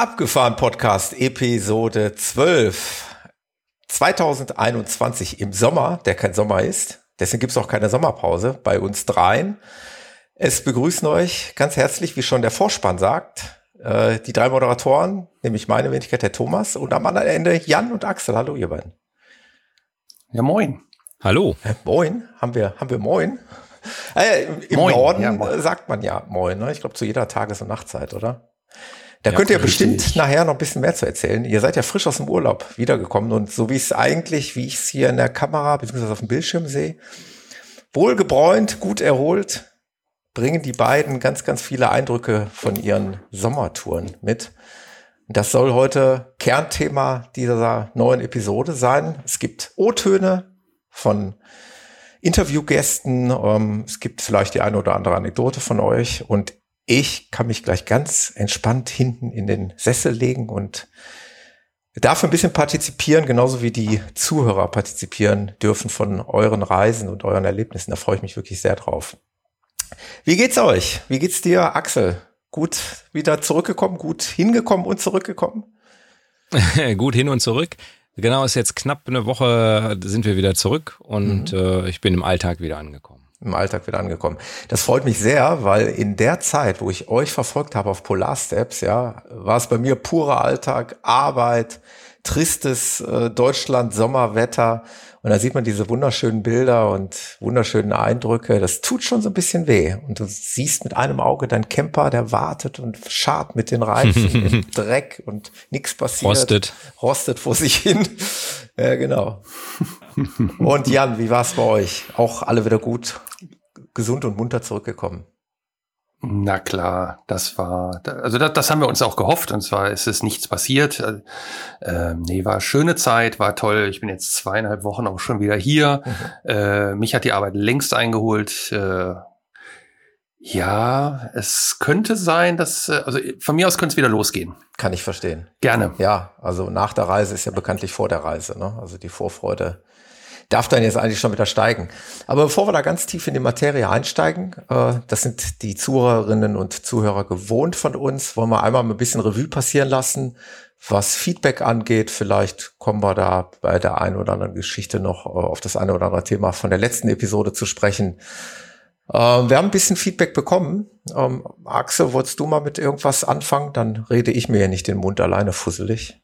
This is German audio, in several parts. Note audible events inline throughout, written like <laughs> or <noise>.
Abgefahren Podcast Episode 12. 2021 im Sommer, der kein Sommer ist. Deswegen gibt es auch keine Sommerpause bei uns dreien. Es begrüßen euch ganz herzlich, wie schon der Vorspann sagt, äh, die drei Moderatoren, nämlich meine Wenigkeit, der Thomas, und am anderen Ende Jan und Axel. Hallo, ihr beiden. Ja, moin. Hallo. Moin, haben wir, haben wir moin? Äh, Im moin. Norden ja, moin. sagt man ja moin, ne? Ich glaube zu jeder Tages- und Nachtzeit, oder? Da ja, könnt ihr bestimmt richtig. nachher noch ein bisschen mehr zu erzählen. Ihr seid ja frisch aus dem Urlaub wiedergekommen und so wie es eigentlich, wie ich es hier in der Kamera bzw. auf dem Bildschirm sehe, wohlgebräunt, gut erholt, bringen die beiden ganz, ganz viele Eindrücke von ihren Sommertouren mit. Das soll heute Kernthema dieser neuen Episode sein. Es gibt O-Töne von Interviewgästen. Ähm, es gibt vielleicht die eine oder andere Anekdote von euch und ich kann mich gleich ganz entspannt hinten in den Sessel legen und darf ein bisschen partizipieren, genauso wie die Zuhörer partizipieren dürfen von euren Reisen und euren Erlebnissen. Da freue ich mich wirklich sehr drauf. Wie geht's euch? Wie geht's dir, Axel? Gut wieder zurückgekommen, gut hingekommen und zurückgekommen? <laughs> gut hin und zurück. Genau, ist jetzt knapp eine Woche sind wir wieder zurück und mhm. äh, ich bin im Alltag wieder angekommen im Alltag wieder angekommen. Das freut mich sehr, weil in der Zeit, wo ich euch verfolgt habe auf Polar Steps, ja, war es bei mir purer Alltag, Arbeit, tristes äh, Deutschland, Sommerwetter. Und da sieht man diese wunderschönen Bilder und wunderschönen Eindrücke. Das tut schon so ein bisschen weh. Und du siehst mit einem Auge deinen Camper, der wartet und schart mit den Reifen <laughs> im Dreck und nichts passiert. Rostet. Rostet vor sich hin. Ja, genau. Und Jan, wie war es bei euch? Auch alle wieder gut, gesund und munter zurückgekommen? Na klar, das war, also das, das haben wir uns auch gehofft und zwar ist es nichts passiert. Äh, nee, war schöne Zeit, war toll. Ich bin jetzt zweieinhalb Wochen auch schon wieder hier. Mhm. Äh, mich hat die Arbeit längst eingeholt. Äh, ja, es könnte sein, dass, äh, also von mir aus könnte es wieder losgehen. Kann ich verstehen. Gerne. Ja, also nach der Reise ist ja bekanntlich vor der Reise, ne? Also die Vorfreude darf dann jetzt eigentlich schon wieder steigen. Aber bevor wir da ganz tief in die Materie einsteigen, äh, das sind die Zuhörerinnen und Zuhörer gewohnt von uns, wollen wir einmal ein bisschen Revue passieren lassen, was Feedback angeht. Vielleicht kommen wir da bei der einen oder anderen Geschichte noch äh, auf das eine oder andere Thema von der letzten Episode zu sprechen. Ähm, wir haben ein bisschen Feedback bekommen. Ähm, Axel, wolltest du mal mit irgendwas anfangen? Dann rede ich mir ja nicht den Mund alleine fusselig.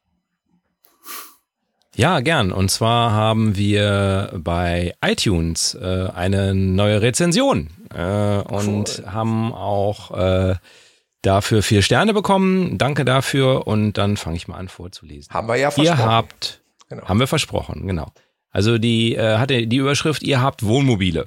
Ja, gern. Und zwar haben wir bei iTunes äh, eine neue Rezension äh, und cool. haben auch äh, dafür vier Sterne bekommen. Danke dafür. Und dann fange ich mal an vorzulesen. Haben wir ja versprochen. Ihr habt, genau. haben wir versprochen, genau. Also die äh, hatte die Überschrift, ihr habt Wohnmobile.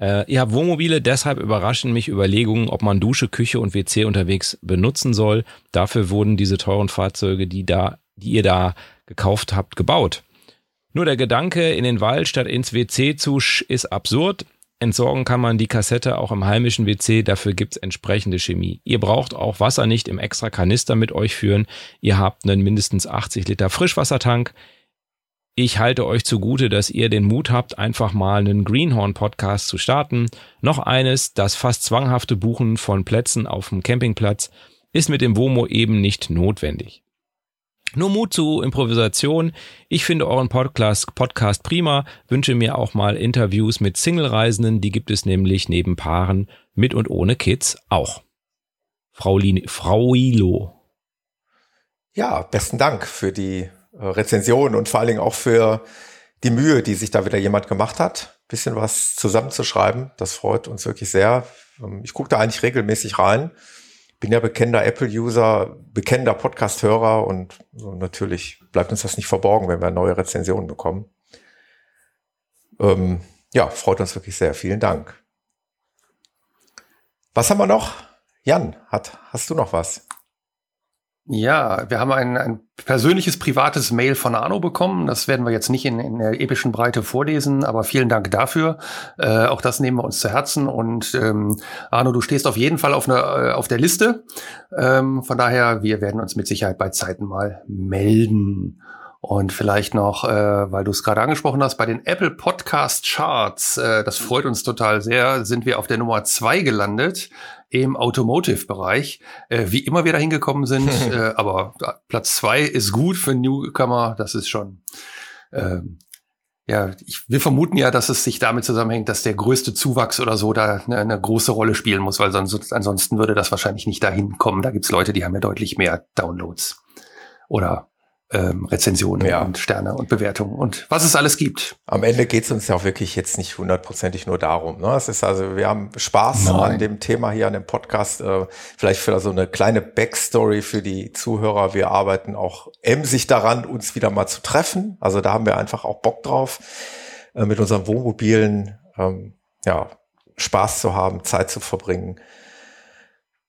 Äh, ihr habt Wohnmobile, deshalb überraschen mich Überlegungen, ob man Dusche, Küche und WC unterwegs benutzen soll. Dafür wurden diese teuren Fahrzeuge, die da, die ihr da gekauft habt, gebaut. Nur der Gedanke, in den Wald statt ins WC zu sch ist absurd. Entsorgen kann man die Kassette auch im heimischen WC, dafür gibt's entsprechende Chemie. Ihr braucht auch Wasser nicht im extra Kanister mit euch führen. Ihr habt einen mindestens 80 Liter Frischwassertank. Ich halte euch zugute, dass ihr den Mut habt, einfach mal einen Greenhorn-Podcast zu starten. Noch eines, das fast zwanghafte Buchen von Plätzen auf dem Campingplatz ist mit dem WOMO eben nicht notwendig. Nur Mut zu Improvisation. Ich finde euren Podcast, Podcast prima, wünsche mir auch mal Interviews mit Single-Reisenden, die gibt es nämlich neben Paaren mit und ohne Kids auch. Frau, Lin Frau Ilo. Ja, besten Dank für die äh, Rezension und vor allen Dingen auch für die Mühe, die sich da wieder jemand gemacht hat, bisschen was zusammenzuschreiben. Das freut uns wirklich sehr. Ähm, ich gucke da eigentlich regelmäßig rein bin ja bekennender Apple-User, bekennender Podcast-Hörer und natürlich bleibt uns das nicht verborgen, wenn wir neue Rezensionen bekommen. Ähm, ja, freut uns wirklich sehr. Vielen Dank. Was haben wir noch? Jan, hat, hast du noch was? Ja, wir haben ein, ein persönliches, privates Mail von Arno bekommen. Das werden wir jetzt nicht in, in der epischen Breite vorlesen, aber vielen Dank dafür. Äh, auch das nehmen wir uns zu Herzen. Und ähm, Arno, du stehst auf jeden Fall auf, äh, auf der Liste. Ähm, von daher, wir werden uns mit Sicherheit bei Zeiten mal melden. Und vielleicht noch, äh, weil du es gerade angesprochen hast, bei den Apple Podcast Charts, äh, das freut uns total sehr, sind wir auf der Nummer zwei gelandet im Automotive-Bereich. Äh, wie immer wir da hingekommen sind, <laughs> äh, aber Platz zwei ist gut für Newcomer, das ist schon. Äh, ja, ich, wir vermuten ja, dass es sich damit zusammenhängt, dass der größte Zuwachs oder so da eine, eine große Rolle spielen muss, weil sonst, ansonsten würde das wahrscheinlich nicht dahin kommen. Da gibt's Leute, die haben ja deutlich mehr Downloads oder ähm, Rezensionen ja. und Sterne und Bewertungen und was es alles gibt. Am Ende geht es uns ja auch wirklich jetzt nicht hundertprozentig nur darum. Ne? Es ist also, wir haben Spaß Nein. an dem Thema hier an dem Podcast. Äh, vielleicht für so eine kleine Backstory für die Zuhörer. Wir arbeiten auch emsig daran, uns wieder mal zu treffen. Also da haben wir einfach auch Bock drauf, äh, mit unseren Wohnmobilen ähm, ja, Spaß zu haben, Zeit zu verbringen.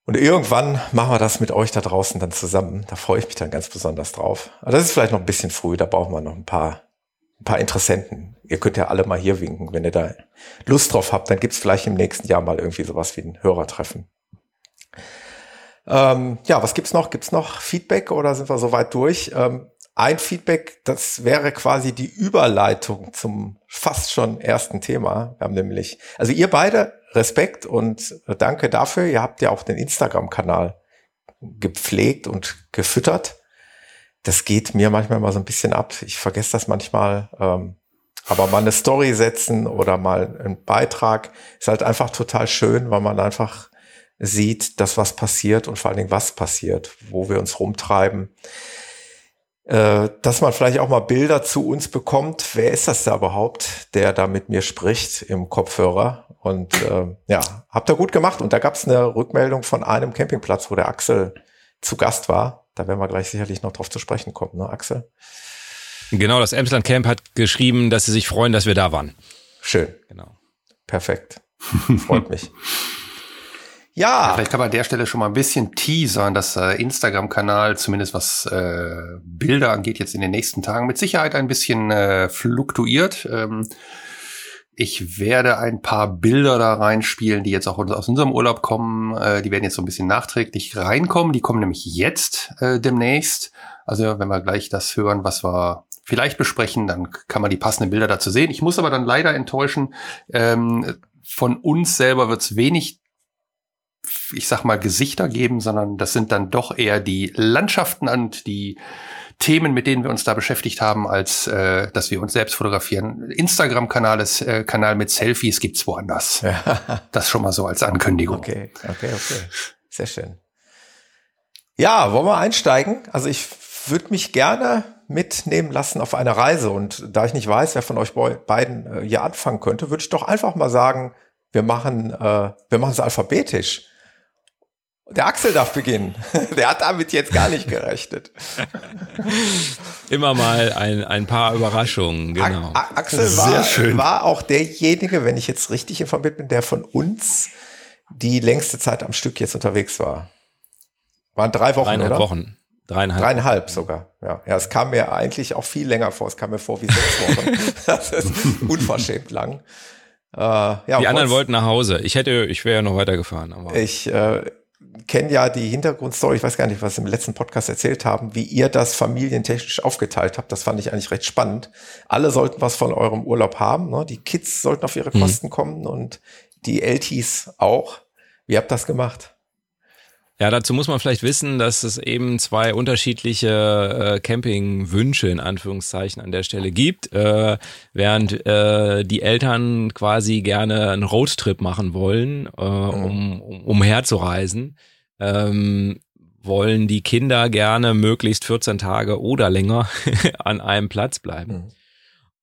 Und irgendwann machen wir das mit euch da draußen dann zusammen. Da freue ich mich dann ganz besonders drauf. Aber das ist vielleicht noch ein bisschen früh, da brauchen wir noch ein paar, ein paar Interessenten. Ihr könnt ja alle mal hier winken, wenn ihr da Lust drauf habt. Dann gibt's vielleicht im nächsten Jahr mal irgendwie sowas wie ein Hörertreffen. Ähm, ja, was gibt's noch? Gibt's noch Feedback oder sind wir soweit durch? Ähm, ein Feedback, das wäre quasi die Überleitung zum fast schon ersten Thema. Wir haben nämlich, also ihr beide Respekt und danke dafür. Ihr habt ja auch den Instagram-Kanal gepflegt und gefüttert. Das geht mir manchmal mal so ein bisschen ab. Ich vergesse das manchmal. Ähm, aber mal eine Story setzen oder mal einen Beitrag ist halt einfach total schön, weil man einfach sieht, dass was passiert und vor allen Dingen was passiert, wo wir uns rumtreiben äh, dass man vielleicht auch mal Bilder zu uns bekommt. Wer ist das da überhaupt, der da mit mir spricht im Kopfhörer? Und äh, ja, habt ihr gut gemacht. Und da gab es eine Rückmeldung von einem Campingplatz, wo der Axel zu Gast war. Da werden wir gleich sicherlich noch drauf zu sprechen kommen, ne, Axel? Genau, das Emsland Camp hat geschrieben, dass sie sich freuen, dass wir da waren. Schön. Genau. Perfekt. Freut mich. Ja. ja. Vielleicht kann man an der Stelle schon mal ein bisschen teasern, dass äh, Instagram-Kanal, zumindest was äh, Bilder angeht, jetzt in den nächsten Tagen mit Sicherheit ein bisschen äh, fluktuiert. Ähm, ich werde ein paar Bilder da reinspielen, die jetzt auch aus unserem Urlaub kommen. Äh, die werden jetzt so ein bisschen nachträglich reinkommen. Die kommen nämlich jetzt äh, demnächst. Also wenn wir gleich das hören, was wir vielleicht besprechen, dann kann man die passenden Bilder dazu sehen. Ich muss aber dann leider enttäuschen, ähm, von uns selber wird es wenig ich sag mal, Gesichter geben, sondern das sind dann doch eher die Landschaften und die Themen, mit denen wir uns da beschäftigt haben, als äh, dass wir uns selbst fotografieren. Instagram-Kanal ist äh, Kanal mit Selfies gibt's woanders. Ja. <laughs> Das schon mal so als Ankündigung. Okay, okay, okay. Sehr schön. Ja, wollen wir einsteigen? Also ich würde mich gerne mitnehmen lassen auf eine Reise. Und da ich nicht weiß, wer von euch beiden äh, hier anfangen könnte, würde ich doch einfach mal sagen, wir machen, äh, wir machen es alphabetisch. Der Axel darf beginnen. <laughs> Der hat damit jetzt gar nicht gerechnet. <laughs> Immer mal ein, ein paar Überraschungen, genau. A Axel war, war auch derjenige, wenn ich jetzt richtig informiert bin, der von uns die längste Zeit am Stück jetzt unterwegs war. Waren drei Wochen, Dreieinhalb oder? Wochen. Dreieinhalb. Dreieinhalb sogar, ja. Ja, es kam mir eigentlich auch viel länger vor. Es kam mir vor wie sechs Wochen. <laughs> das ist unverschämt lang. Äh, ja, die anderen wollten nach Hause. Ich hätte, ich wäre ja noch weitergefahren. Aber. Ich äh, kenne ja die Hintergrundstory, ich weiß gar nicht, was Sie im letzten Podcast erzählt haben, wie ihr das familientechnisch aufgeteilt habt. Das fand ich eigentlich recht spannend. Alle sollten was von eurem Urlaub haben. Ne? Die Kids sollten auf ihre mhm. Kosten mhm. kommen und die LTs auch. Wie habt ihr das gemacht? Ja, dazu muss man vielleicht wissen, dass es eben zwei unterschiedliche äh, Campingwünsche in Anführungszeichen an der Stelle gibt. Äh, während äh, die Eltern quasi gerne einen Roadtrip machen wollen, äh, mhm. um, um umherzureisen, ähm, wollen die Kinder gerne möglichst 14 Tage oder länger <laughs> an einem Platz bleiben. Mhm.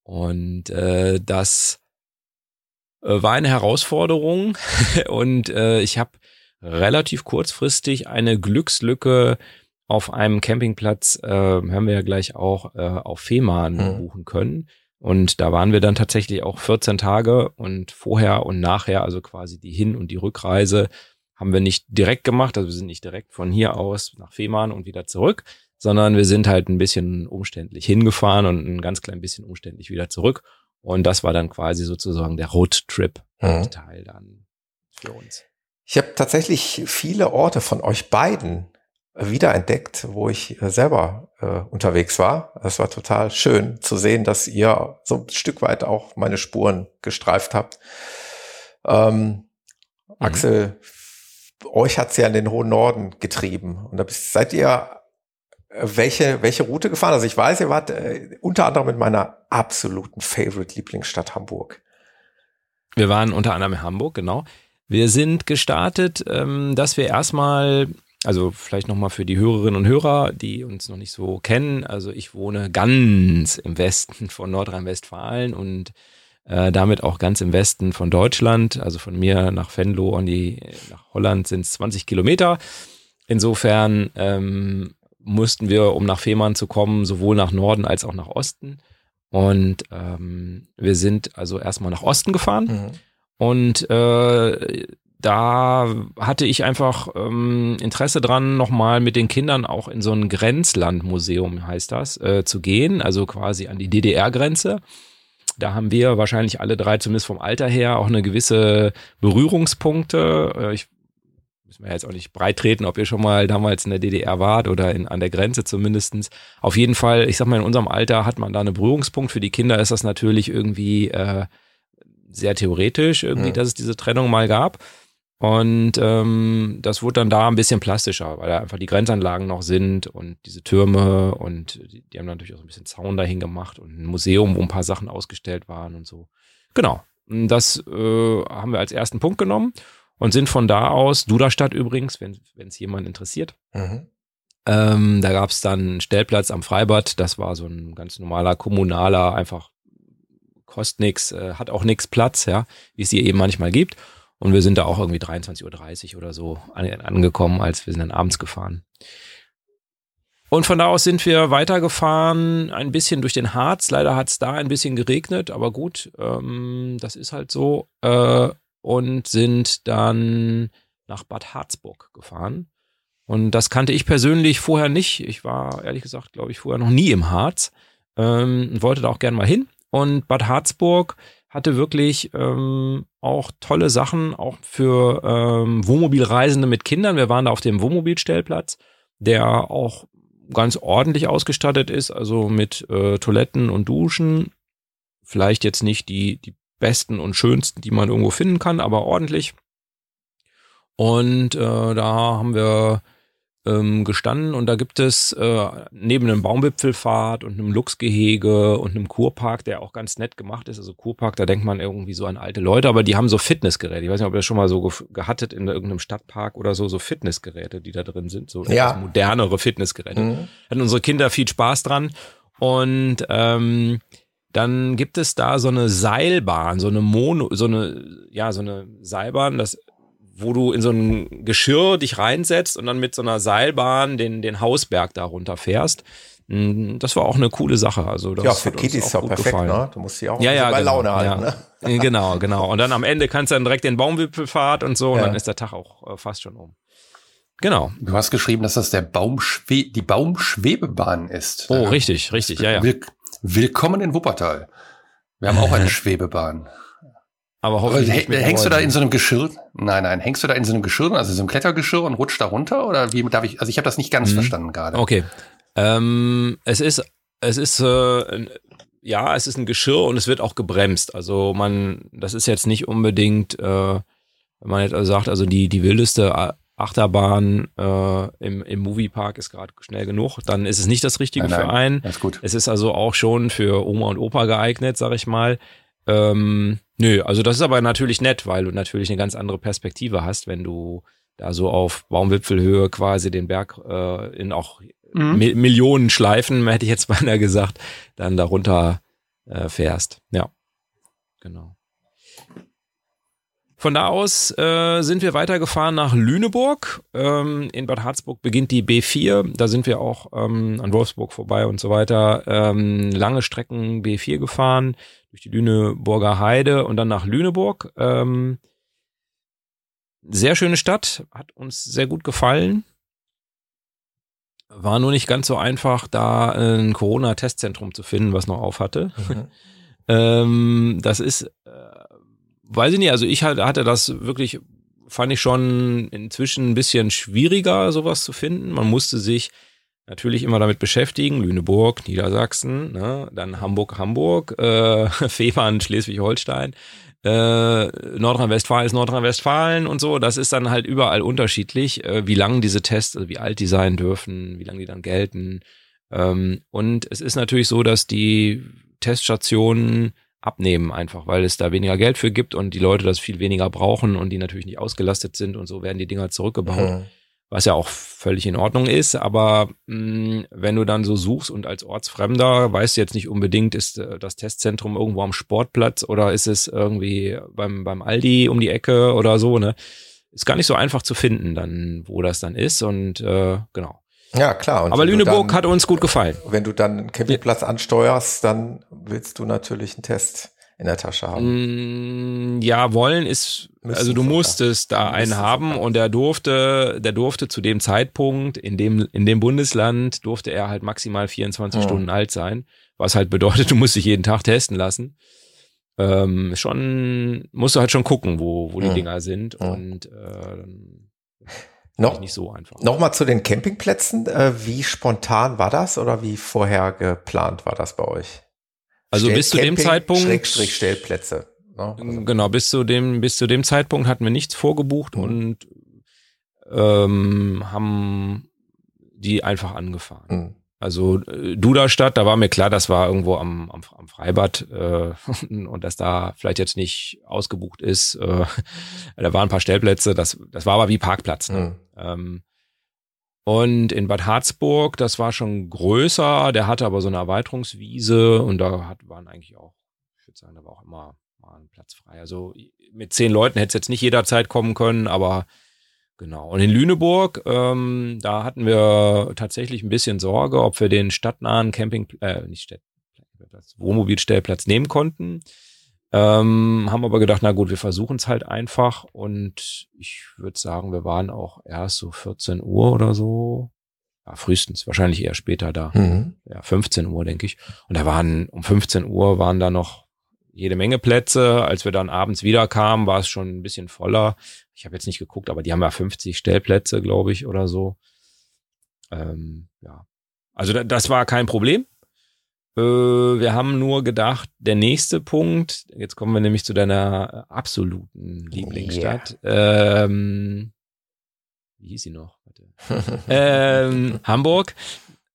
Und äh, das äh, war eine Herausforderung <laughs> und äh, ich habe relativ kurzfristig eine Glückslücke auf einem Campingplatz, äh, haben wir ja gleich auch äh, auf Fehmarn mhm. buchen können. Und da waren wir dann tatsächlich auch 14 Tage und vorher und nachher, also quasi die Hin- und die Rückreise, haben wir nicht direkt gemacht, also wir sind nicht direkt von hier aus nach Fehmarn und wieder zurück, sondern wir sind halt ein bisschen umständlich hingefahren und ein ganz klein bisschen umständlich wieder zurück. Und das war dann quasi sozusagen der Roadtrip-Teil mhm. dann für uns. Ich habe tatsächlich viele Orte von euch beiden wiederentdeckt, wo ich äh, selber äh, unterwegs war. Es war total schön zu sehen, dass ihr so ein Stück weit auch meine Spuren gestreift habt. Ähm, mhm. Axel, euch hat's ja in den hohen Norden getrieben. Und da bist, seid ihr äh, welche, welche Route gefahren? Also ich weiß, ihr wart äh, unter anderem in meiner absoluten Favorite-Lieblingsstadt Hamburg. Wir waren unter anderem in Hamburg, genau. Wir sind gestartet, ähm, dass wir erstmal also vielleicht nochmal für die Hörerinnen und Hörer, die uns noch nicht so kennen. Also ich wohne ganz im Westen von Nordrhein-Westfalen und äh, damit auch ganz im Westen von Deutschland. Also von mir nach Venlo und die, nach Holland sind es 20 Kilometer. Insofern ähm, mussten wir, um nach Fehmarn zu kommen, sowohl nach Norden als auch nach Osten. Und ähm, wir sind also erstmal nach Osten gefahren. Mhm. Und äh, da hatte ich einfach ähm, Interesse dran, nochmal mit den Kindern auch in so ein Grenzlandmuseum, heißt das, äh, zu gehen, also quasi an die DDR-Grenze. Da haben wir wahrscheinlich alle drei, zumindest vom Alter her, auch eine gewisse Berührungspunkte. Äh, ich müssen wir jetzt auch nicht breit treten, ob ihr schon mal damals in der DDR wart oder in, an der Grenze zumindestens. Auf jeden Fall, ich sag mal, in unserem Alter hat man da einen Berührungspunkt. Für die Kinder ist das natürlich irgendwie äh, sehr theoretisch, irgendwie, ja. dass es diese Trennung mal gab. Und ähm, das wurde dann da ein bisschen plastischer, weil da einfach die Grenzanlagen noch sind und diese Türme und die, die haben natürlich auch so ein bisschen Zaun dahin gemacht und ein Museum, wo ein paar Sachen ausgestellt waren und so. Genau. Das äh, haben wir als ersten Punkt genommen und sind von da aus, Duderstadt übrigens, wenn es jemand interessiert. Mhm. Ähm, da gab es dann einen Stellplatz am Freibad, das war so ein ganz normaler kommunaler, einfach kostet nix, äh, hat auch nix Platz, ja, wie es hier eben manchmal gibt. Und wir sind da auch irgendwie 23.30 Uhr oder so angekommen, als wir sind dann abends gefahren. Und von da aus sind wir weitergefahren, ein bisschen durch den Harz. Leider hat es da ein bisschen geregnet, aber gut, ähm, das ist halt so. Äh, und sind dann nach Bad Harzburg gefahren. Und das kannte ich persönlich vorher nicht. Ich war ehrlich gesagt, glaube ich, vorher noch nie im Harz. Ähm, wollte da auch gern mal hin. Und Bad Harzburg hatte wirklich ähm, auch tolle Sachen, auch für ähm, Wohnmobilreisende mit Kindern. Wir waren da auf dem Wohnmobilstellplatz, der auch ganz ordentlich ausgestattet ist, also mit äh, Toiletten und Duschen. Vielleicht jetzt nicht die, die besten und schönsten, die man irgendwo finden kann, aber ordentlich. Und äh, da haben wir ähm, gestanden und da gibt es äh, neben einem Baumwipfelfahrt und einem Luchsgehege und einem Kurpark, der auch ganz nett gemacht ist. Also Kurpark, da denkt man irgendwie so an alte Leute, aber die haben so Fitnessgeräte. Ich weiß nicht, ob ihr das schon mal so ge gehattet in irgendeinem Stadtpark oder so, so Fitnessgeräte, die da drin sind, so ja. modernere Fitnessgeräte. Mhm. Hatten unsere Kinder viel Spaß dran und ähm, dann gibt es da so eine Seilbahn, so eine Mono, so eine, ja, so eine Seilbahn, das wo du in so ein Geschirr dich reinsetzt und dann mit so einer Seilbahn den, den Hausberg da runterfährst. Hm, das war auch eine coole Sache. Also das ja, für Kiddies ist ja perfekt, gefallen. ne? Du musst sie auch ja, ja, bei genau, Laune halten, ja. ne? <laughs> Genau, genau. Und dann am Ende kannst du dann direkt den Baumwipfelfahrt und so und ja. dann ist der Tag auch äh, fast schon um. Genau. Du hast geschrieben, dass das der Baumschwe die Baumschwebebahn ist. Oh, richtig, richtig, ja, ja. Will willkommen in Wuppertal. Wir haben auch eine <laughs> Schwebebahn. Aber hoffentlich. Aber hängst du da in so einem Geschirr? Nein, nein. Hängst du da in so einem Geschirr, also so einem Klettergeschirr und rutscht da runter? Oder wie darf ich? Also ich habe das nicht ganz mhm. verstanden gerade. Okay. Ähm, es ist, es ist, äh, ja, es ist ein Geschirr und es wird auch gebremst. Also man, das ist jetzt nicht unbedingt, äh, wenn man jetzt also sagt, also die die wildeste Achterbahn äh, im, im Moviepark ist gerade schnell genug, dann ist es nicht das Richtige nein, nein, für einen. Ist gut. Es ist also auch schon für Oma und Opa geeignet, sag ich mal. Ähm, nö, also das ist aber natürlich nett, weil du natürlich eine ganz andere Perspektive hast, wenn du da so auf Baumwipfelhöhe quasi den Berg äh, in auch mhm. Mi Millionen Schleifen, <laughs> hätte ich jetzt beinahe gesagt, dann darunter äh, fährst. Ja, genau. Von da aus äh, sind wir weitergefahren nach Lüneburg. Ähm, in Bad Harzburg beginnt die B4. Da sind wir auch ähm, an Wolfsburg vorbei und so weiter. Ähm, lange Strecken B4 gefahren durch die Lüneburger Heide und dann nach Lüneburg. Ähm, sehr schöne Stadt, hat uns sehr gut gefallen. War nur nicht ganz so einfach, da ein Corona-Testzentrum zu finden, was noch auf hatte. Mhm. <laughs> ähm, das ist, äh, weiß ich nicht, also ich hatte das wirklich, fand ich schon inzwischen ein bisschen schwieriger, sowas zu finden. Man musste sich natürlich immer damit beschäftigen. Lüneburg, Niedersachsen, ne? dann Hamburg, Hamburg, <laughs> äh, Fehmarn, Schleswig-Holstein äh, Nordrhein-Westfalen ist Nordrhein-Westfalen und so. Das ist dann halt überall unterschiedlich, äh, wie lang diese Tests, also wie alt die sein dürfen, wie lange die dann gelten. Ähm, und es ist natürlich so, dass die Teststationen abnehmen einfach, weil es da weniger Geld für gibt und die Leute das viel weniger brauchen und die natürlich nicht ausgelastet sind und so werden die Dinger zurückgebaut. Mhm was ja auch völlig in Ordnung ist, aber mh, mm, wenn du dann so suchst und als Ortsfremder weißt du jetzt nicht unbedingt, ist äh, das Testzentrum irgendwo am Sportplatz oder ist es irgendwie beim, beim Aldi um die Ecke oder so, ne? Ist gar nicht so einfach zu finden, dann, wo das dann ist und äh, genau. Ja, klar. Und Aber Lüneburg dann, hat uns gut gefallen. Wenn du dann einen Campingplatz ansteuerst, dann willst du natürlich einen Test in der Tasche haben. Mm, ja, wollen ist, Müssen also du musstest da einen haben und der durfte, der durfte zu dem Zeitpunkt, in dem, in dem Bundesland durfte er halt maximal 24 hm. Stunden alt sein, was halt bedeutet, <laughs> du musst dich jeden Tag testen lassen. Ähm, schon, musst du halt schon gucken, wo, wo die hm. Dinger sind hm. und, äh, noch, nicht so einfach. Nochmal zu den Campingplätzen. Äh, wie spontan war das oder wie vorher geplant war das bei euch? Also Stell bis zu dem Zeitpunkt. Schrägstrich Stellplätze. Ne? Also genau, bis zu dem, bis zu dem Zeitpunkt hatten wir nichts vorgebucht mhm. und ähm, haben die einfach angefahren. Mhm. Also äh, Duderstadt, da war mir klar, das war irgendwo am, am, am Freibad äh, <laughs> und dass da vielleicht jetzt nicht ausgebucht ist. Äh, <laughs> da waren ein paar Stellplätze, das, das war aber wie Parkplatz. Ne? Mhm. Ähm, und in Bad Harzburg, das war schon größer, der hatte aber so eine Erweiterungswiese und da hat, waren eigentlich auch, ich würde sagen, da war auch immer mal ein Platz frei. Also mit zehn Leuten hätte es jetzt nicht jederzeit kommen können, aber genau. Und in Lüneburg, ähm, da hatten wir tatsächlich ein bisschen Sorge, ob wir den stadtnahen Camping, äh, nicht Stellplatz, Wohnmobilstellplatz nehmen konnten. Ähm, haben aber gedacht, na gut, wir versuchen es halt einfach und ich würde sagen, wir waren auch erst so 14 Uhr oder so. Ja, frühestens, wahrscheinlich eher später da. Mhm. Ja, 15 Uhr, denke ich. Und da waren, um 15 Uhr waren da noch jede Menge Plätze. Als wir dann abends wiederkamen, war es schon ein bisschen voller. Ich habe jetzt nicht geguckt, aber die haben ja 50 Stellplätze, glaube ich, oder so. Ähm, ja. Also das war kein Problem. Äh, wir haben nur gedacht, der nächste Punkt, jetzt kommen wir nämlich zu deiner absoluten Lieblingsstadt. Yeah. Ähm, wie hieß sie noch? <laughs> ähm, Hamburg.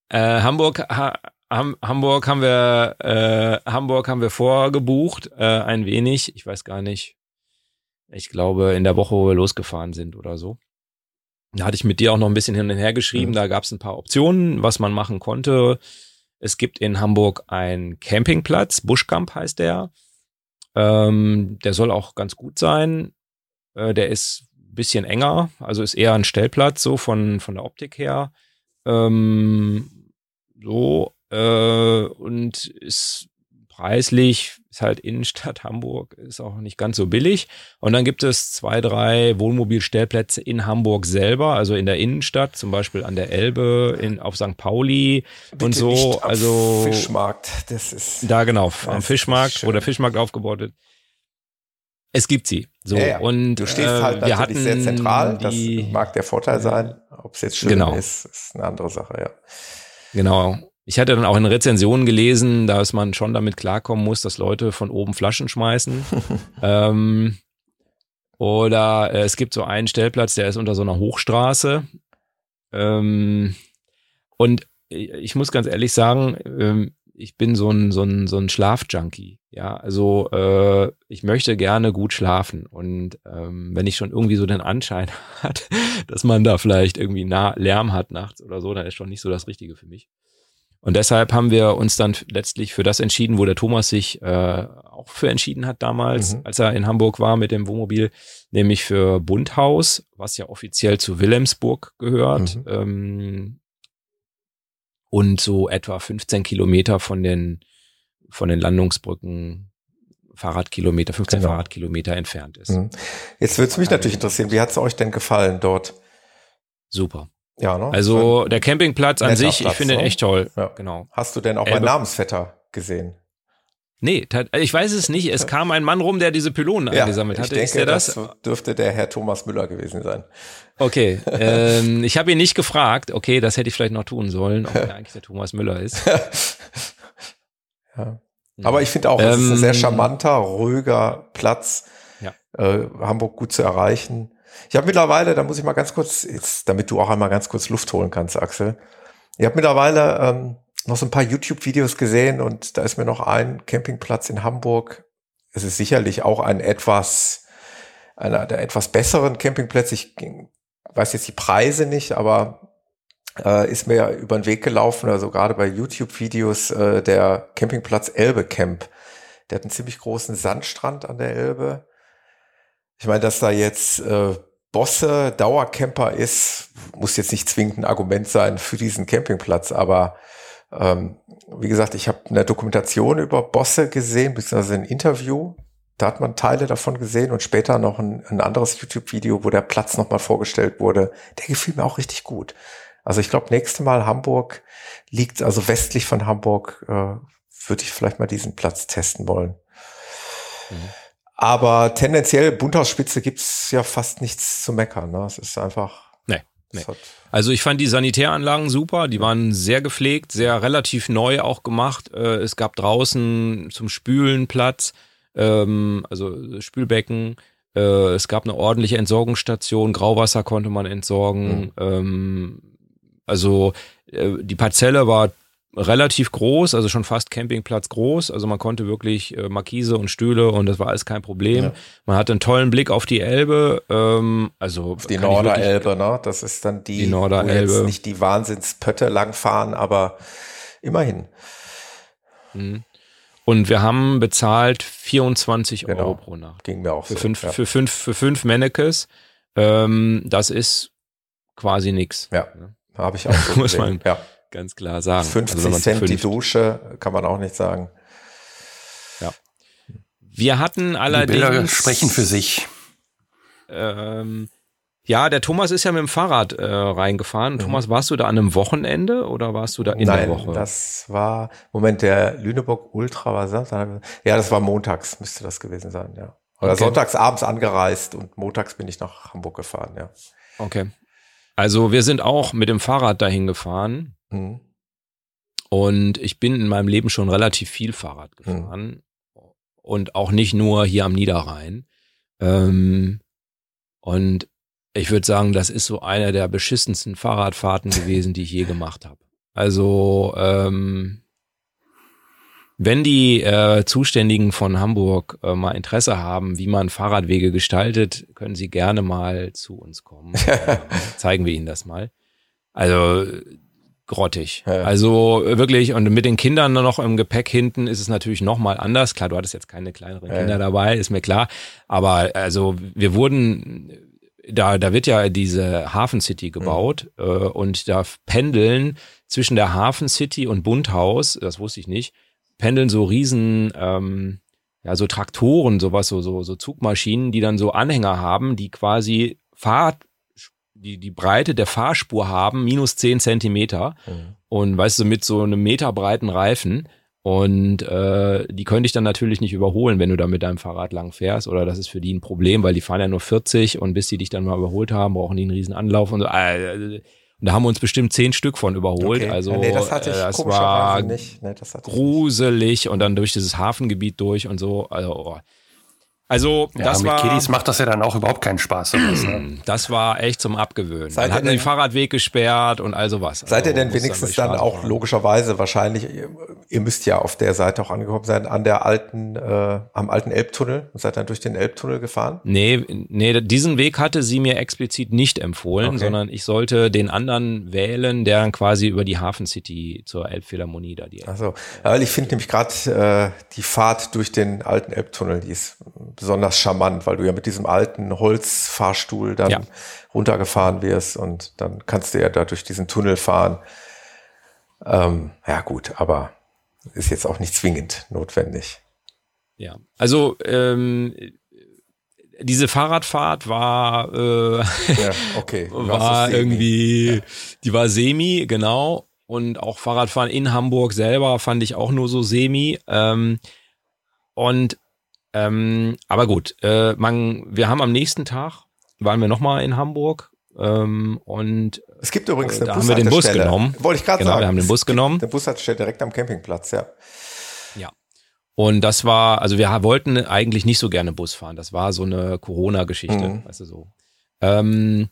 Äh, Hamburg, ha, Ham, Hamburg haben wir, äh, Hamburg haben wir vorgebucht, äh, ein wenig. Ich weiß gar nicht. Ich glaube, in der Woche, wo wir losgefahren sind oder so. Da hatte ich mit dir auch noch ein bisschen hin und her geschrieben. Mhm. Da gab es ein paar Optionen, was man machen konnte. Es gibt in Hamburg einen Campingplatz, Buschkamp heißt der. Ähm, der soll auch ganz gut sein. Äh, der ist ein bisschen enger, also ist eher ein Stellplatz, so von, von der Optik her. Ähm, so, äh, und ist preislich ist halt Innenstadt Hamburg, ist auch nicht ganz so billig. Und dann gibt es zwei, drei Wohnmobilstellplätze in Hamburg selber, also in der Innenstadt, zum Beispiel an der Elbe, in, auf St. Pauli Bitte und so. also Fischmarkt, das ist. Da genau, am Fischmarkt, wo der Fischmarkt aufgebaut wird. Es gibt sie. So ja, ja. und du stehst halt äh, wir hatten sehr zentral. das mag der Vorteil sein. Ob es jetzt schön genau. ist, ist eine andere Sache. Ja. Genau. Ich hatte dann auch in Rezensionen gelesen, dass man schon damit klarkommen muss, dass Leute von oben Flaschen schmeißen. <laughs> ähm, oder äh, es gibt so einen Stellplatz, der ist unter so einer Hochstraße. Ähm, und ich muss ganz ehrlich sagen, ähm, ich bin so ein, so ein, so ein Schlafjunkie. Ja, also äh, ich möchte gerne gut schlafen. Und ähm, wenn ich schon irgendwie so den Anschein <laughs> hat, dass man da vielleicht irgendwie nah Lärm hat nachts oder so, dann ist schon nicht so das Richtige für mich. Und deshalb haben wir uns dann letztlich für das entschieden, wo der Thomas sich äh, auch für entschieden hat damals, mhm. als er in Hamburg war mit dem Wohnmobil, nämlich für Bundhaus, was ja offiziell zu Wilhelmsburg gehört. Mhm. Ähm, und so etwa 15 Kilometer von den, von den Landungsbrücken Fahrradkilometer, 15 genau. Fahrradkilometer entfernt ist. Mhm. Jetzt würde es mich natürlich interessieren, wie hat es euch denn gefallen dort? Super. Ja, ne? Also der Campingplatz an sich, Platz, ich finde ne? ihn echt toll. Ja. Genau. Hast du denn auch meinen Namensvetter gesehen? Nee, ich weiß es nicht. Es kam ein Mann rum, der diese Pylonen ja, eingesammelt hatte. Ich denke, das? das dürfte der Herr Thomas Müller gewesen sein. Okay, <laughs> ähm, ich habe ihn nicht gefragt. Okay, das hätte ich vielleicht noch tun sollen, ob er <laughs> eigentlich der Thomas Müller ist. <laughs> ja. Aber ich finde auch, es ähm, ist ein sehr ähm, charmanter, ruhiger Platz. Ja. Äh, Hamburg gut zu erreichen. Ich habe mittlerweile, da muss ich mal ganz kurz, jetzt, damit du auch einmal ganz kurz Luft holen kannst, Axel. Ich habe mittlerweile ähm, noch so ein paar YouTube-Videos gesehen und da ist mir noch ein Campingplatz in Hamburg. Es ist sicherlich auch ein etwas, einer der etwas besseren Campingplätze. Ich weiß jetzt die Preise nicht, aber äh, ist mir über den Weg gelaufen, also gerade bei YouTube-Videos, äh, der Campingplatz Elbe Camp. Der hat einen ziemlich großen Sandstrand an der Elbe. Ich meine, dass da jetzt äh, Bosse Dauercamper ist, muss jetzt nicht zwingend ein Argument sein für diesen Campingplatz, aber ähm, wie gesagt, ich habe eine Dokumentation über Bosse gesehen, beziehungsweise ein Interview. Da hat man Teile davon gesehen und später noch ein, ein anderes YouTube-Video, wo der Platz nochmal vorgestellt wurde. Der gefiel mir auch richtig gut. Also ich glaube, nächste Mal Hamburg liegt, also westlich von Hamburg, äh, würde ich vielleicht mal diesen Platz testen wollen. Mhm. Aber tendenziell Bunthauspitze gibt's ja fast nichts zu meckern. Ne? Es ist einfach. Nee. nee. Also ich fand die Sanitäranlagen super, die waren sehr gepflegt, sehr relativ neu auch gemacht. Äh, es gab draußen zum Spülen Platz, ähm, also Spülbecken. Äh, es gab eine ordentliche Entsorgungsstation, Grauwasser konnte man entsorgen. Mhm. Also äh, die Parzelle war relativ groß, also schon fast Campingplatz groß. Also man konnte wirklich äh, Markise und Stühle und das war alles kein Problem. Ja. Man hatte einen tollen Blick auf die Elbe, ähm, also auf die Norderelbe, ne? Das ist dann die, die Norderelbe. Wo jetzt nicht die Wahnsinnspötte langfahren, aber immerhin. Mhm. Und wir haben bezahlt 24 genau. Euro pro Nacht. Ging mir auch für so, fünf, ja. für fünf, für fünf Mannekes. Ähm, das ist quasi nix. Ja, habe ich auch. So <laughs> Muss man, ja ganz klar sagen. 50 also Cent die Dusche, kann man auch nicht sagen. Ja. Wir hatten allerdings. Die Bilder sprechen für sich. Ähm, ja, der Thomas ist ja mit dem Fahrrad äh, reingefahren. Mhm. Thomas, warst du da an einem Wochenende oder warst du da in Nein, der Woche? das war, Moment, der Lüneburg Ultra war Samstag. Ja, das war montags, müsste das gewesen sein, ja. Oder okay. sonntags abends angereist und montags bin ich nach Hamburg gefahren, ja. Okay. Also wir sind auch mit dem Fahrrad dahin gefahren. Mhm. Und ich bin in meinem Leben schon relativ viel Fahrrad mhm. gefahren. Mhm. Und auch nicht nur hier am Niederrhein. Ähm, und ich würde sagen, das ist so eine der beschissensten Fahrradfahrten gewesen, die ich je gemacht habe. Also, ähm, wenn die äh, Zuständigen von Hamburg äh, mal Interesse haben, wie man Fahrradwege gestaltet, können sie gerne mal zu uns kommen. <laughs> äh, zeigen wir ihnen das mal. Also grottig. Ja. Also wirklich, und mit den Kindern noch im Gepäck hinten ist es natürlich nochmal anders. Klar, du hattest jetzt keine kleineren ja. Kinder dabei, ist mir klar. Aber also wir wurden, da, da wird ja diese Hafen City gebaut mhm. äh, und da pendeln zwischen der Hafen City und Bundhaus, das wusste ich nicht, pendeln so riesen, ähm, ja, so Traktoren, sowas, so, so, so Zugmaschinen, die dann so Anhänger haben, die quasi Fahrt, die, die Breite der Fahrspur haben, minus zehn Zentimeter. Mhm. Und weißt du, mit so einem Meter breiten Reifen. Und äh, die könnte ich dann natürlich nicht überholen, wenn du da mit deinem Fahrrad lang fährst. Oder das ist für die ein Problem, weil die fahren ja nur 40 und bis die dich dann mal überholt haben, brauchen die einen riesen Anlauf und so. Äh, da haben wir uns bestimmt zehn Stück von überholt. Okay. Also nee, das, hatte ich äh, das war nicht. Nee, das gruselig und dann durch dieses Hafengebiet durch und so. Also, oh. Also, ja, das mit war. Kiddies macht das ja dann auch überhaupt keinen Spaß. Sowas, ne? <clears throat> Das war echt zum Abgewöhnen. Seid dann hatten den Fahrradweg gesperrt und all sowas. Seid also, ihr denn wenigstens dann, dann auch machen. logischerweise wahrscheinlich, ihr müsst ja auf der Seite auch angekommen sein, an der alten, äh, am alten Elbtunnel und seid dann durch den Elbtunnel gefahren? Nee, nee, diesen Weg hatte sie mir explizit nicht empfohlen, okay. sondern ich sollte den anderen wählen, der dann quasi über die Hafen City zur Elbphilharmonie da die. Also, weil ich finde nämlich gerade äh, die Fahrt durch den alten Elbtunnel, die ist besonders charmant, weil du ja mit diesem alten Holzfahrstuhl dann ja. runtergefahren wirst und dann kannst du ja da durch diesen Tunnel fahren. Ähm, ja gut, aber ist jetzt auch nicht zwingend notwendig. Ja, also ähm, diese Fahrradfahrt war, äh, ja, okay. <laughs> war irgendwie, die war semi, genau. Und auch Fahrradfahren in Hamburg selber fand ich auch nur so semi. Ähm, und ähm, aber gut, äh, man, wir haben am nächsten Tag waren wir nochmal in Hamburg ähm, und es gibt übrigens eine da haben wir den Bus genommen. Wollte ich gerade genau, sagen. Wir haben den Bus genommen. Der Bus hat steht direkt am Campingplatz, ja. Ja. Und das war, also wir wollten eigentlich nicht so gerne Bus fahren. Das war so eine Corona-Geschichte, mhm. weißt du so. Ähm,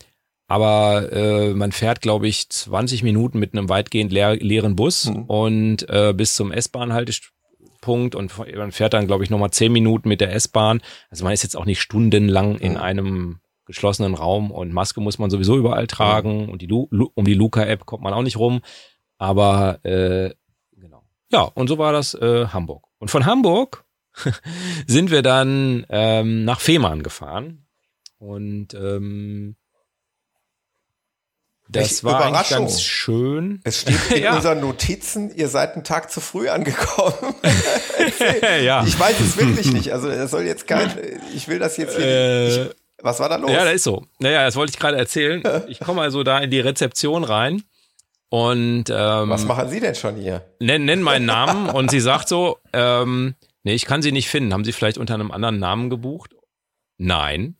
aber äh, man fährt, glaube ich, 20 Minuten mit einem weitgehend leer, leeren Bus mhm. und äh, bis zum S-Bahn-Haltepunkt und man fährt dann, glaube ich, nochmal 10 Minuten mit der S-Bahn. Also man ist jetzt auch nicht stundenlang in einem geschlossenen Raum und Maske muss man sowieso überall tragen und die Lu um die Luca-App kommt man auch nicht rum. Aber äh, genau. Ja, und so war das äh, Hamburg. Und von Hamburg <laughs> sind wir dann ähm, nach Fehmarn gefahren. Und ähm, das war eigentlich ganz schön. Es steht in <laughs> ja. unseren Notizen, ihr seid einen Tag zu früh angekommen. <laughs> ja. Ich weiß es wirklich nicht. Also er soll jetzt kein, ich will das jetzt hier, äh, ich, was war da los? Ja, das ist so. Naja, das wollte ich gerade erzählen. <laughs> Ich komme also da in die Rezeption rein und ähm, Was machen Sie denn schon hier? Nenn, nenn meinen Namen und sie sagt so, ähm, nee, ich kann Sie nicht finden. Haben Sie vielleicht unter einem anderen Namen gebucht? Nein.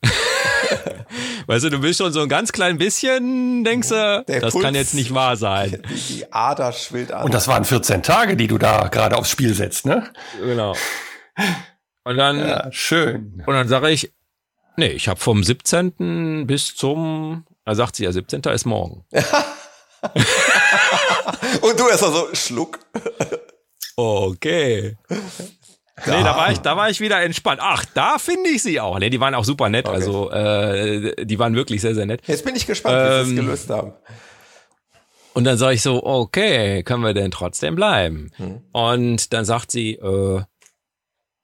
<laughs> weißt du, du bist schon so ein ganz klein bisschen, denkst du, Der das Puls, kann jetzt nicht wahr sein. <laughs> Die Ader schwillt an. Und das waren 14 Tage, die du da gerade aufs Spiel setzt, ne? Genau. Und dann, ja, schön. Und dann sage ich, nee, ich habe vom 17. bis zum, da sagt sie ja, 17. ist morgen. <laughs> Und du erst mal so, Schluck. Okay. Ja. Nee, da war ich, da war ich wieder entspannt. Ach, da finde ich sie auch. Nee, die waren auch super nett. Okay. Also, äh, die waren wirklich sehr, sehr nett. Jetzt bin ich gespannt, ähm, wie sie es ähm, gelöst haben. Und dann sage ich so, okay, können wir denn trotzdem bleiben? Hm. Und dann sagt sie, äh,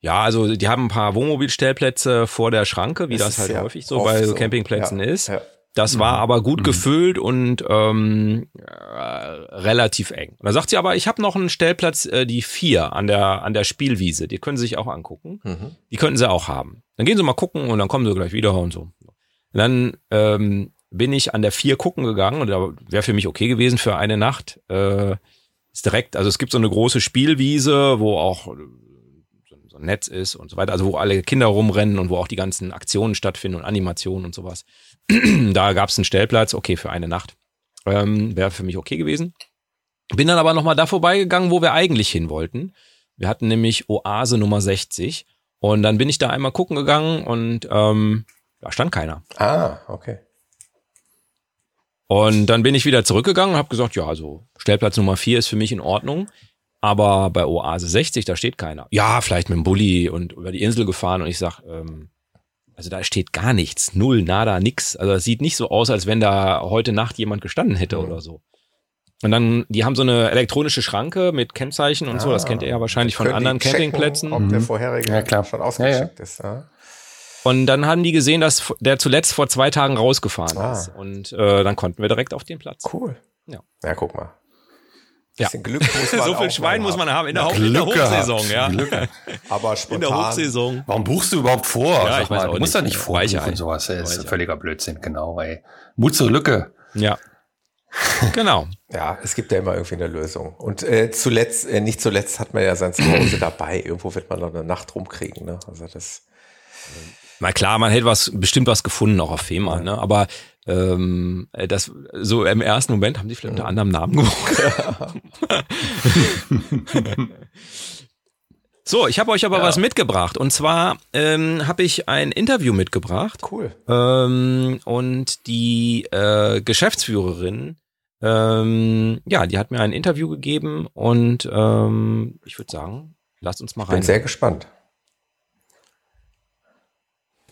ja, also die haben ein paar Wohnmobilstellplätze vor der Schranke, wie das, das halt häufig so bei so Campingplätzen ja. ist. Ja. Das mhm. war aber gut mhm. gefüllt und ähm, äh, relativ eng. Und da sagt sie aber, ich habe noch einen Stellplatz, äh, die vier an der an der Spielwiese. Die können Sie sich auch angucken. Mhm. Die könnten Sie auch haben. Dann gehen Sie mal gucken und dann kommen Sie gleich wieder und so. Und dann ähm, bin ich an der vier gucken gegangen und da wäre für mich okay gewesen für eine Nacht. Äh, ist direkt, also es gibt so eine große Spielwiese, wo auch so ein Netz ist und so weiter, also wo alle Kinder rumrennen und wo auch die ganzen Aktionen stattfinden und Animationen und sowas. <clears throat> da gab es einen Stellplatz, okay, für eine Nacht. Ähm, Wäre für mich okay gewesen. Bin dann aber nochmal da vorbeigegangen, wo wir eigentlich hin wollten. Wir hatten nämlich Oase Nummer 60. Und dann bin ich da einmal gucken gegangen und ähm, da stand keiner. Ah, okay. Und dann bin ich wieder zurückgegangen und habe gesagt, ja, also Stellplatz Nummer 4 ist für mich in Ordnung. Aber bei Oase 60, da steht keiner. Ja, vielleicht mit dem Bulli und über die Insel gefahren. Und ich sag, ähm, also da steht gar nichts, null, nada, nix. Also es sieht nicht so aus, als wenn da heute Nacht jemand gestanden hätte mhm. oder so. Und dann, die haben so eine elektronische Schranke mit Kennzeichen und ah, so, das kennt ihr ja wahrscheinlich von anderen Campingplätzen. Checken, ob der mhm. vorherige ja, klar. schon ausgeschickt ja, ja. ist. Ja. Und dann haben die gesehen, dass der zuletzt vor zwei Tagen rausgefahren ah. ist. Und äh, dann konnten wir direkt auf den Platz. Cool. Ja. Ja, guck mal. Bisschen Glück muss <laughs> man So viel Schwein muss man haben in der, ja, in der Hochsaison, ja. Glück. <laughs> Aber spontan. In der Hochsaison. Warum buchst du überhaupt vor? Ja, ich weiß mal, du musst da nicht vorbuchen und sowas. Das ist völliger Blödsinn, genau, ey. Mut zur Lücke. Ja. genau. <laughs> Ja, es gibt ja immer irgendwie eine Lösung. Und äh, zuletzt, äh, nicht zuletzt hat man ja sein Zuhause <clears throat> dabei. Irgendwo wird man noch eine Nacht rumkriegen, ne? Also das. Na klar, man hätte was, bestimmt was gefunden, auch auf FEMA, ne? Aber ähm, äh, das so im ersten Moment haben die vielleicht unter anderem Namen gebraucht. <laughs> so, ich habe euch aber ja. was mitgebracht und zwar ähm, habe ich ein Interview mitgebracht. Cool. Ähm, und die äh, Geschäftsführerin, ähm, ja, die hat mir ein Interview gegeben und ähm, ich würde sagen, lasst uns mal rein. Bin sehr gespannt.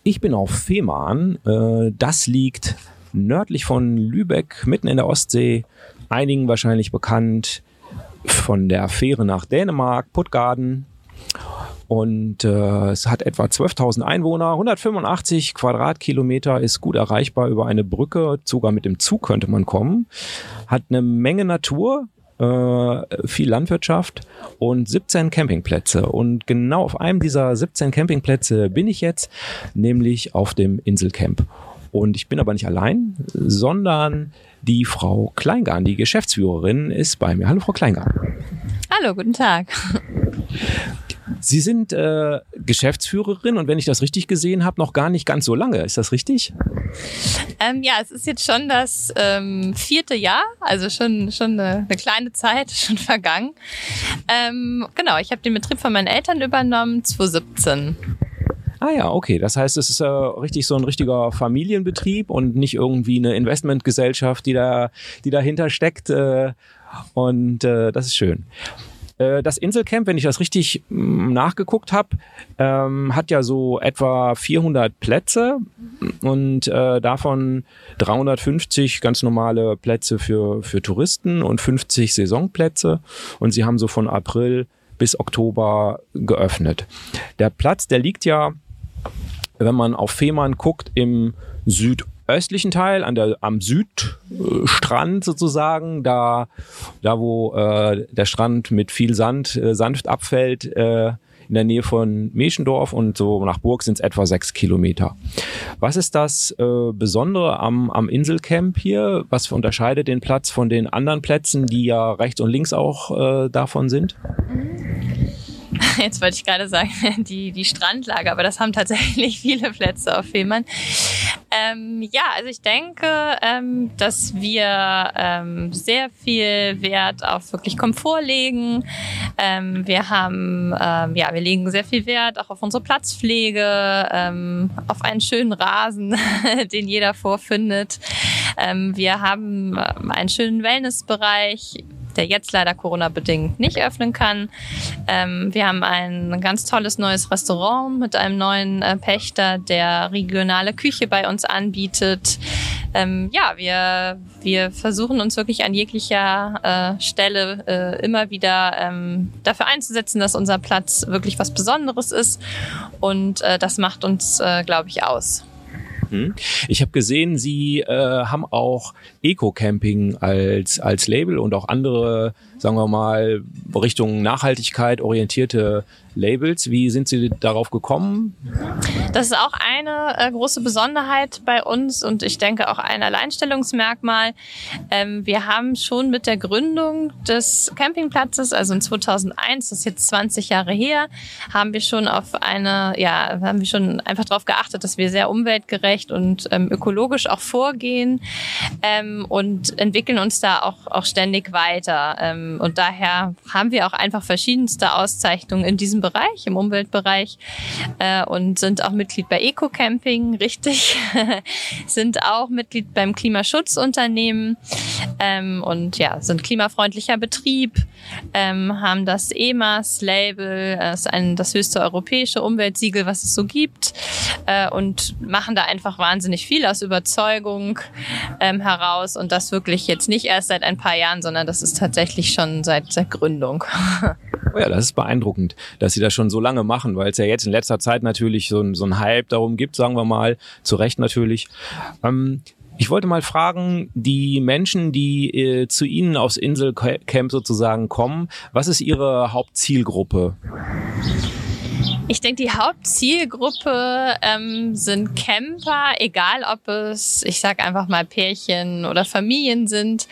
Ich bin auf Fehmarn. Äh, das liegt nördlich von Lübeck, mitten in der Ostsee, einigen wahrscheinlich bekannt von der Fähre nach Dänemark, Puttgarden. Und äh, es hat etwa 12.000 Einwohner, 185 Quadratkilometer, ist gut erreichbar über eine Brücke, sogar mit dem Zug könnte man kommen. Hat eine Menge Natur, äh, viel Landwirtschaft und 17 Campingplätze. Und genau auf einem dieser 17 Campingplätze bin ich jetzt, nämlich auf dem Inselcamp. Und ich bin aber nicht allein, sondern die Frau Kleingarn, die Geschäftsführerin, ist bei mir. Hallo, Frau Kleingarn. Hallo, guten Tag. Sie sind äh, Geschäftsführerin und wenn ich das richtig gesehen habe, noch gar nicht ganz so lange. Ist das richtig? Ähm, ja, es ist jetzt schon das ähm, vierte Jahr, also schon, schon eine, eine kleine Zeit <laughs> schon vergangen. Ähm, genau, ich habe den Betrieb von meinen Eltern übernommen, 2017. Ah ja, okay. Das heißt, es ist äh, richtig so ein richtiger Familienbetrieb und nicht irgendwie eine Investmentgesellschaft, die da, die dahinter steckt. Äh, und äh, das ist schön. Äh, das Inselcamp, wenn ich das richtig mm, nachgeguckt habe, ähm, hat ja so etwa 400 Plätze und äh, davon 350 ganz normale Plätze für, für Touristen und 50 Saisonplätze. Und sie haben so von April bis Oktober geöffnet. Der Platz, der liegt ja, wenn man auf Fehmarn guckt, im Südosten östlichen Teil, an der, am Südstrand sozusagen, da, da wo äh, der Strand mit viel Sand äh, sanft abfällt, äh, in der Nähe von Meschendorf und so nach Burg sind es etwa sechs Kilometer. Was ist das äh, Besondere am, am Inselcamp hier? Was unterscheidet den Platz von den anderen Plätzen, die ja rechts und links auch äh, davon sind? <laughs> jetzt wollte ich gerade sagen, <laughs> die, die Strandlage, aber das haben tatsächlich <laughs> viele Plätze auf Fehmarn. Ähm, ja, also ich denke, ähm, dass wir ähm, sehr viel Wert auf wirklich Komfort legen. Ähm, wir haben, ähm, ja, wir legen sehr viel Wert auch auf unsere Platzpflege, ähm, auf einen schönen Rasen, den jeder vorfindet. Wir haben einen schönen Wellnessbereich der jetzt leider Corona-bedingt nicht öffnen kann. Ähm, wir haben ein ganz tolles neues Restaurant mit einem neuen äh, Pächter, der regionale Küche bei uns anbietet. Ähm, ja, wir, wir versuchen uns wirklich an jeglicher äh, Stelle äh, immer wieder ähm, dafür einzusetzen, dass unser Platz wirklich was Besonderes ist. Und äh, das macht uns, äh, glaube ich, aus. Hm? Ich habe gesehen, Sie äh, haben auch Eco-Camping als, als Label und auch andere, sagen wir mal, Richtung Nachhaltigkeit orientierte Labels. Wie sind Sie darauf gekommen? Das ist auch eine äh, große Besonderheit bei uns und ich denke auch ein Alleinstellungsmerkmal. Ähm, wir haben schon mit der Gründung des Campingplatzes, also in 2001, das ist jetzt 20 Jahre her, haben wir schon auf eine, ja, haben wir schon einfach darauf geachtet, dass wir sehr umweltgerecht und ähm, ökologisch auch vorgehen ähm, und entwickeln uns da auch, auch ständig weiter. Ähm, und daher haben wir auch einfach verschiedenste Auszeichnungen in diesem Bereich, im Umweltbereich äh, und sind auch Mitglied bei Eco Camping, <laughs> richtig, sind auch Mitglied beim Klimaschutzunternehmen ähm, und ja, sind klimafreundlicher Betrieb, ähm, haben das EMAS-Label, das ist ein, das höchste europäische Umweltsiegel, was es so gibt äh, und machen da einfach wahnsinnig viel aus Überzeugung ähm, heraus und das wirklich jetzt nicht erst seit ein paar Jahren, sondern das ist tatsächlich schon seit, seit Gründung. <laughs> Oh ja, das ist beeindruckend, dass sie das schon so lange machen, weil es ja jetzt in letzter Zeit natürlich so, so ein Hype darum gibt, sagen wir mal, zu Recht natürlich. Ähm, ich wollte mal fragen, die Menschen, die äh, zu Ihnen aufs Inselcamp sozusagen kommen, was ist Ihre Hauptzielgruppe? Ich denke, die Hauptzielgruppe ähm, sind Camper, egal ob es, ich sag einfach mal Pärchen oder Familien sind,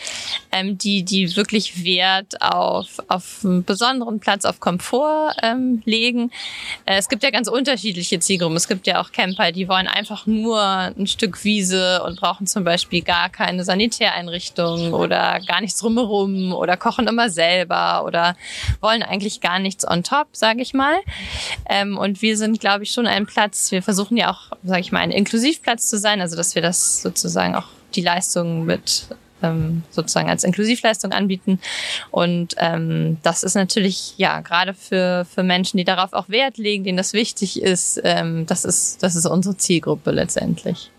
ähm, die die wirklich Wert auf auf einen besonderen Platz, auf Komfort ähm, legen. Äh, es gibt ja ganz unterschiedliche Zielgruppen. Es gibt ja auch Camper, die wollen einfach nur ein Stück Wiese und brauchen zum Beispiel gar keine Sanitäreinrichtung oder gar nichts drumherum oder kochen immer selber oder wollen eigentlich gar nichts on top, sage ich mal. Ähm, ähm, und wir sind, glaube ich, schon ein Platz, wir versuchen ja auch, sage ich mal, ein Inklusivplatz zu sein, also dass wir das sozusagen auch die Leistungen mit ähm, sozusagen als Inklusivleistung anbieten. Und ähm, das ist natürlich, ja, gerade für, für Menschen, die darauf auch Wert legen, denen das wichtig ist, ähm, das ist, das ist unsere Zielgruppe letztendlich.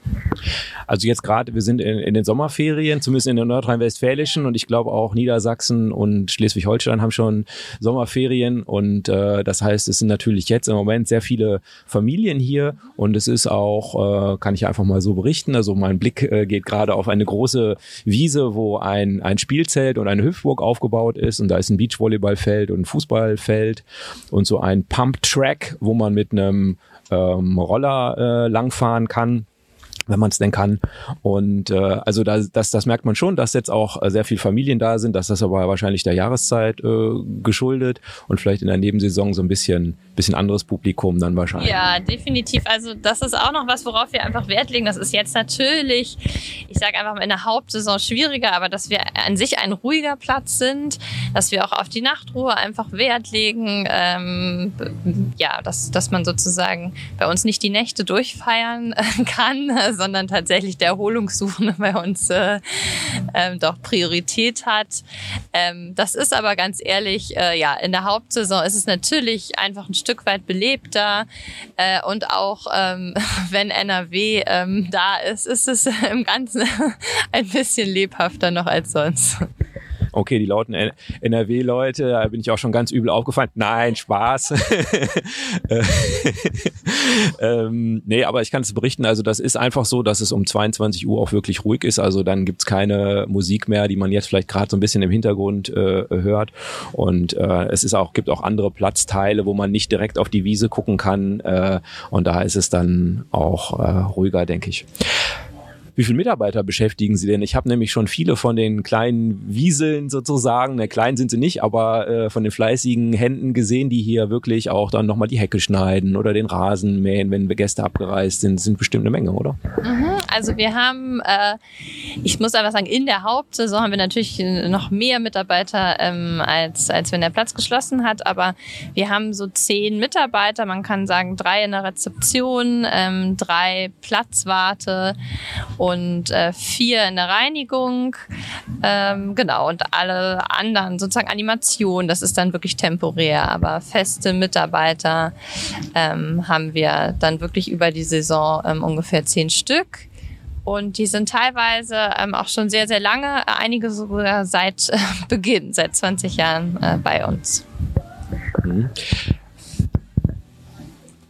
Also jetzt gerade, wir sind in, in den Sommerferien, zumindest in der nordrhein-westfälischen und ich glaube auch Niedersachsen und Schleswig-Holstein haben schon Sommerferien und äh, das heißt, es sind natürlich jetzt im Moment sehr viele Familien hier und es ist auch, äh, kann ich einfach mal so berichten, also mein Blick äh, geht gerade auf eine große Wiese Wiese, wo ein, ein Spielzelt und eine Hüpfburg aufgebaut ist und da ist ein Beachvolleyballfeld und ein Fußballfeld und so ein Pump-Track, wo man mit einem ähm, Roller äh, langfahren kann wenn man es denn kann. Und äh, also da, das, das merkt man schon, dass jetzt auch äh, sehr viel Familien da sind, dass das aber wahrscheinlich der Jahreszeit äh, geschuldet und vielleicht in der Nebensaison so ein bisschen, bisschen anderes Publikum dann wahrscheinlich. Ja, definitiv. Also das ist auch noch was, worauf wir einfach Wert legen. Das ist jetzt natürlich, ich sage einfach mal in der Hauptsaison schwieriger, aber dass wir an sich ein ruhiger Platz sind, dass wir auch auf die Nachtruhe einfach Wert legen. Ähm, ja, dass, dass man sozusagen bei uns nicht die Nächte durchfeiern kann <laughs> <laughs> sondern tatsächlich der Erholungssuchende bei uns äh, ähm, doch Priorität hat. Ähm, das ist aber ganz ehrlich, äh, ja, in der Hauptsaison ist es natürlich einfach ein Stück weit belebter äh, und auch ähm, <laughs> wenn NRW ähm, da ist, ist es <laughs> im Ganzen ein bisschen lebhafter noch als sonst okay, die lauten NRW-Leute, da bin ich auch schon ganz übel aufgefallen. Nein, Spaß. <laughs> ähm, nee, aber ich kann es berichten, also das ist einfach so, dass es um 22 Uhr auch wirklich ruhig ist. Also dann gibt's keine Musik mehr, die man jetzt vielleicht gerade so ein bisschen im Hintergrund äh, hört. Und äh, es ist auch, gibt auch andere Platzteile, wo man nicht direkt auf die Wiese gucken kann. Äh, und da ist es dann auch äh, ruhiger, denke ich. Wie viele Mitarbeiter beschäftigen Sie denn? Ich habe nämlich schon viele von den kleinen Wieseln sozusagen, ne, klein sind sie nicht, aber äh, von den fleißigen Händen gesehen, die hier wirklich auch dann nochmal die Hecke schneiden oder den Rasen mähen, wenn Gäste abgereist sind. Das sind bestimmt eine Menge, oder? Mhm, also wir haben, äh, ich muss einfach sagen, in der Hauptsaison haben wir natürlich noch mehr Mitarbeiter, ähm, als, als wenn der Platz geschlossen hat, aber wir haben so zehn Mitarbeiter, man kann sagen drei in der Rezeption, ähm, drei Platzwarte und äh, vier in der Reinigung. Ähm, genau, und alle anderen sozusagen Animationen, das ist dann wirklich temporär, aber feste Mitarbeiter ähm, haben wir dann wirklich über die Saison ähm, ungefähr zehn Stück. Und die sind teilweise ähm, auch schon sehr, sehr lange, einige sogar seit äh, <laughs> Beginn, seit 20 Jahren äh, bei uns. Mhm.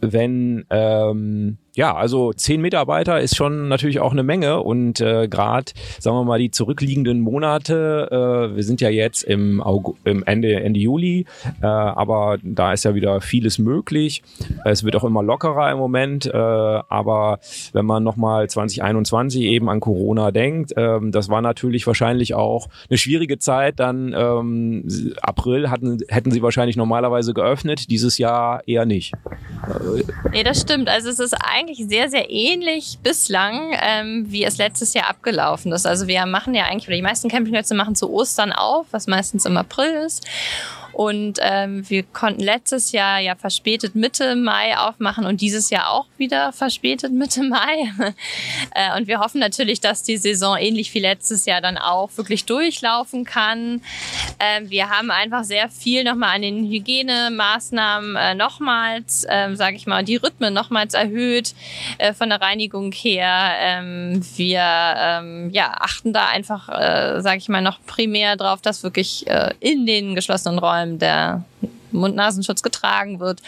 Wenn ähm ja, also zehn Mitarbeiter ist schon natürlich auch eine Menge und äh, gerade, sagen wir mal, die zurückliegenden Monate, äh, wir sind ja jetzt im, August, im Ende, Ende Juli, äh, aber da ist ja wieder vieles möglich. Es wird auch immer lockerer im Moment, äh, aber wenn man nochmal 2021 eben an Corona denkt, äh, das war natürlich wahrscheinlich auch eine schwierige Zeit. Dann ähm, April hatten, hätten sie wahrscheinlich normalerweise geöffnet, dieses Jahr eher nicht. Nee, das stimmt. Also es ist eigentlich eigentlich sehr, sehr ähnlich bislang, ähm, wie es letztes Jahr abgelaufen ist. Also wir machen ja eigentlich, oder die meisten Campingplätze machen zu Ostern auf, was meistens im April ist. Und ähm, wir konnten letztes Jahr ja verspätet Mitte Mai aufmachen und dieses Jahr auch wieder verspätet Mitte Mai. <laughs> äh, und wir hoffen natürlich, dass die Saison ähnlich wie letztes Jahr dann auch wirklich durchlaufen kann. Ähm, wir haben einfach sehr viel nochmal an den Hygienemaßnahmen äh, nochmals, äh, sage ich mal, die Rhythmen nochmals erhöht äh, von der Reinigung her. Ähm, wir ähm, ja, achten da einfach, äh, sage ich mal, noch primär drauf, dass wirklich äh, in den geschlossenen Räumen ähm, der Mund-Nasenschutz getragen wird.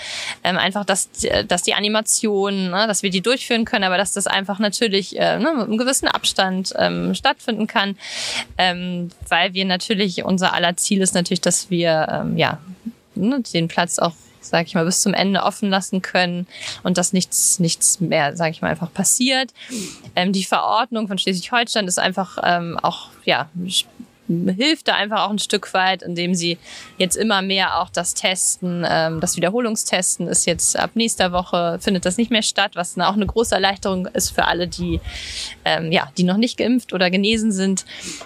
Ähm, einfach, dass, dass die Animationen, ne, dass wir die durchführen können, aber dass das einfach natürlich äh, ne, mit einem gewissen Abstand ähm, stattfinden kann. Ähm, weil wir natürlich, unser aller Ziel ist natürlich, dass wir ähm, ja, ne, den Platz auch sage ich mal, bis zum Ende offen lassen können und dass nichts, nichts mehr, sage ich mal, einfach passiert. Ähm, die Verordnung von Schleswig-Holstein ist einfach ähm, auch ja hilft da einfach auch ein Stück weit, indem sie jetzt immer mehr auch das Testen, ähm, das Wiederholungstesten ist jetzt ab nächster Woche findet das nicht mehr statt, was auch eine große Erleichterung ist für alle, die ähm, ja, die noch nicht geimpft oder genesen sind.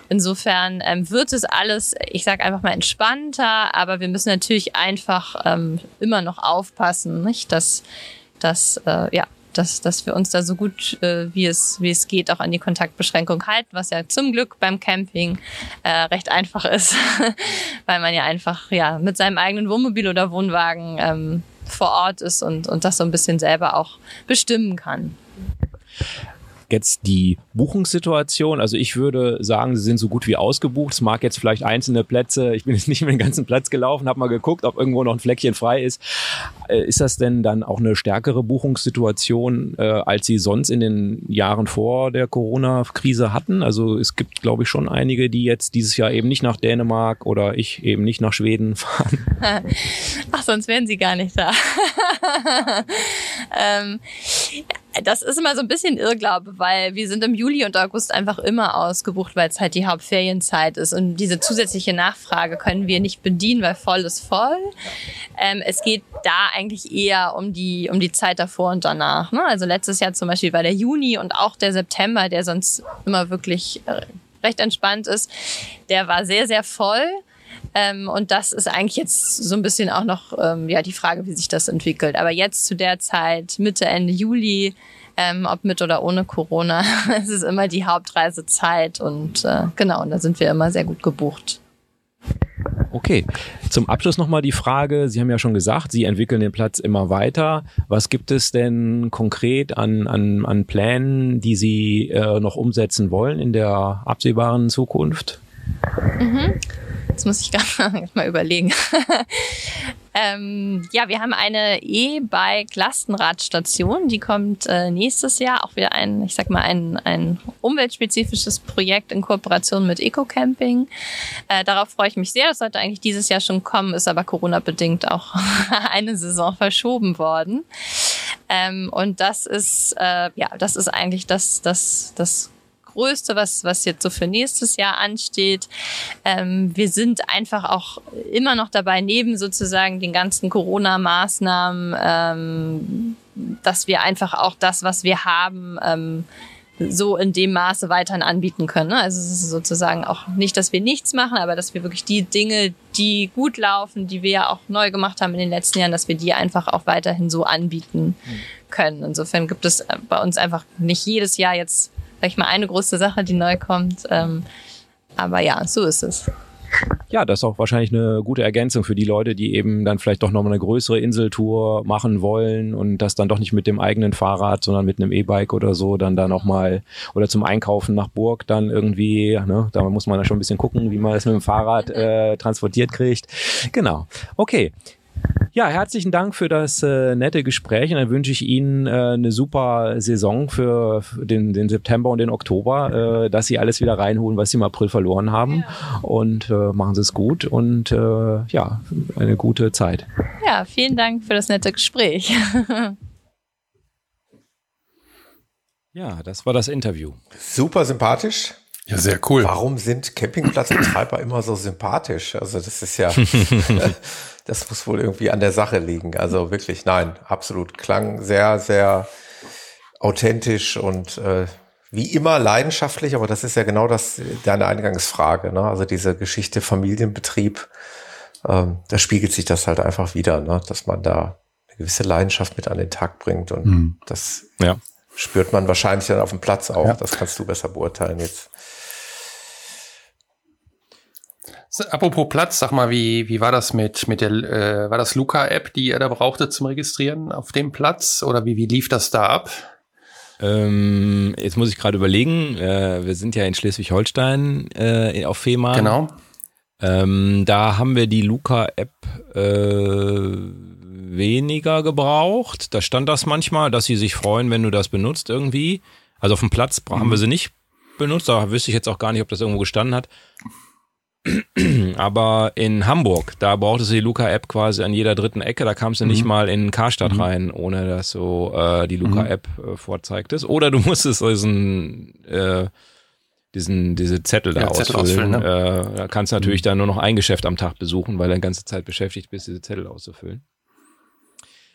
Insofern ähm, wird es alles, ich sage einfach mal entspannter, aber wir müssen natürlich einfach ähm, immer noch aufpassen, nicht, dass dass äh, ja dass, dass wir uns da so gut äh, wie, es, wie es geht auch an die Kontaktbeschränkung halten, was ja zum Glück beim Camping äh, recht einfach ist, <laughs> weil man ja einfach ja mit seinem eigenen Wohnmobil oder Wohnwagen ähm, vor Ort ist und, und das so ein bisschen selber auch bestimmen kann. Jetzt die Buchungssituation. Also ich würde sagen, sie sind so gut wie ausgebucht. Es mag jetzt vielleicht einzelne Plätze, ich bin jetzt nicht mehr den ganzen Platz gelaufen, habe mal geguckt, ob irgendwo noch ein Fleckchen frei ist. Äh, ist das denn dann auch eine stärkere Buchungssituation, äh, als Sie sonst in den Jahren vor der Corona-Krise hatten? Also es gibt, glaube ich, schon einige, die jetzt dieses Jahr eben nicht nach Dänemark oder ich eben nicht nach Schweden <laughs> fahren. Ach, sonst wären Sie gar nicht da. <laughs> ähm, das ist immer so ein bisschen Irrglaube, weil wir sind im Juli und August einfach immer ausgebucht, weil es halt die Hauptferienzeit ist. Und diese zusätzliche Nachfrage können wir nicht bedienen, weil voll ist voll. Ähm, es geht da eigentlich eher um die, um die Zeit davor und danach. Ne? Also letztes Jahr zum Beispiel war der Juni und auch der September, der sonst immer wirklich äh, recht entspannt ist, der war sehr, sehr voll. Ähm, und das ist eigentlich jetzt so ein bisschen auch noch ähm, ja, die Frage, wie sich das entwickelt. Aber jetzt zu der Zeit, Mitte, Ende Juli, ähm, ob mit oder ohne Corona, <laughs> es ist immer die Hauptreisezeit und äh, genau, und da sind wir immer sehr gut gebucht. Okay, zum Abschluss nochmal die Frage, Sie haben ja schon gesagt, Sie entwickeln den Platz immer weiter. Was gibt es denn konkret an, an, an Plänen, die Sie äh, noch umsetzen wollen in der absehbaren Zukunft? Mhm. Jetzt muss ich gerade <laughs> <laughs> mal überlegen. <laughs> ähm, ja, wir haben eine E-Bike-Lastenradstation, die kommt äh, nächstes Jahr. Auch wieder ein, ich sag mal, ein, ein umweltspezifisches Projekt in Kooperation mit Eco-Camping. Äh, darauf freue ich mich sehr. Das sollte eigentlich dieses Jahr schon kommen, ist aber Corona-bedingt auch eine Saison verschoben worden. Ähm, und das ist, äh, ja, das ist eigentlich das, das, das Größte, was, was jetzt so für nächstes Jahr ansteht. Ähm, wir sind einfach auch immer noch dabei, neben sozusagen den ganzen Corona-Maßnahmen, ähm, dass wir einfach auch das, was wir haben, ähm, so in dem Maße weiterhin anbieten können. Ne? Also es ist sozusagen auch nicht, dass wir nichts machen, aber dass wir wirklich die Dinge, die gut laufen, die wir ja auch neu gemacht haben in den letzten Jahren, dass wir die einfach auch weiterhin so anbieten können. Insofern gibt es bei uns einfach nicht jedes Jahr jetzt sag ich mal, eine große Sache, die neu kommt. Ähm, aber ja, so ist es. Ja, das ist auch wahrscheinlich eine gute Ergänzung für die Leute, die eben dann vielleicht doch nochmal eine größere Inseltour machen wollen und das dann doch nicht mit dem eigenen Fahrrad, sondern mit einem E-Bike oder so dann da nochmal oder zum Einkaufen nach Burg dann irgendwie, ne, da muss man dann schon ein bisschen gucken, wie man das mit dem Fahrrad äh, transportiert kriegt. Genau. Okay. Ja, herzlichen Dank für das äh, nette Gespräch und dann wünsche ich Ihnen äh, eine super Saison für den, den September und den Oktober, äh, dass Sie alles wieder reinholen, was Sie im April verloren haben ja. und äh, machen Sie es gut und äh, ja, eine gute Zeit. Ja, vielen Dank für das nette Gespräch. <laughs> ja, das war das Interview. Super sympathisch. Ja, sehr cool. Warum sind Campingplatzbetreiber immer so sympathisch? Also das ist ja, <laughs> das muss wohl irgendwie an der Sache liegen. Also wirklich, nein, absolut. Klang sehr, sehr authentisch und äh, wie immer leidenschaftlich, aber das ist ja genau das deine Eingangsfrage. Ne? Also diese Geschichte Familienbetrieb, ähm, da spiegelt sich das halt einfach wieder, ne? dass man da eine gewisse Leidenschaft mit an den Tag bringt und mhm. das ja. spürt man wahrscheinlich dann auf dem Platz auch. Ja. Das kannst du besser beurteilen jetzt. Apropos Platz, sag mal, wie, wie war das mit, mit der, äh, war das Luca-App, die ihr da brauchte zum Registrieren auf dem Platz? Oder wie, wie lief das da ab? Ähm, jetzt muss ich gerade überlegen, äh, wir sind ja in Schleswig-Holstein äh, auf Fehmarn. Genau. Ähm, da haben wir die Luca-App äh, weniger gebraucht. Da stand das manchmal, dass sie sich freuen, wenn du das benutzt irgendwie. Also auf dem Platz mhm. haben wir sie nicht benutzt, da wüsste ich jetzt auch gar nicht, ob das irgendwo gestanden hat. <clears throat> Aber in Hamburg, da brauchte sie die Luca-App quasi an jeder dritten Ecke. Da kamst du mhm. nicht mal in Karstadt mhm. rein, ohne dass so äh, die Luca-App mhm. äh, vorzeigtest. Oder du musstest diesen, äh, diesen, diese Zettel da ja, ausfüllen. Zettel ausfüllen ne? äh, da kannst du natürlich mhm. dann nur noch ein Geschäft am Tag besuchen, weil du die ganze Zeit beschäftigt bist, diese Zettel auszufüllen.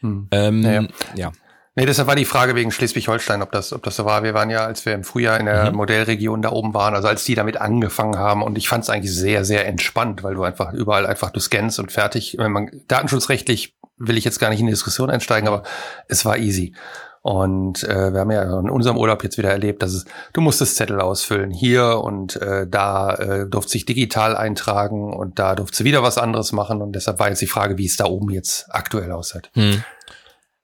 Mhm. Ähm, ja. ja. Nee, deshalb war die Frage wegen Schleswig-Holstein, ob das, ob das so war. Wir waren ja, als wir im Frühjahr in der mhm. Modellregion da oben waren, also als die damit angefangen haben und ich fand es eigentlich sehr, sehr entspannt, weil du einfach überall einfach du scannst und fertig. Wenn man datenschutzrechtlich will ich jetzt gar nicht in die Diskussion einsteigen, aber es war easy. Und äh, wir haben ja in unserem Urlaub jetzt wieder erlebt, dass es, du musstest Zettel ausfüllen hier und äh, da äh, durfte sich digital eintragen und da durfte sie wieder was anderes machen. Und deshalb war jetzt die Frage, wie es da oben jetzt aktuell aussieht. Hm.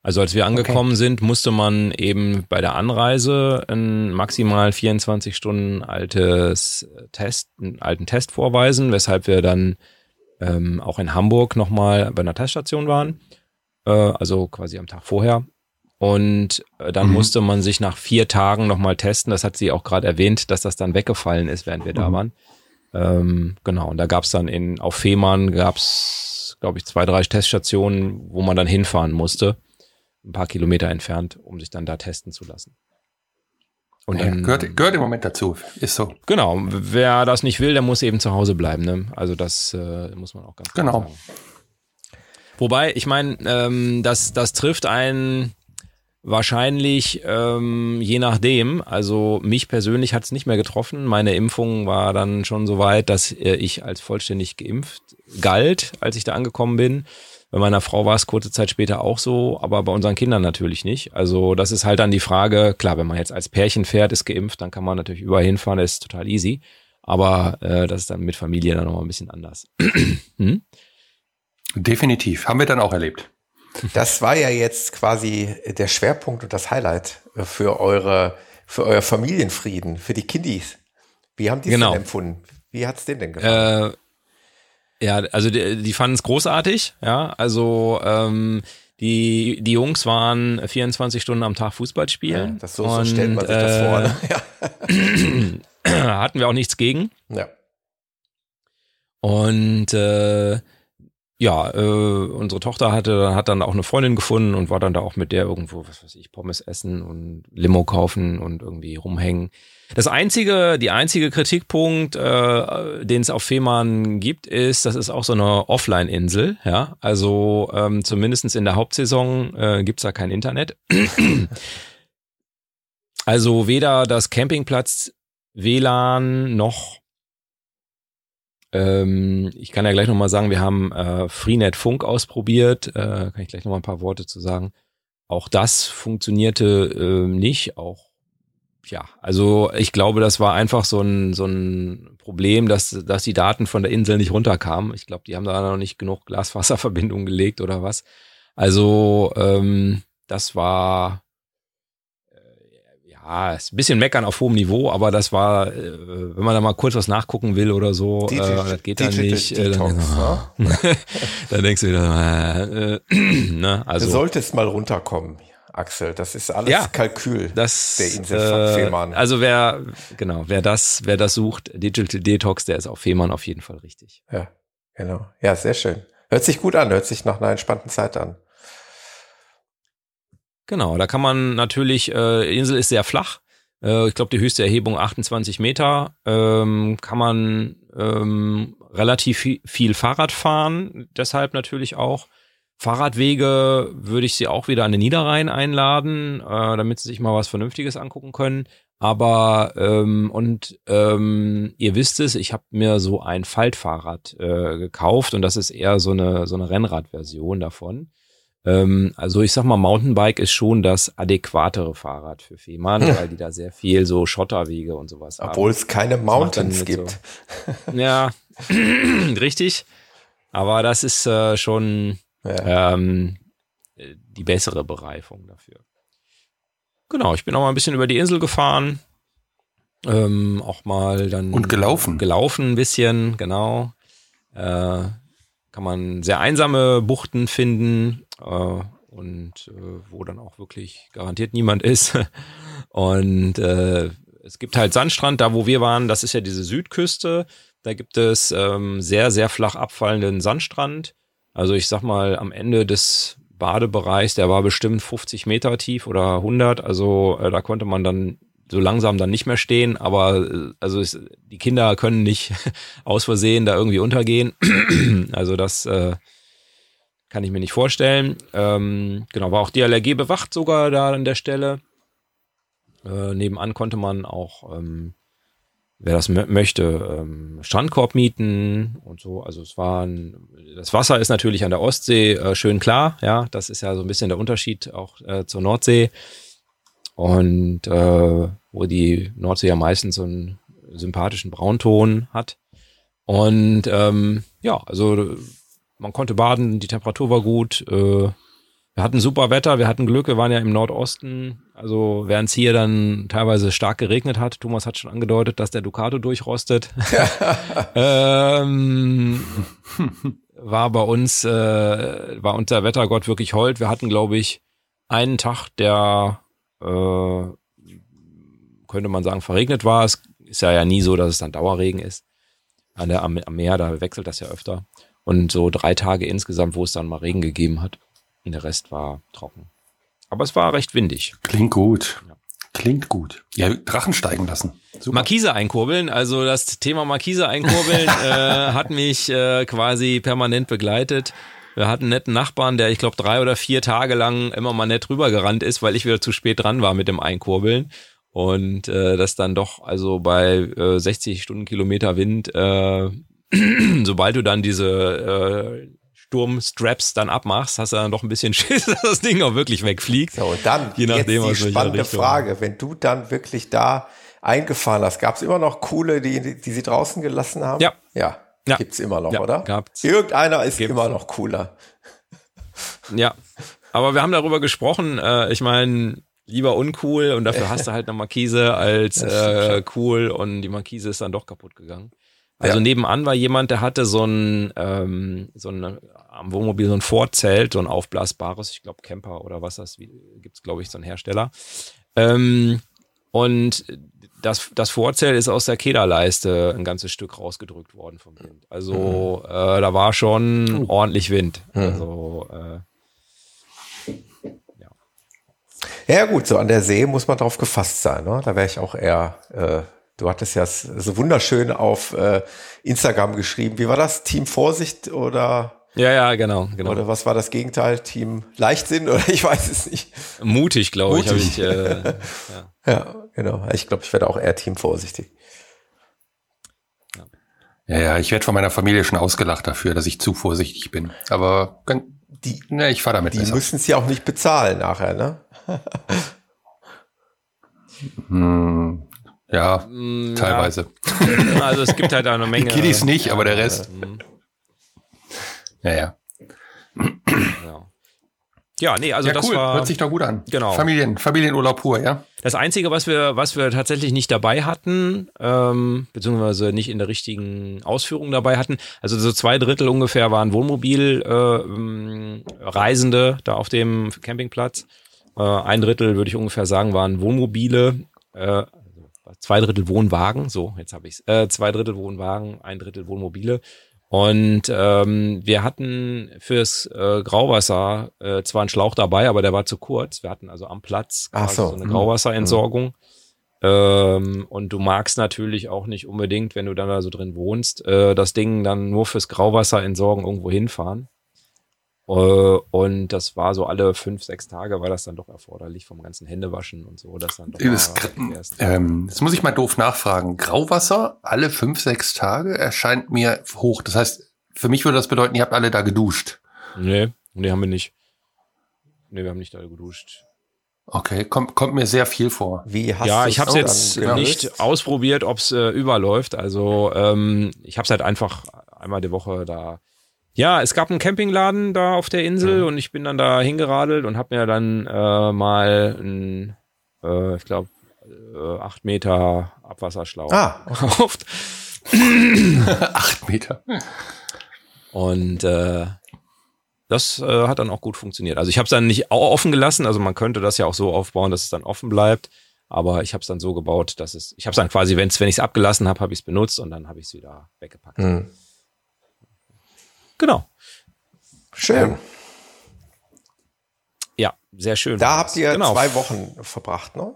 Also als wir angekommen okay. sind, musste man eben bei der Anreise ein maximal 24 Stunden altes Test, einen alten Test vorweisen, weshalb wir dann ähm, auch in Hamburg nochmal bei einer Teststation waren, äh, also quasi am Tag vorher. Und äh, dann mhm. musste man sich nach vier Tagen nochmal testen. Das hat sie auch gerade erwähnt, dass das dann weggefallen ist, während wir mhm. da waren. Ähm, genau, und da gab es dann in, auf Fehmarn gab es, glaube ich, zwei, drei Teststationen, wo man dann hinfahren musste, ein paar Kilometer entfernt, um sich dann da testen zu lassen. Und ja, dann, gehört, gehört im Moment dazu, ist so. Genau, wer das nicht will, der muss eben zu Hause bleiben. Ne? Also das äh, muss man auch ganz genau sagen. Wobei, ich meine, ähm, das, das trifft einen Wahrscheinlich ähm, je nachdem. Also mich persönlich hat es nicht mehr getroffen. Meine Impfung war dann schon so weit, dass äh, ich als vollständig geimpft galt, als ich da angekommen bin. Bei meiner Frau war es kurze Zeit später auch so, aber bei unseren Kindern natürlich nicht. Also das ist halt dann die Frage, klar, wenn man jetzt als Pärchen fährt, ist geimpft, dann kann man natürlich überall hinfahren, das ist total easy. Aber äh, das ist dann mit Familie dann nochmal ein bisschen anders. <clears throat> hm? Definitiv, haben wir dann auch erlebt. Das war ja jetzt quasi der Schwerpunkt und das Highlight für eure, für euer Familienfrieden, für die Kiddies. Wie haben die es genau. denn empfunden? Wie hat es denen denn gefallen? Äh, ja, also die, die fanden es großartig, ja. Also ähm, die, die Jungs waren 24 Stunden am Tag Fußball spielen. Ja, das so, so stellt man sich äh, das vor. Ne? Ja. <clears throat> hatten wir auch nichts gegen. Ja. Und äh, ja, äh, unsere Tochter hatte, hat dann auch eine Freundin gefunden und war dann da auch mit der irgendwo, was weiß ich, Pommes essen und Limo kaufen und irgendwie rumhängen. Das einzige, die einzige Kritikpunkt, äh, den es auf Fehmarn gibt, ist, das ist auch so eine Offline-Insel, ja. Also ähm, zumindest in der Hauptsaison äh, gibt's da kein Internet. also weder das Campingplatz WLAN noch ähm, ich kann ja gleich nochmal sagen, wir haben äh, Freenet Funk ausprobiert. Äh, kann ich gleich nochmal ein paar Worte zu sagen. Auch das funktionierte äh, nicht. Auch ja, also ich glaube, das war einfach so ein, so ein Problem, dass, dass die Daten von der Insel nicht runterkamen. Ich glaube, die haben da noch nicht genug Glasfaserverbindungen gelegt oder was. Also ähm, das war ja, ist ein bisschen meckern auf hohem Niveau, aber das war, äh, wenn man da mal kurz was nachgucken will oder so, äh, das geht dann nicht. Äh, dann, ne? <laughs> dann, denkst du wieder, äh, <clears throat> ne, also. Du solltest mal runterkommen. Axel, das ist alles ja, Kalkül das, der Insel äh, Fehmarn. Also wer, genau, wer das, wer das sucht, Digital Detox, der ist auf Fehmarn auf jeden Fall richtig. Ja, genau. Ja, sehr schön. Hört sich gut an, hört sich nach einer entspannten Zeit an. Genau, da kann man natürlich, äh, Insel ist sehr flach. Äh, ich glaube, die höchste Erhebung 28 Meter. Ähm, kann man ähm, relativ viel Fahrrad fahren, deshalb natürlich auch. Fahrradwege würde ich sie auch wieder an den Niederrhein einladen, äh, damit sie sich mal was Vernünftiges angucken können. Aber ähm, und ähm, ihr wisst es, ich habe mir so ein Faltfahrrad äh, gekauft und das ist eher so eine so eine Rennradversion davon. Ähm, also ich sag mal, Mountainbike ist schon das adäquatere Fahrrad für Fehmarn, hm. weil die da sehr viel so Schotterwege und sowas Obwohl haben. Obwohl es keine Mountains gibt. So. <laughs> Ja, <clears throat> richtig. Aber das ist äh, schon ja. ähm, die bessere Bereifung dafür. Genau, ich bin auch mal ein bisschen über die Insel gefahren. Ähm, auch mal dann. Und gelaufen. Gelaufen ein bisschen, genau. Äh, kann man sehr einsame Buchten finden und äh, wo dann auch wirklich garantiert niemand ist. <laughs> und äh, es gibt halt Sandstrand, da wo wir waren, das ist ja diese Südküste. Da gibt es ähm, sehr, sehr flach abfallenden Sandstrand. Also ich sag mal, am Ende des Badebereichs, der war bestimmt 50 Meter tief oder 100. Also äh, da konnte man dann so langsam dann nicht mehr stehen, aber äh, also es, die Kinder können nicht <laughs> aus Versehen da irgendwie untergehen. <clears throat> also das äh, kann ich mir nicht vorstellen. Ähm, genau, war auch DLRG bewacht sogar da an der Stelle. Äh, nebenan konnte man auch, ähm, wer das möchte, ähm, Strandkorb mieten und so. Also es war ein, das Wasser ist natürlich an der Ostsee äh, schön klar, ja. Das ist ja so ein bisschen der Unterschied auch äh, zur Nordsee. Und äh, wo die Nordsee ja meistens so einen sympathischen Braunton hat. Und ähm, ja, also man konnte baden, die Temperatur war gut, äh, wir hatten super Wetter, wir hatten Glück, wir waren ja im Nordosten. Also während es hier dann teilweise stark geregnet hat, Thomas hat schon angedeutet, dass der Ducato durchrostet. <laughs> ähm, war bei uns, äh, war unser Wettergott wirklich hold. Wir hatten, glaube ich, einen Tag, der äh, könnte man sagen, verregnet war. Es ist ja, ja nie so, dass es dann Dauerregen ist. An der, am, am Meer, da wechselt das ja öfter. Und so drei Tage insgesamt, wo es dann mal Regen gegeben hat. Und der Rest war trocken. Aber es war recht windig. Klingt gut. Ja. Klingt gut. Ja, Drachen steigen lassen. Super. Markise einkurbeln. Also das Thema Markise einkurbeln <laughs> äh, hat mich äh, quasi permanent begleitet. Wir hatten einen netten Nachbarn, der ich glaube drei oder vier Tage lang immer mal nett rübergerannt ist, weil ich wieder zu spät dran war mit dem Einkurbeln. Und äh, das dann doch, also bei äh, 60 Stundenkilometer Wind, äh, <clears throat> sobald du dann diese äh, Sturmstraps dann abmachst, hast du dann doch ein bisschen <laughs> Schiss, dass das Ding auch wirklich wegfliegt. So, dann je nachdem, jetzt die spannende Frage, wenn du dann wirklich da eingefahren hast, gab es immer noch coole, die, die sie draußen gelassen haben? Ja. Ja, ja. gibt's immer noch, ja, oder? Gab's. Irgendeiner ist gibt's. immer noch cooler. Ja, aber wir haben darüber gesprochen, äh, ich meine, lieber uncool und dafür hast du halt eine Markise als <laughs> äh, cool und die Markise ist dann doch kaputt gegangen. Also ja. nebenan war jemand, der hatte so ein, ähm, so ein am Wohnmobil so ein Vorzelt, so ein aufblasbares, ich glaube Camper oder was das, gibt es glaube ich so ein Hersteller. Ähm, und das, das Vorzelt ist aus der Kederleiste ein ganzes Stück rausgedrückt worden vom Wind. Also mhm. äh, da war schon uh. ordentlich Wind. Mhm. Also äh, ja. Ja gut, so an der See muss man drauf gefasst sein. Ne? Da wäre ich auch eher äh, Du hattest ja so wunderschön auf äh, Instagram geschrieben. Wie war das? Team Vorsicht oder? Ja, ja, genau, genau. Oder was war das Gegenteil? Team Leichtsinn oder <laughs> ich weiß es nicht. Mutig, glaube ich. ich äh, ja. <laughs> ja, genau. Ich glaube, ich werde auch eher Team vorsichtig. Ja, ja, ich werde von meiner Familie schon ausgelacht dafür, dass ich zu vorsichtig bin. Aber die, ne, ich fahre damit. Die müssen es ja auch nicht bezahlen nachher, ne? <laughs> hm, ja, mm, teilweise. Ja. Also es gibt halt eine Menge. Die Kiddies nicht, aber der Rest. Ja, ja. ja. Ja, nee, also ja, das cool. war. Hört sich doch gut an. Genau. Familien, Familienurlaub pur, ja. Das Einzige, was wir, was wir tatsächlich nicht dabei hatten, ähm, beziehungsweise nicht in der richtigen Ausführung dabei hatten, also so zwei Drittel ungefähr waren Wohnmobilreisende äh, Reisende da auf dem Campingplatz. Äh, ein Drittel, würde ich ungefähr sagen, waren Wohnmobile. Äh, zwei Drittel Wohnwagen, so, jetzt habe ich's. Äh, zwei Drittel Wohnwagen, ein Drittel Wohnmobile. Und ähm, wir hatten fürs äh, Grauwasser äh, zwar einen Schlauch dabei, aber der war zu kurz. Wir hatten also am Platz quasi so. so. eine mhm. Grauwasserentsorgung. Mhm. Ähm, und du magst natürlich auch nicht unbedingt, wenn du dann da so drin wohnst, äh, das Ding dann nur fürs Grauwasser entsorgen irgendwo hinfahren. Äh, und das war so alle fünf, sechs Tage war das dann doch erforderlich vom ganzen Händewaschen und so. Dass dann doch das, ähm, das muss ich mal doof nachfragen. Grauwasser alle fünf, sechs Tage erscheint mir hoch. Das heißt, für mich würde das bedeuten, ihr habt alle da geduscht. Nee, nee, haben wir nicht. Nee, wir haben nicht alle geduscht. Okay, kommt, kommt mir sehr viel vor. Wie hast ja, ich habe es jetzt nicht ausprobiert, ob es äh, überläuft. Also ähm, ich habe es halt einfach einmal die Woche da ja, es gab einen Campingladen da auf der Insel mhm. und ich bin dann da hingeradelt und habe mir dann äh, mal ein, äh, ich glaube, äh, acht Meter Abwasserschlauch ah, <laughs> gekauft. <laughs> acht Meter. Und äh, das äh, hat dann auch gut funktioniert. Also ich habe es dann nicht offen gelassen, also man könnte das ja auch so aufbauen, dass es dann offen bleibt. Aber ich habe es dann so gebaut, dass es, ich habe es dann quasi, wenn's, wenn ich es abgelassen habe, habe ich es benutzt und dann habe ich es wieder weggepackt. Mhm. Genau. Schön. Ja, sehr schön. Da habt ihr genau. zwei Wochen verbracht, ne?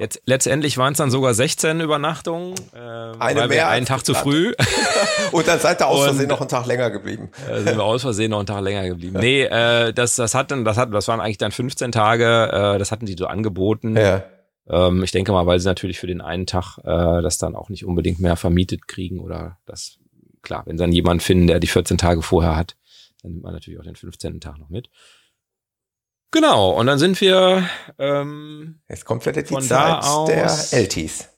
Jetzt, letztendlich waren es dann sogar 16 Übernachtungen. Äh, Eine mehr. Einen Tag zu früh. <laughs> Und dann seid ihr aus Versehen noch einen Tag länger geblieben. <laughs> Äh, sind wir aus Versehen noch einen Tag länger geblieben. Nee, äh, das, das hatten, das hatten, das waren eigentlich dann 15 Tage, äh, das hatten die so angeboten. Ja. Ähm, ich denke mal, weil sie natürlich für den einen Tag äh, das dann auch nicht unbedingt mehr vermietet kriegen oder das klar, wenn sie dann jemanden finden, der die 14 Tage vorher hat, dann nimmt man natürlich auch den 15. Tag noch mit. Genau, und dann sind wir ähm, Jetzt kommt wieder die von Zeit aus, der Eltis.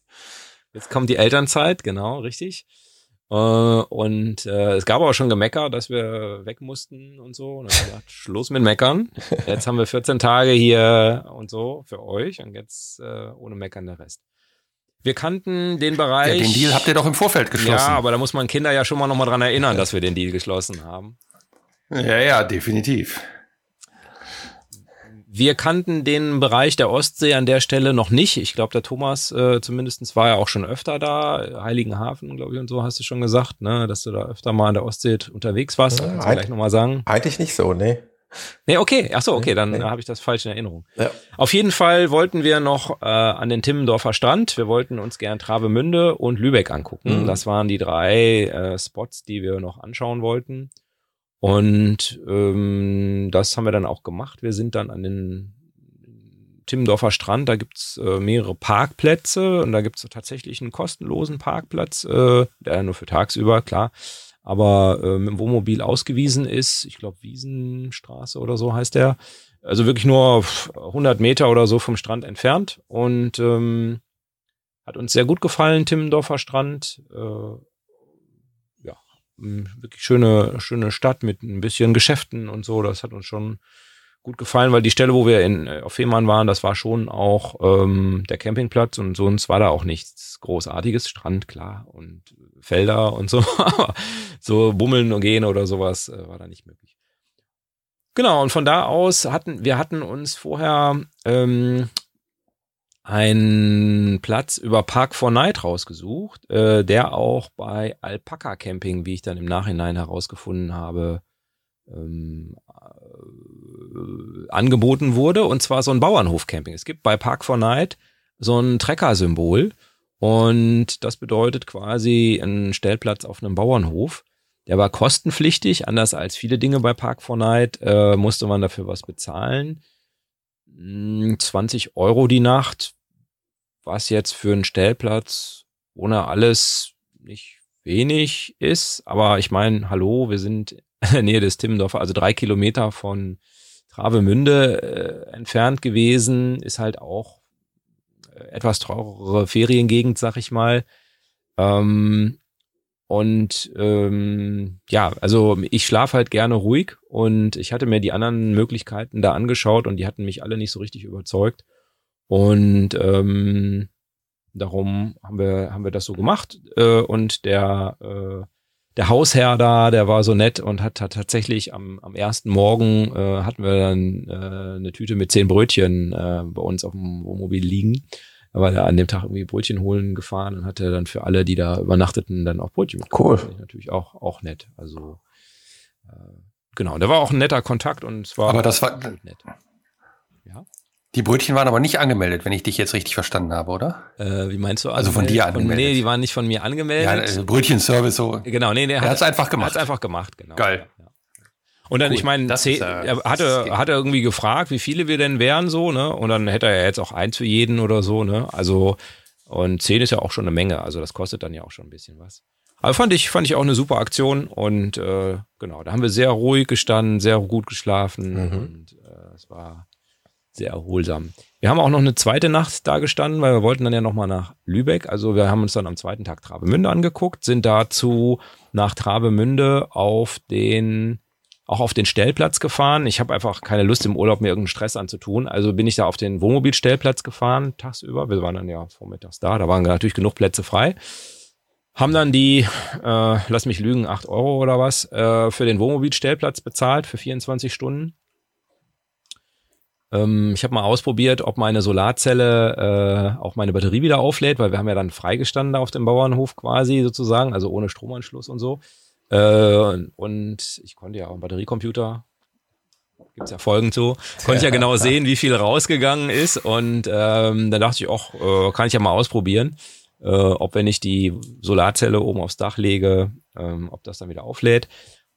Jetzt kommt die Elternzeit, genau, richtig. Äh, und äh, es gab auch schon Gemecker, dass wir weg mussten und so. Und dann haben wir gesagt, <laughs> Schluss mit Meckern. Jetzt haben wir 14 Tage hier und so für euch und jetzt äh, ohne Meckern der Rest. Wir kannten den Bereich. Ja, den Deal habt ihr doch im Vorfeld geschlossen. Ja, aber da muss man Kinder ja schon mal nochmal dran erinnern, dass wir den Deal geschlossen haben. Ja, ja, definitiv. Wir kannten den Bereich der Ostsee an der Stelle noch nicht. Ich glaube, der Thomas äh, zumindest war ja auch schon öfter da. Heiligenhafen, glaube ich, und so hast du schon gesagt, ne, dass du da öfter mal an der Ostsee unterwegs warst. Ja, Kannst du gleich nochmal sagen? Eigentlich nicht so, ne. Nee, okay. Ach so, okay, dann nee. habe ich das falsch in Erinnerung. Ja. Auf jeden Fall wollten wir noch äh, an den Timmendorfer Strand. Wir wollten uns gern Travemünde und Lübeck angucken. Mhm. Das waren die drei äh, Spots, die wir noch anschauen wollten. Und ähm, das haben wir dann auch gemacht. Wir sind dann an den Timmendorfer Strand, da gibt's äh, mehrere Parkplätze und da gibt's tatsächlich einen kostenlosen Parkplatz, äh, der nur für tagsüber, klar, aber äh, mit dem Wohnmobil ausgewiesen ist. Ich glaube, Wiesenstraße oder so heißt der. Also wirklich nur 100 Meter oder so vom Strand entfernt und ähm, hat uns sehr gut gefallen, Timmendorfer Strand. Äh, wirklich schöne, schöne Stadt mit ein bisschen Geschäften und so. Das hat uns schon gut gefallen, weil die Stelle, wo wir in, äh, auf Fehmarn waren, das war schon auch ähm, der Campingplatz und sonst war da auch nichts Großartiges. Strand, klar, und Felder und so. <laughs> Aber so bummeln und gehen oder sowas äh, war da nicht möglich. Genau, und von da aus hatten wir hatten uns vorher ähm, einen Platz über Park for Night rausgesucht, äh, der auch bei Alpaka Camping, wie ich dann im Nachhinein herausgefunden habe, ähm, äh, angeboten wurde. Und zwar so ein Bauernhof-Camping. Es gibt bei Park for Night so ein Trecker-Symbol. Und das bedeutet quasi ein Stellplatz auf einem Bauernhof. Der war kostenpflichtig, anders als viele Dinge bei Park for Night, äh, musste man dafür was bezahlen. 20 hm, Euro die Nacht, was jetzt für einen Stellplatz ohne alles nicht wenig ist. Aber ich meine, hallo, wir sind in der Nähe des Timmendorfer, also drei Kilometer von Travemünde äh, entfernt gewesen, ist halt auch etwas teurere Feriengegend, sag ich mal. Ähm, und ähm, ja, also ich schlafe halt gerne ruhig und ich hatte mir die anderen Möglichkeiten da angeschaut und die hatten mich alle nicht so richtig überzeugt. Und ähm, darum haben wir, haben wir das so gemacht. Äh, und der, äh, der Hausherr da, der war so nett und hat, hat tatsächlich am, am ersten Morgen äh, hatten wir dann äh, eine Tüte mit zehn Brötchen äh, bei uns auf dem Wohnmobil liegen da war er an dem Tag irgendwie Brötchen holen gefahren und hatte dann für alle, die da übernachteten, dann auch Brötchen bekommen. Cool. Das natürlich auch, auch nett. Also äh, genau, da war auch ein netter Kontakt und es war aber das war nett. Ja. Die Brötchen waren aber nicht angemeldet, wenn ich dich jetzt richtig verstanden habe, oder? Äh, wie meinst du? Angemeldet? Also von dir angemeldet? Von, nee, die waren nicht von mir angemeldet. Ja, also Brötchenservice so. Genau, nee, nee. Er hat es einfach gemacht. Hat es einfach gemacht, genau. Geil. Und dann, cool. ich meine, äh, er hatte, hatte irgendwie gefragt, wie viele wir denn wären, so, ne? Und dann hätte er jetzt auch eins für jeden oder so, ne? Also, und zehn ist ja auch schon eine Menge, also das kostet dann ja auch schon ein bisschen was. Aber fand ich, fand ich auch eine super Aktion und äh, genau, da haben wir sehr ruhig gestanden, sehr gut geschlafen mhm. und äh, es war sehr erholsam. Wir haben auch noch eine zweite Nacht da gestanden, weil wir wollten dann ja nochmal nach Lübeck. Also wir haben uns dann am zweiten Tag Travemünde angeguckt, sind dazu nach Travemünde auf den auch auf den Stellplatz gefahren. Ich habe einfach keine Lust im Urlaub mir irgendeinen Stress anzutun. Also bin ich da auf den Wohnmobilstellplatz gefahren, tagsüber. Wir waren dann ja vormittags da, da waren natürlich genug Plätze frei. Haben dann die, äh, lass mich lügen, acht Euro oder was, äh, für den Wohnmobilstellplatz bezahlt für 24 Stunden. Ähm, ich habe mal ausprobiert, ob meine Solarzelle äh, auch meine Batterie wieder auflädt, weil wir haben ja dann freigestanden auf dem Bauernhof quasi sozusagen, also ohne Stromanschluss und so. Äh, und ich konnte ja auch einen Batteriecomputer, gibt's ja Folgen zu, konnte ich ja genau sehen, wie viel rausgegangen ist. Und ähm, dann dachte ich auch, äh, kann ich ja mal ausprobieren, äh, ob wenn ich die Solarzelle oben aufs Dach lege, ähm, ob das dann wieder auflädt.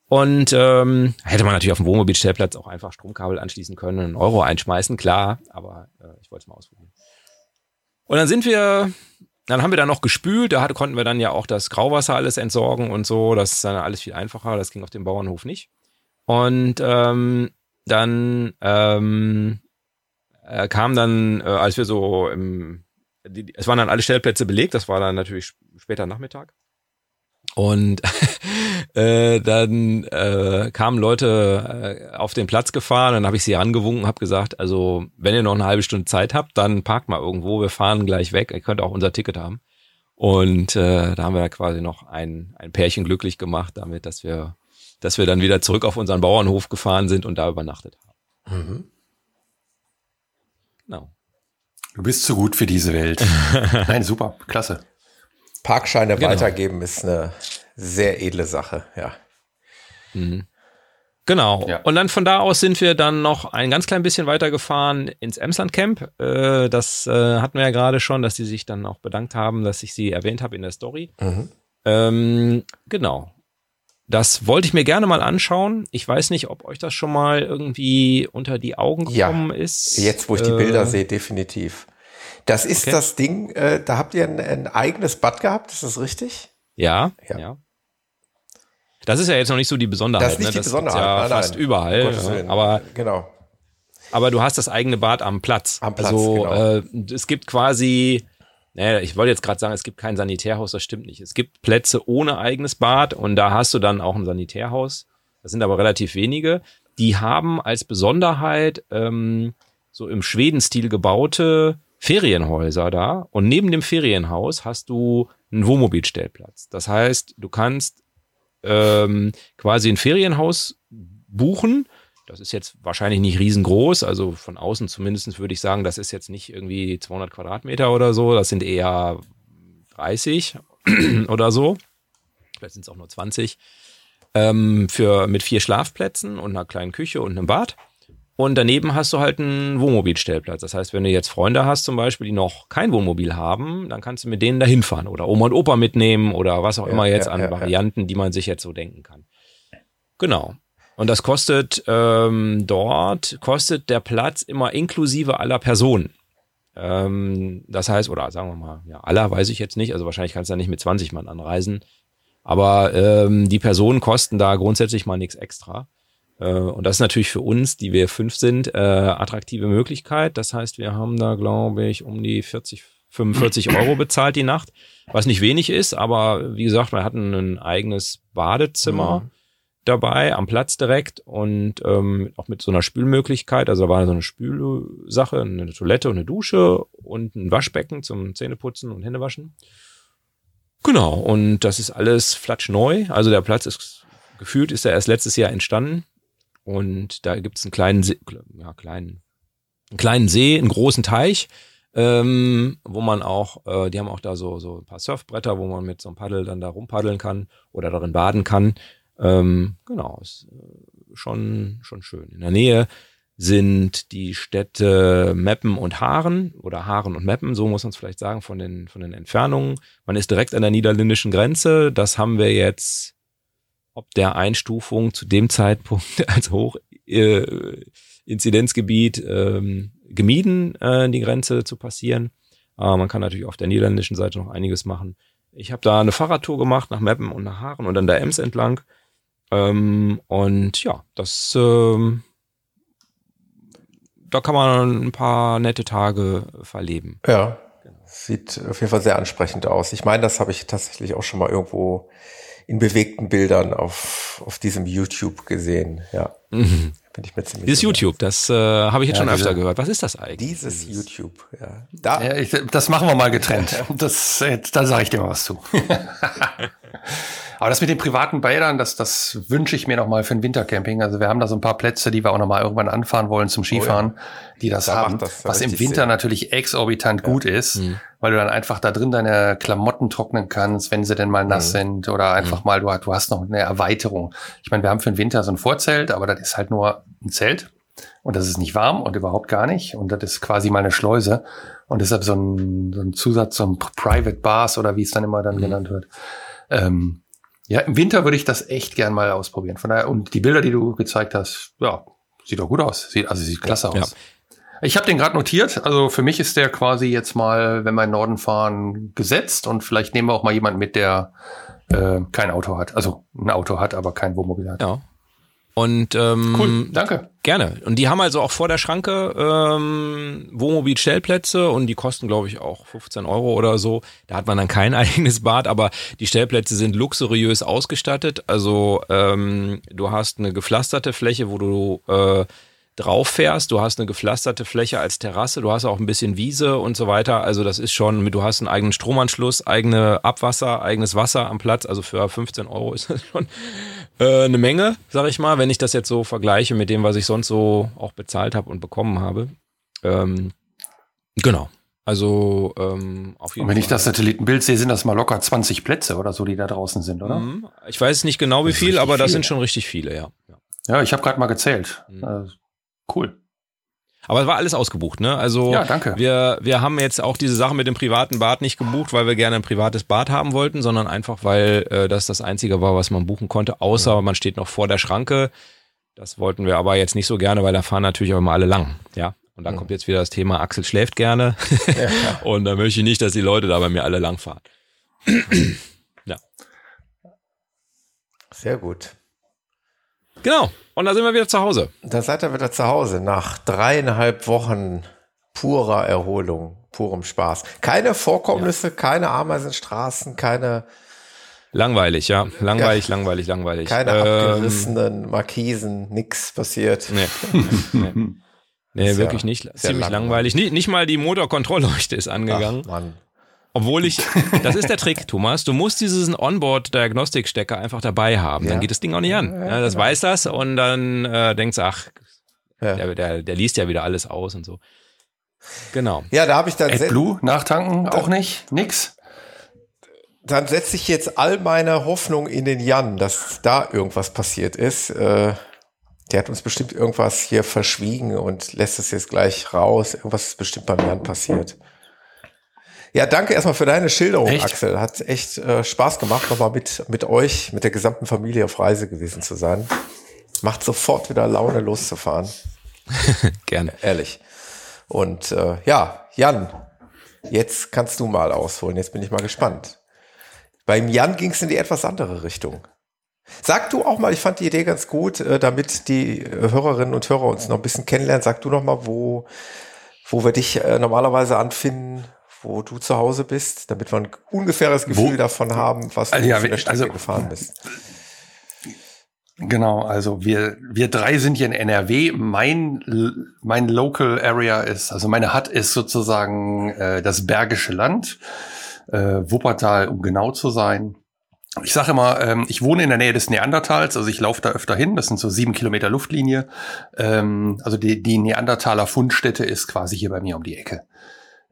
Und ähm, hätte man natürlich auf dem Wohnmobilstellplatz auch einfach Stromkabel anschließen können, einen Euro einschmeißen, klar, aber äh, ich wollte es mal ausprobieren. Und dann sind wir dann haben wir da noch gespült, da konnten wir dann ja auch das Grauwasser alles entsorgen und so. Das ist dann alles viel einfacher, das ging auf dem Bauernhof nicht. Und ähm, dann ähm, äh, kam dann, äh, als wir so im, die, es waren dann alle Stellplätze belegt, das war dann natürlich später Nachmittag. Und <laughs> äh, dann äh, kamen Leute äh, auf den Platz gefahren, dann habe ich sie angewunken, habe gesagt, also wenn ihr noch eine halbe Stunde Zeit habt, dann parkt mal irgendwo, wir fahren gleich weg, ihr könnt auch unser Ticket haben. Und äh, da haben wir quasi noch ein, ein Pärchen glücklich gemacht, damit, dass wir, dass wir dann wieder zurück auf unseren Bauernhof gefahren sind und da übernachtet haben. Mhm. Genau. Du bist zu gut für diese Welt. <laughs> Nein, super, klasse. Parkscheine genau. weitergeben ist eine sehr edle Sache, ja. Mhm. Genau. Ja. Und dann von da aus sind wir dann noch ein ganz klein bisschen weitergefahren ins Emsland Camp. Äh, das äh, hatten wir ja gerade schon, dass die sich dann auch bedankt haben, dass ich sie erwähnt habe in der Story. Mhm. Ähm, genau. Das wollte ich mir gerne mal anschauen. Ich weiß nicht, ob euch das schon mal irgendwie unter die Augen gekommen ja, ist. Jetzt, wo ich die Bilder äh, sehe, definitiv. Das ist okay. das Ding, äh, da habt ihr ein, ein, eigenes Bad gehabt, ist das richtig? Ja, ja, ja. Das ist ja jetzt noch nicht so die Besonderheit. Das ist nicht ne? die das Besonderheit. Ja nein, fast nein. überall. Ja. Aber, genau. aber du hast das eigene Bad am Platz. Am Platz, also, genau. äh, es gibt quasi, naja, ich wollte jetzt gerade sagen, es gibt kein Sanitärhaus, das stimmt nicht. Es gibt Plätze ohne eigenes Bad und da hast du dann auch ein Sanitärhaus. Das sind aber relativ wenige. Die haben als Besonderheit ähm, so im Schweden-Stil gebaute Ferienhäuser da und neben dem Ferienhaus hast du einen Wohnmobilstellplatz. Das heißt, du kannst ähm, quasi ein Ferienhaus buchen. Das ist jetzt wahrscheinlich nicht riesengroß, also von außen zumindest würde ich sagen, das ist jetzt nicht irgendwie 200 Quadratmeter oder so, das sind eher 30 <clears throat> oder so. Vielleicht sind es auch nur 20. Ähm, für, mit vier Schlafplätzen und einer kleinen Küche und einem Bad. Und daneben hast du halt einen Wohnmobilstellplatz. Das heißt, wenn du jetzt Freunde hast zum Beispiel, die noch kein Wohnmobil haben, dann kannst du mit denen dahin fahren oder Oma und Opa mitnehmen oder was auch ja, immer jetzt ja, an ja, Varianten, die man sich jetzt so denken kann. Genau. Und das kostet ähm, dort, kostet der Platz immer inklusive aller Personen. Ähm, das heißt, oder sagen wir mal, ja, aller weiß ich jetzt nicht, also wahrscheinlich kannst du da nicht mit 20 Mann anreisen. Aber ähm, die Personen kosten da grundsätzlich mal nichts extra. Äh, und das ist natürlich für uns, die wir fünf sind, äh, attraktive Möglichkeit. Das heißt, wir haben da, glaube ich, um die 40, 45 Euro bezahlt die Nacht, was nicht wenig ist, aber wie gesagt, wir hatten ein eigenes Badezimmer mhm. dabei, am Platz direkt und ähm, auch mit so einer Spülmöglichkeit. Also da war so eine Spülsache, eine Toilette und eine Dusche und ein Waschbecken zum Zähneputzen und Händewaschen. Genau, und das ist alles flatschneu. Also der Platz ist gefühlt, ist er erst letztes Jahr entstanden. Und da gibt es einen kleinen See, ja, kleinen, einen kleinen See, einen großen Teich, ähm, wo man auch, äh, die haben auch da so, so ein paar Surfbretter, wo man mit so einem Paddel dann da rumpaddeln kann oder darin baden kann. Ähm, genau, ist äh, schon, schon schön. In der Nähe sind die Städte Meppen und Haaren oder Haaren und Meppen, so muss man es vielleicht sagen, von den, von den Entfernungen. Man ist direkt an der niederländischen Grenze. Das haben wir jetzt ob der Einstufung zu dem Zeitpunkt <laughs> als hoch äh, Inzidenzgebiet ähm, gemieden, äh, die Grenze zu passieren. Aber man kann natürlich auf der niederländischen Seite noch einiges machen. Ich habe da eine Fahrradtour gemacht nach Meppen und nach Haaren und an der Ems entlang. Ähm, und ja, das ähm, da kann man ein paar nette Tage verleben. Ja, sieht auf jeden Fall sehr ansprechend aus. Ich meine, das habe ich tatsächlich auch schon mal irgendwo in bewegten Bildern auf, auf diesem YouTube gesehen. Ja. Mhm. Bin ich mir ziemlich Dieses sicher. YouTube, das äh, habe ich jetzt ja, schon öfter gehört. Was ist das eigentlich? Dieses YouTube, ja. Da. ja ich, das machen wir mal getrennt. Das, äh, da sage ich dir mal was zu. <laughs> Aber das mit den privaten Bädern, das, das wünsche ich mir noch mal für ein Wintercamping. Also wir haben da so ein paar Plätze, die wir auch noch mal irgendwann anfahren wollen zum Skifahren, oh ja. die das da haben. Das was im Winter Sinn. natürlich exorbitant ja. gut ist, mhm. weil du dann einfach da drin deine Klamotten trocknen kannst, wenn sie denn mal nass mhm. sind oder einfach mhm. mal du, du hast noch eine Erweiterung. Ich meine, wir haben für den Winter so ein Vorzelt, aber das ist halt nur ein Zelt und das ist nicht warm und überhaupt gar nicht und das ist quasi mal eine Schleuse und deshalb so ein, so ein Zusatz, so ein Private Bars oder wie es dann immer dann mhm. genannt wird. Ähm, ja, im Winter würde ich das echt gern mal ausprobieren. Von daher, und die Bilder, die du gezeigt hast, ja, sieht doch gut aus. Sieht, also sieht klasse aus. Ja. Ich habe den gerade notiert. Also für mich ist der quasi jetzt mal, wenn wir in Norden fahren, gesetzt. Und vielleicht nehmen wir auch mal jemanden mit, der äh, kein Auto hat. Also ein Auto hat, aber kein Wohnmobil hat. Ja. Und ähm, cool, danke. Gerne. Und die haben also auch vor der Schranke ähm, Wohnmobil-Stellplätze und die kosten, glaube ich, auch 15 Euro oder so. Da hat man dann kein <laughs> eigenes Bad, aber die Stellplätze sind luxuriös ausgestattet. Also ähm, du hast eine gepflasterte Fläche, wo du äh, drauf fährst. Du hast eine gepflasterte Fläche als Terrasse, du hast auch ein bisschen Wiese und so weiter. Also das ist schon, du hast einen eigenen Stromanschluss, eigene Abwasser, eigenes Wasser am Platz. Also für 15 Euro ist das <laughs> schon äh, eine Menge, sag ich mal, wenn ich das jetzt so vergleiche mit dem, was ich sonst so auch bezahlt habe und bekommen habe. Ähm, genau. Also ähm, auf jeden Und wenn Fall. ich das Satellitenbild sehe, sind das mal locker 20 Plätze oder so, die da draußen sind, oder? Mhm. Ich weiß nicht genau, wie viel, aber das sind schon richtig viele, ja. Ja, ja ich habe gerade mal gezählt. Mhm. Cool. Aber es war alles ausgebucht, ne? Also ja, danke. wir wir haben jetzt auch diese Sache mit dem privaten Bad nicht gebucht, weil wir gerne ein privates Bad haben wollten, sondern einfach weil äh, das das einzige war, was man buchen konnte, außer man steht noch vor der Schranke. Das wollten wir aber jetzt nicht so gerne, weil da fahren natürlich auch immer alle lang, ja. Und da mhm. kommt jetzt wieder das Thema Axel schläft gerne. Ja, <laughs> Und da möchte ich nicht, dass die Leute da bei mir alle lang fahren. <clears throat> ja. Sehr gut. Genau. Und da sind wir wieder zu Hause. Da seid ihr wieder zu Hause nach dreieinhalb Wochen purer Erholung, purem Spaß. Keine Vorkommnisse, ja. keine Ameisenstraßen, keine Langweilig, ja. Langweilig, ja. langweilig, langweilig. Keine ähm, abgerissenen Markisen, nix passiert. Nee. <laughs> nee. nee wirklich nicht. Ziemlich langweilig. langweilig. Nicht, nicht mal die Motorkontrollleuchte ist angegangen. Ach, Mann. Obwohl ich, <laughs> das ist der Trick, Thomas. Du musst diesen Onboard-Diagnostik-Stecker einfach dabei haben. Ja. Dann geht das Ding auch nicht an. Ja, das genau. weiß das und dann äh, denkst du, ach, ja. der, der, der liest ja wieder alles aus und so. Genau. Ja, da habe ich dann. AdBlue nachtanken auch nicht, nix. Dann setze ich jetzt all meine Hoffnung in den Jan, dass da irgendwas passiert ist. Äh, der hat uns bestimmt irgendwas hier verschwiegen und lässt es jetzt gleich raus. Irgendwas ist bestimmt beim Jan passiert. Ja, danke erstmal für deine Schilderung, echt? Axel. Hat echt äh, Spaß gemacht, nochmal mit, mit euch, mit der gesamten Familie auf Reise gewesen zu sein. Macht sofort wieder Laune, loszufahren. <laughs> Gerne. Ehrlich. Und äh, ja, Jan, jetzt kannst du mal ausholen. Jetzt bin ich mal gespannt. Beim Jan ging es in die etwas andere Richtung. Sag du auch mal, ich fand die Idee ganz gut, äh, damit die Hörerinnen und Hörer uns noch ein bisschen kennenlernen. Sag du noch mal, wo, wo wir dich äh, normalerweise anfinden, wo du zu Hause bist, damit wir ein ungefähres Gefühl wo? davon haben, was du ja, für eine Strecke also, gefahren bist. Genau, also wir, wir drei sind hier in NRW. Mein, mein Local Area ist, also meine Hut ist sozusagen äh, das Bergische Land, äh, Wuppertal, um genau zu sein. Ich sage immer, ähm, ich wohne in der Nähe des Neandertals, also ich laufe da öfter hin. Das sind so sieben Kilometer Luftlinie. Ähm, also die, die Neandertaler Fundstätte ist quasi hier bei mir um die Ecke.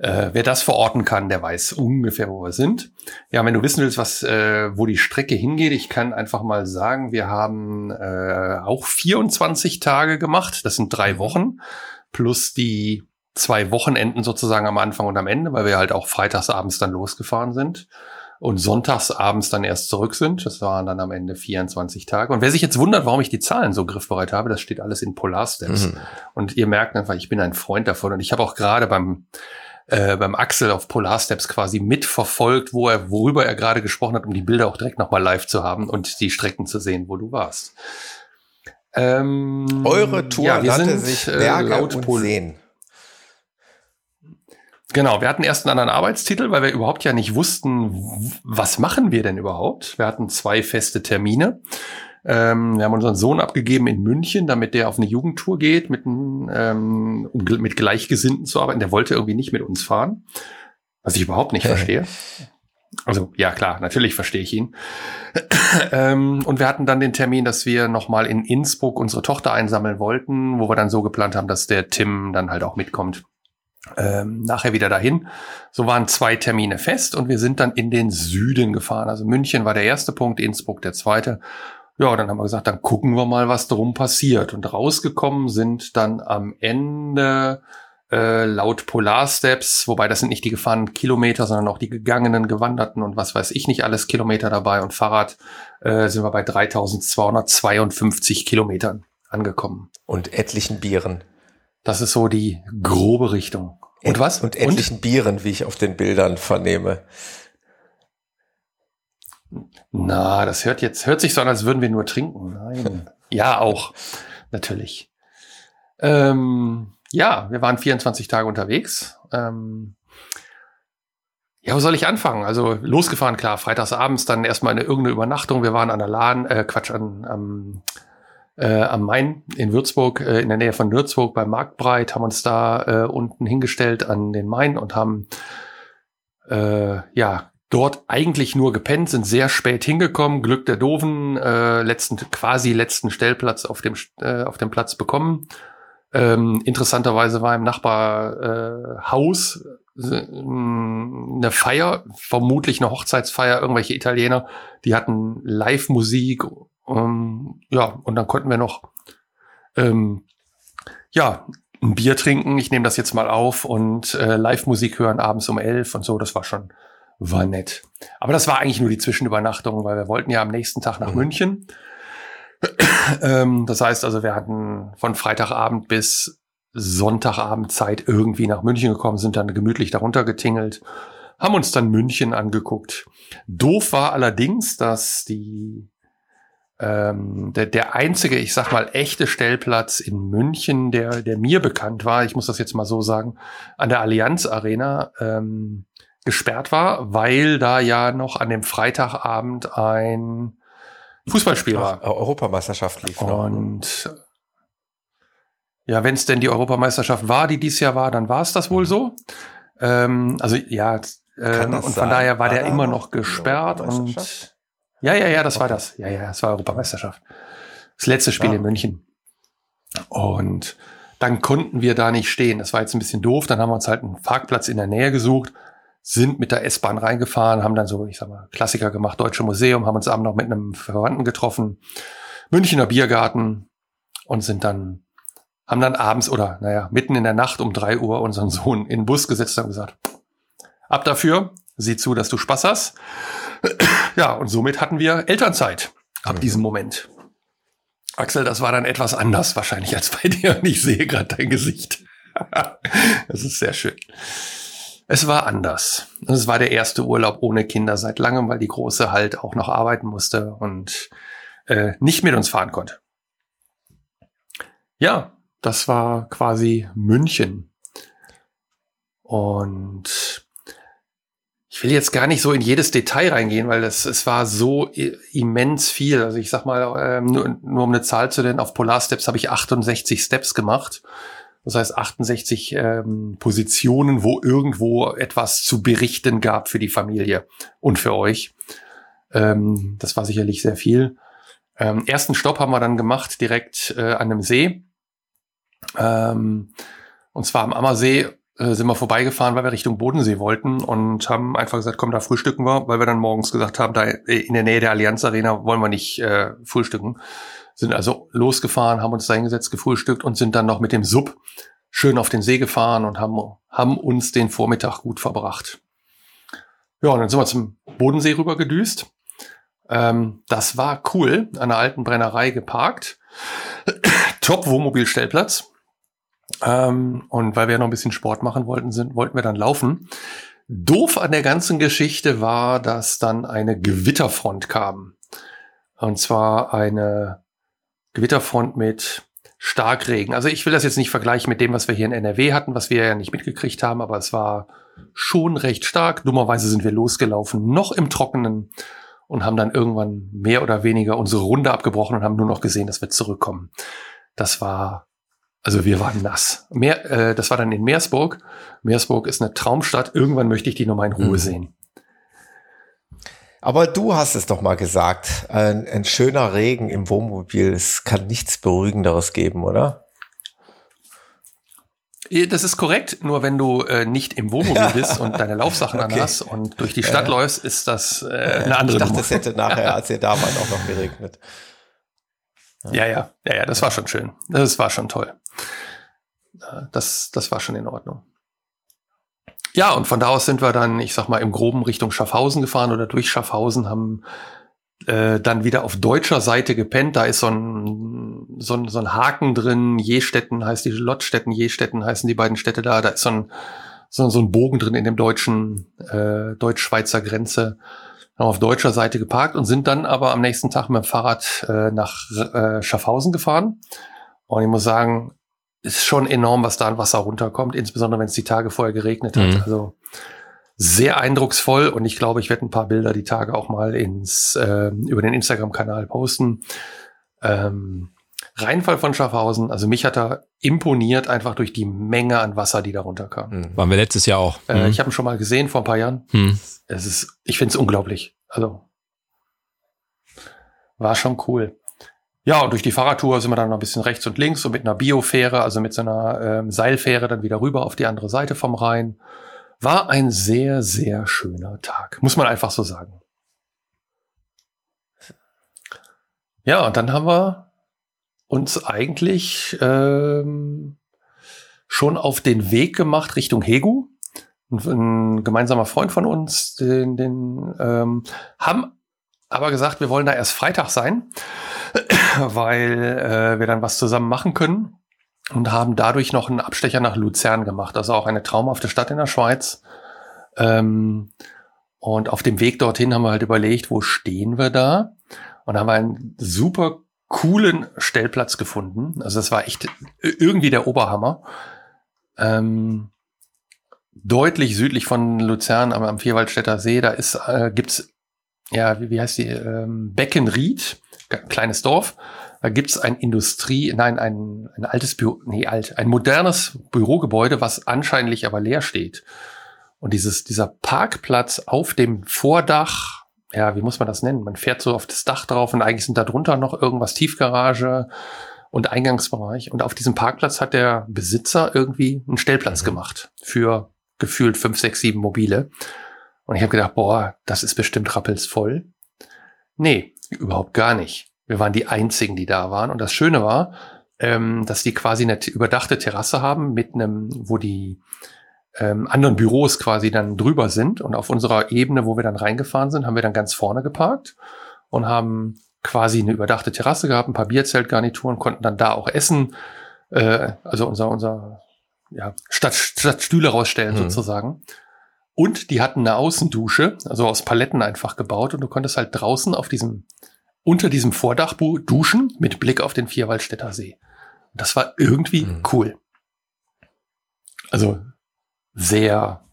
Äh, wer das verorten kann, der weiß ungefähr, wo wir sind. Ja, wenn du wissen willst, was, äh, wo die Strecke hingeht, ich kann einfach mal sagen, wir haben äh, auch 24 Tage gemacht. Das sind drei Wochen plus die zwei Wochenenden sozusagen am Anfang und am Ende, weil wir halt auch freitagsabends dann losgefahren sind und sonntagsabends dann erst zurück sind. Das waren dann am Ende 24 Tage. Und wer sich jetzt wundert, warum ich die Zahlen so griffbereit habe, das steht alles in Polarsteps. Mhm. Und ihr merkt einfach, ich bin ein Freund davon. Und ich habe auch gerade beim äh, beim Axel auf Polar Steps quasi mitverfolgt, wo er, worüber er gerade gesprochen hat, um die Bilder auch direkt nochmal live zu haben und die Strecken zu sehen, wo du warst. Ähm, Eure Tour ja, nannte sind, sich äh, Berge äh, und Pol Seen. Genau, wir hatten erst einen anderen Arbeitstitel, weil wir überhaupt ja nicht wussten, was machen wir denn überhaupt. Wir hatten zwei feste Termine. Ähm, wir haben unseren Sohn abgegeben in München, damit der auf eine Jugendtour geht, mit, ähm, um mit Gleichgesinnten zu arbeiten. Der wollte irgendwie nicht mit uns fahren, was ich überhaupt nicht <laughs> verstehe. Also ja, klar, natürlich verstehe ich ihn. <coughs> ähm, und wir hatten dann den Termin, dass wir nochmal in Innsbruck unsere Tochter einsammeln wollten, wo wir dann so geplant haben, dass der Tim dann halt auch mitkommt. Ähm, nachher wieder dahin. So waren zwei Termine fest und wir sind dann in den Süden gefahren. Also München war der erste Punkt, Innsbruck der zweite. Ja, dann haben wir gesagt, dann gucken wir mal, was drum passiert. Und rausgekommen sind dann am Ende äh, laut Polarsteps, wobei das sind nicht die gefahrenen Kilometer, sondern auch die gegangenen, gewanderten und was weiß ich nicht alles Kilometer dabei. Und Fahrrad äh, sind wir bei 3252 Kilometern angekommen. Und etlichen Bieren. Das ist so die grobe Richtung. Und Et was? Und etlichen und? Bieren, wie ich auf den Bildern vernehme. Na, das hört jetzt, hört sich so an, als würden wir nur trinken. Nein. <laughs> Ja, auch. Natürlich. Ähm, ja, wir waren 24 Tage unterwegs. Ähm, ja, wo soll ich anfangen? Also losgefahren, klar, freitagsabends dann erstmal eine irgendeine Übernachtung. Wir waren an der Lahn, äh, Quatsch, an, am, äh, am Main in Würzburg, äh, in der Nähe von Würzburg beim Marktbreit, haben uns da äh, unten hingestellt an den Main und haben äh, ja dort eigentlich nur gepennt, sind sehr spät hingekommen, Glück der Doofen, äh, letzten, quasi letzten Stellplatz auf dem, äh, auf dem Platz bekommen. Ähm, interessanterweise war im Nachbarhaus äh, eine Feier, vermutlich eine Hochzeitsfeier, irgendwelche Italiener, die hatten Live-Musik, ähm, ja, und dann konnten wir noch, ähm, ja, ein Bier trinken. Ich nehme das jetzt mal auf und äh, Live-Musik hören abends um elf und so. Das war schon, war nett. Aber das war eigentlich nur die Zwischenübernachtung, weil wir wollten ja am nächsten Tag nach mhm. München. <clears throat> ähm, das heißt also, wir hatten von Freitagabend bis Sonntagabend Zeit irgendwie nach München gekommen, sind dann gemütlich darunter getingelt, haben uns dann München angeguckt. Doof war allerdings, dass die ähm, der, der einzige, ich sag mal, echte Stellplatz in München, der, der mir bekannt war, ich muss das jetzt mal so sagen, an der Allianz Arena ähm, gesperrt war, weil da ja noch an dem Freitagabend ein Fußballspiel war. Europameisterschaft lief. Und ja, wenn es denn die Europameisterschaft war, die dieses Jahr war, dann war es das wohl so. Ähm, also ja, ähm, und von sein? daher war, war der immer noch gesperrt und ja, ja, ja, das okay. war das. Ja, ja, das war Europameisterschaft. Das letzte Spiel ja. in München. Und dann konnten wir da nicht stehen. Das war jetzt ein bisschen doof. Dann haben wir uns halt einen Parkplatz in der Nähe gesucht, sind mit der S-Bahn reingefahren, haben dann so, ich sag mal, Klassiker gemacht, Deutsche Museum, haben uns abends noch mit einem Verwandten getroffen, Münchner Biergarten und sind dann haben dann abends oder naja, mitten in der Nacht um drei Uhr unseren Sohn in den Bus gesetzt und gesagt, ab dafür, sieh zu, dass du Spaß hast. <clears throat> Ja, und somit hatten wir Elternzeit ab diesem Moment. Axel, das war dann etwas anders wahrscheinlich als bei <laughs> dir und ich sehe gerade dein Gesicht. <laughs> das ist sehr schön. Es war anders. Es war der erste Urlaub ohne Kinder seit langem, weil die Große halt auch noch arbeiten musste und äh, nicht mit uns fahren konnte. Ja, das war quasi München. Und ich will jetzt gar nicht so in jedes Detail reingehen, weil das, es war so immens viel. Also ich sag mal, ähm, nur, nur um eine Zahl zu nennen, auf Polar Steps habe ich 68 Steps gemacht. Das heißt 68 ähm, Positionen, wo irgendwo etwas zu berichten gab für die Familie und für euch. Ähm, das war sicherlich sehr viel. Ähm, ersten Stopp haben wir dann gemacht direkt äh, an einem See. Ähm, und zwar am Ammersee äh, sind wir vorbeigefahren, weil wir Richtung Bodensee wollten und haben einfach gesagt, komm, da frühstücken wir, weil wir dann morgens gesagt haben, da in der Nähe der Allianz Arena wollen wir nicht äh, frühstücken. Sind also losgefahren, haben uns da hingesetzt, gefrühstückt und sind dann noch mit dem Sub schön auf den See gefahren und haben, haben uns den Vormittag gut verbracht. Ja, und dann sind wir zum Bodensee rüber gedüst. Ähm, das war cool, an einer alten Brennerei geparkt. <clears throat> Top Wohnmobilstellplatz. Ähm, und weil wir noch ein bisschen Sport machen wollten, sind, wollten wir dann laufen. Doof an der ganzen Geschichte war, dass dann eine Gewitterfront kam. Und zwar eine Gewitterfront mit Starkregen. Also ich will das jetzt nicht vergleichen mit dem, was wir hier in NRW hatten, was wir ja nicht mitgekriegt haben, aber es war schon recht stark. Dummerweise sind wir losgelaufen, noch im Trockenen und haben dann irgendwann mehr oder weniger unsere Runde abgebrochen und haben nur noch gesehen, dass wir zurückkommen. Das war also wir waren nass. Meer, äh, das war dann in Meersburg. Meersburg ist eine Traumstadt. Irgendwann möchte ich die nochmal in Ruhe mhm. sehen. Aber du hast es doch mal gesagt, ein, ein schöner Regen im Wohnmobil, es kann nichts Beruhigenderes geben, oder? Das ist korrekt, nur wenn du äh, nicht im Wohnmobil bist und deine Laufsachen <laughs> okay. anhast und durch die Stadt äh, läufst, ist das äh, eine andere Ich dachte, es hätte nachher, <laughs> als ihr da wart, auch noch geregnet. Ja, ja, ja, ja, das war schon schön. Das war schon toll. Das, das war schon in Ordnung. Ja, und von da aus sind wir dann, ich sag mal, im Groben Richtung Schaffhausen gefahren oder durch Schaffhausen, haben äh, dann wieder auf deutscher Seite gepennt. Da ist so ein, so ein, so ein Haken drin. Jestetten heißt die Lottstetten, Jestetten heißen die beiden Städte da. Da ist so ein, so, so ein Bogen drin in dem deutschen, äh, deutsch-schweizer Grenze. haben auf deutscher Seite geparkt und sind dann aber am nächsten Tag mit dem Fahrrad äh, nach äh, Schaffhausen gefahren. Und ich muss sagen, ist schon enorm, was da an Wasser runterkommt, insbesondere wenn es die Tage vorher geregnet hat. Mhm. Also sehr eindrucksvoll und ich glaube, ich werde ein paar Bilder die Tage auch mal ins äh, über den Instagram-Kanal posten. Ähm, Rheinfall von Schaffhausen, also mich hat er imponiert, einfach durch die Menge an Wasser, die da runterkam. Mhm. Waren wir letztes Jahr auch. Äh, mhm. Ich habe ihn schon mal gesehen vor ein paar Jahren. Mhm. Es ist, ich finde es unglaublich. Also war schon cool. Ja, und durch die Fahrradtour sind wir dann noch ein bisschen rechts und links und mit einer Biofähre, also mit so einer ähm, Seilfähre dann wieder rüber auf die andere Seite vom Rhein. War ein sehr, sehr schöner Tag, muss man einfach so sagen. Ja, und dann haben wir uns eigentlich ähm, schon auf den Weg gemacht Richtung Hegu. Ein, ein gemeinsamer Freund von uns, den, den ähm, haben aber gesagt, wir wollen da erst Freitag sein, <clears throat> weil äh, wir dann was zusammen machen können und haben dadurch noch einen Abstecher nach Luzern gemacht, also auch eine traumhafte Stadt in der Schweiz. Ähm, und auf dem Weg dorthin haben wir halt überlegt, wo stehen wir da? Und haben einen super coolen Stellplatz gefunden. Also das war echt irgendwie der Oberhammer. Ähm, deutlich südlich von Luzern am, am Vierwaldstätter See, da ist, äh, gibt's ja, wie, wie heißt die, ähm, Beckenried, kleines Dorf. Da gibt's ein Industrie, nein, ein, ein altes Büro, nee, alt, ein modernes Bürogebäude, was anscheinlich aber leer steht. Und dieses, dieser Parkplatz auf dem Vordach, ja, wie muss man das nennen? Man fährt so auf das Dach drauf und eigentlich sind da drunter noch irgendwas Tiefgarage und Eingangsbereich. Und auf diesem Parkplatz hat der Besitzer irgendwie einen Stellplatz mhm. gemacht für gefühlt fünf, sechs, sieben Mobile. Und ich habe gedacht, boah, das ist bestimmt rappelsvoll. Nee, überhaupt gar nicht. Wir waren die einzigen, die da waren. Und das Schöne war, ähm, dass die quasi eine überdachte Terrasse haben mit einem, wo die ähm, anderen Büros quasi dann drüber sind. Und auf unserer Ebene, wo wir dann reingefahren sind, haben wir dann ganz vorne geparkt und haben quasi eine überdachte Terrasse gehabt, ein paar Bierzeltgarnituren, konnten dann da auch essen, äh, also unser, unser ja, statt, statt Stühle rausstellen mhm. sozusagen. Und die hatten eine Außendusche, also aus Paletten einfach gebaut und du konntest halt draußen auf diesem, unter diesem Vordach duschen mit Blick auf den Vierwaldstätter See. Und das war irgendwie mhm. cool. Also sehr,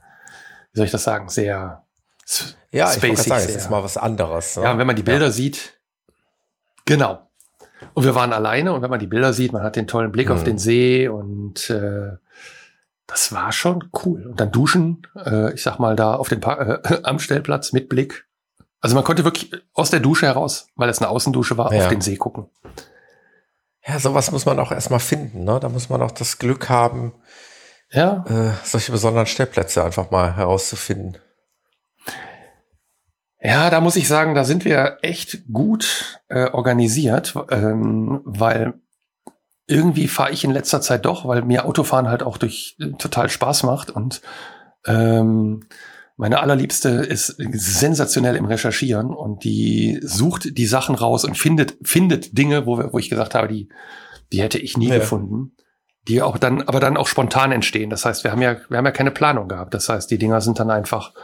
wie soll ich das sagen, sehr ja, spacig. Ich sagen, ist mal was anderes. Ne? Ja, wenn man die Bilder ja. sieht, genau. Und wir waren alleine und wenn man die Bilder sieht, man hat den tollen Blick mhm. auf den See und äh, das war schon cool. Und dann duschen, äh, ich sag mal, da auf den Park, äh, <laughs> am Stellplatz mit Blick. Also man konnte wirklich aus der Dusche heraus, weil es eine Außendusche war, ja. auf den See gucken. Ja, sowas muss man auch erstmal finden. Ne? Da muss man auch das Glück haben, ja. äh, solche besonderen Stellplätze einfach mal herauszufinden. Ja, da muss ich sagen, da sind wir echt gut äh, organisiert, ähm, weil irgendwie fahre ich in letzter Zeit doch, weil mir Autofahren halt auch durch äh, total Spaß macht und ähm, meine allerliebste ist sensationell im Recherchieren und die sucht die Sachen raus und findet findet Dinge, wo, wir, wo ich gesagt habe, die die hätte ich nie ja. gefunden, die auch dann aber dann auch spontan entstehen. Das heißt, wir haben ja wir haben ja keine Planung gehabt. Das heißt, die Dinger sind dann einfach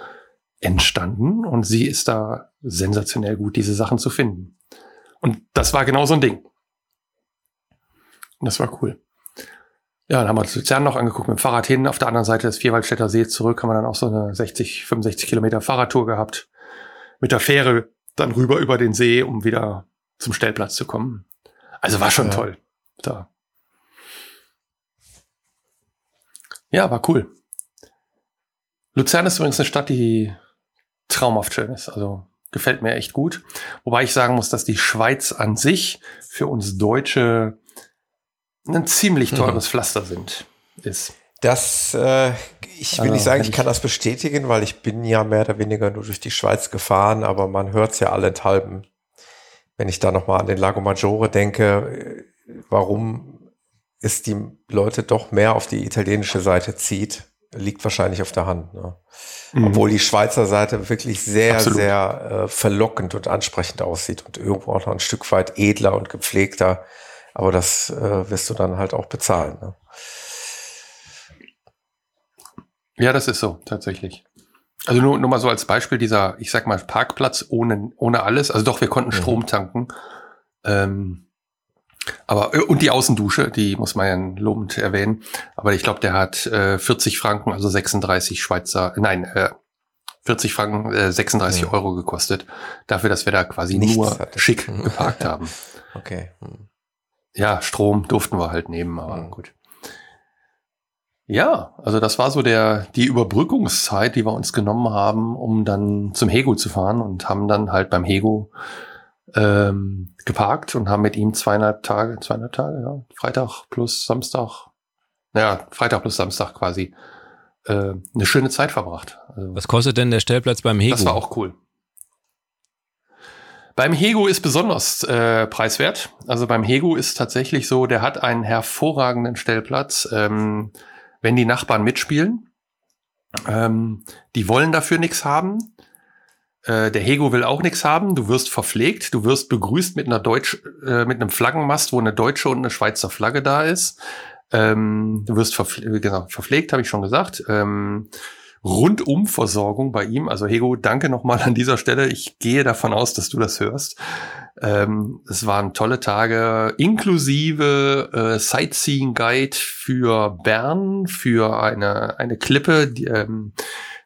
entstanden und sie ist da sensationell gut, diese Sachen zu finden. Und das war genau so ein Ding. Das war cool. Ja, dann haben wir uns Luzern noch angeguckt mit dem Fahrrad hin. Auf der anderen Seite des Vierwaldstätter See zurück haben wir dann auch so eine 60, 65 Kilometer Fahrradtour gehabt. Mit der Fähre dann rüber über den See, um wieder zum Stellplatz zu kommen. Also war schon ja. toll. Da. Ja, war cool. Luzern ist übrigens eine Stadt, die traumhaft schön ist. Also gefällt mir echt gut. Wobei ich sagen muss, dass die Schweiz an sich für uns Deutsche ein ziemlich mhm. teures mhm. Pflaster sind, ist. Das, äh, ich will nicht sagen, ich kann das bestätigen, weil ich bin ja mehr oder weniger nur durch die Schweiz gefahren, aber man hört es ja allenthalben. Wenn ich da nochmal an den Lago Maggiore denke, äh, warum es die Leute doch mehr auf die italienische Seite zieht, liegt wahrscheinlich auf der Hand. Ne? Mhm. Obwohl die Schweizer Seite wirklich sehr, Absolut. sehr äh, verlockend und ansprechend aussieht und irgendwo auch noch ein Stück weit edler und gepflegter aber das äh, wirst du dann halt auch bezahlen. Ne? Ja, das ist so, tatsächlich. Also nur, nur mal so als Beispiel dieser, ich sag mal, Parkplatz ohne, ohne alles. Also doch, wir konnten mhm. Strom tanken. Ähm, aber äh, und die Außendusche, die muss man ja lobend erwähnen. Aber ich glaube, der hat äh, 40 Franken, also 36 Schweizer, nein, äh, 40 Franken, äh, 36 ja. Euro gekostet. Dafür, dass wir da quasi Nichts nur hatte. schick <laughs> geparkt haben. Okay. Hm. Ja, Strom durften wir halt nehmen, aber mhm. gut. Ja, also das war so der die Überbrückungszeit, die wir uns genommen haben, um dann zum Hego zu fahren und haben dann halt beim Hego ähm, geparkt und haben mit ihm zweieinhalb Tage, zweieinhalb Tage, ja, Freitag plus Samstag, naja, Freitag plus Samstag quasi äh, eine schöne Zeit verbracht. Also, Was kostet denn der Stellplatz beim Hego? Das war auch cool. Beim Hego ist besonders äh, preiswert. Also beim Hego ist tatsächlich so, der hat einen hervorragenden Stellplatz, ähm, wenn die Nachbarn mitspielen. Ähm, die wollen dafür nichts haben. Äh, der Hego will auch nichts haben. Du wirst verpflegt. Du wirst begrüßt mit einer Deutsch, äh, mit einem Flaggenmast, wo eine deutsche und eine Schweizer Flagge da ist. Ähm, du wirst verpflegt, genau, verpflegt, habe ich schon gesagt. Ähm, Rundumversorgung bei ihm. Also Hego, danke nochmal an dieser Stelle. Ich gehe davon aus, dass du das hörst. Ähm, es waren tolle Tage, inklusive äh, Sightseeing Guide für Bern, für eine, eine Klippe, die, ähm,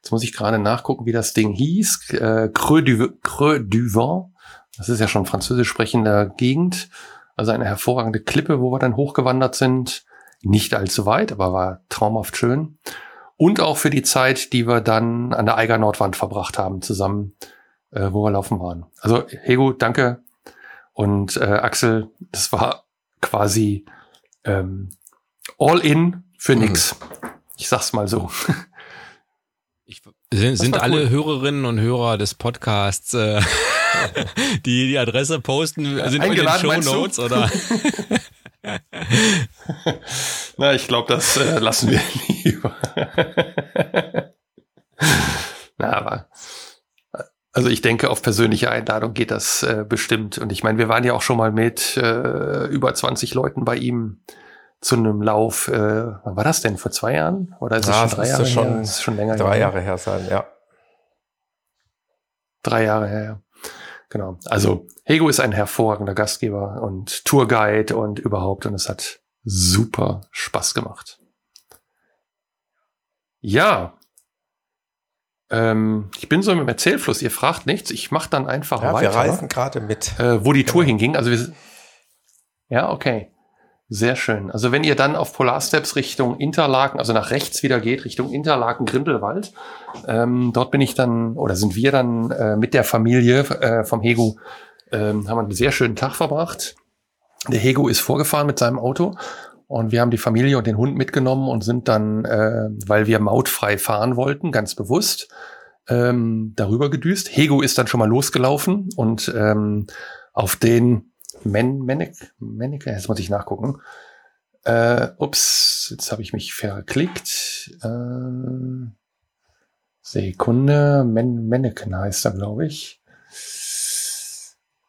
Jetzt muss ich gerade nachgucken, wie das Ding hieß. Äh, Creux, du, Creux du Vent. Das ist ja schon französisch sprechende Gegend. Also eine hervorragende Klippe, wo wir dann hochgewandert sind. Nicht allzu weit, aber war traumhaft schön. Und auch für die Zeit, die wir dann an der Eiger Nordwand verbracht haben, zusammen, äh, wo wir laufen waren. Also Hego, danke. Und äh, Axel, das war quasi ähm, all in für mhm. nix. Ich sag's mal so. Ich, sind, sind alle cool. Hörerinnen und Hörer des Podcasts, äh, <laughs> die die Adresse posten, sind in den Show Notes oder? <laughs> <laughs> Na, ich glaube, das äh, lassen wir <laughs> lieber. Na, aber also ich denke, auf persönliche Einladung geht das äh, bestimmt. Und ich meine, wir waren ja auch schon mal mit äh, über 20 Leuten bei ihm zu einem Lauf. Äh, wann war das denn? Vor zwei Jahren? Oder ist es schon drei Jahre schon, her? ist schon länger drei. Jahre her sein, ja. Drei Jahre her, ja. Genau. Also Hego ist ein hervorragender Gastgeber und Tourguide und überhaupt und es hat super Spaß gemacht. Ja. Ähm, ich bin so im Erzählfluss. Ihr fragt nichts. Ich mache dann einfach ja, weiter. Wir reisen gerade mit. Äh, wo die genau. Tour hinging. Also wir, ja, okay. Sehr schön. Also wenn ihr dann auf Polarsteps Richtung Interlaken, also nach rechts wieder geht, Richtung Interlaken, Grindelwald, ähm, dort bin ich dann, oder sind wir dann äh, mit der Familie äh, vom Hegu, ähm, haben einen sehr schönen Tag verbracht. Der Hego ist vorgefahren mit seinem Auto und wir haben die Familie und den Hund mitgenommen und sind dann, äh, weil wir mautfrei fahren wollten, ganz bewusst, ähm, darüber gedüst. Hego ist dann schon mal losgelaufen und ähm, auf den Men, Menek, Menek, jetzt muss ich nachgucken. Äh, ups, jetzt habe ich mich verklickt. Äh, Sekunde, Men, Menneken heißt er, glaube ich.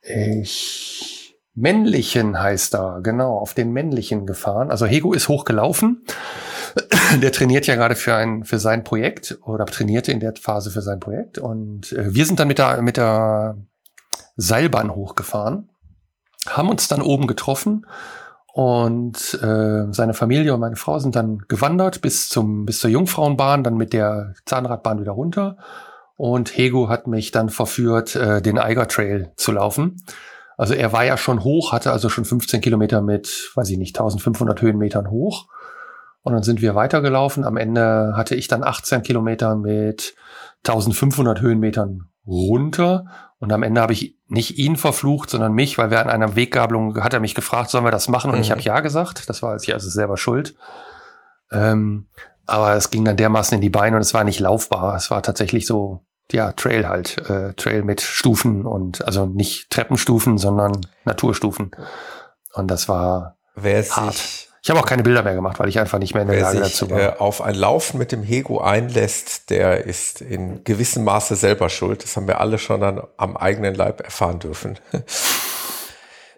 Ich männlichen heißt er, genau, auf den männlichen gefahren. Also Hego ist hochgelaufen. <clears throat> Der trainiert ja gerade für ein für sein Projekt oder trainierte in der Phase für sein Projekt und äh, wir sind dann mit der mit der Seilbahn hochgefahren haben uns dann oben getroffen und äh, seine Familie und meine Frau sind dann gewandert bis zum bis zur Jungfrauenbahn, dann mit der Zahnradbahn wieder runter. Und Hego hat mich dann verführt, äh, den Eiger Trail zu laufen. Also er war ja schon hoch, hatte also schon 15 Kilometer mit, weiß ich nicht, 1500 Höhenmetern hoch. Und dann sind wir weitergelaufen. Am Ende hatte ich dann 18 Kilometer mit 1500 Höhenmetern runter. Und am Ende habe ich nicht ihn verflucht, sondern mich, weil wir an einer Weggabelung hat er mich gefragt, sollen wir das machen? Und mhm. ich habe ja gesagt. Das war ich also selber schuld. Ähm, aber es ging dann dermaßen in die Beine und es war nicht laufbar. Es war tatsächlich so, ja, Trail halt. Äh, Trail mit Stufen und also nicht Treppenstufen, sondern Naturstufen. Und das war Wer hart. Sich ich habe auch keine Bilder mehr gemacht, weil ich einfach nicht mehr in der Wer Lage sich, dazu war. Äh, auf ein Laufen mit dem Hego einlässt, der ist in gewissem Maße selber schuld. Das haben wir alle schon an, am eigenen Leib erfahren dürfen. <laughs>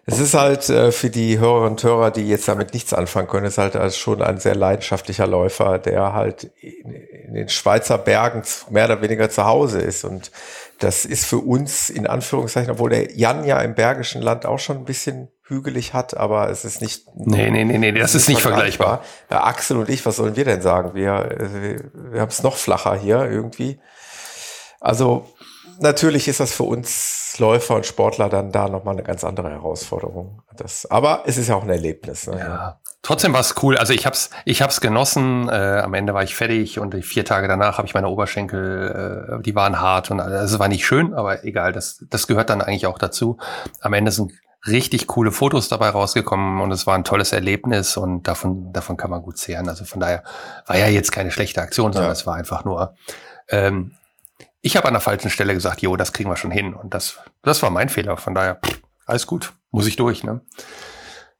Es ist halt äh, für die Hörerinnen und Hörer, die jetzt damit nichts anfangen können, ist halt also schon ein sehr leidenschaftlicher Läufer, der halt in, in, den Schweizer Bergen mehr oder weniger zu Hause ist. Und das ist für uns in Anführungszeichen, obwohl der Jan ja im Bergischen Land auch schon ein bisschen hügelig hat, aber es ist nicht. Nee, nee, nee, nee, das ist nicht vergleichbar. vergleichbar. Axel und ich, was sollen wir denn sagen? Wir, wir, wir haben es noch flacher hier irgendwie. Also natürlich ist das für uns Läufer und Sportler dann da nochmal eine ganz andere Herausforderung. Das, aber es ist ja auch ein Erlebnis. Ne? Ja. Trotzdem war es cool. Also ich hab's, ich hab's genossen. Äh, am Ende war ich fertig und die vier Tage danach habe ich meine Oberschenkel, äh, die waren hart und also es war nicht schön, aber egal. Das, das gehört dann eigentlich auch dazu. Am Ende sind richtig coole Fotos dabei rausgekommen und es war ein tolles Erlebnis und davon, davon kann man gut zehren. Also von daher war ja jetzt keine schlechte Aktion, sondern ja. es war einfach nur ähm, ich habe an der falschen Stelle gesagt, jo, das kriegen wir schon hin. Und das, das war mein Fehler. Von daher, pff, alles gut, muss ich durch. Ne?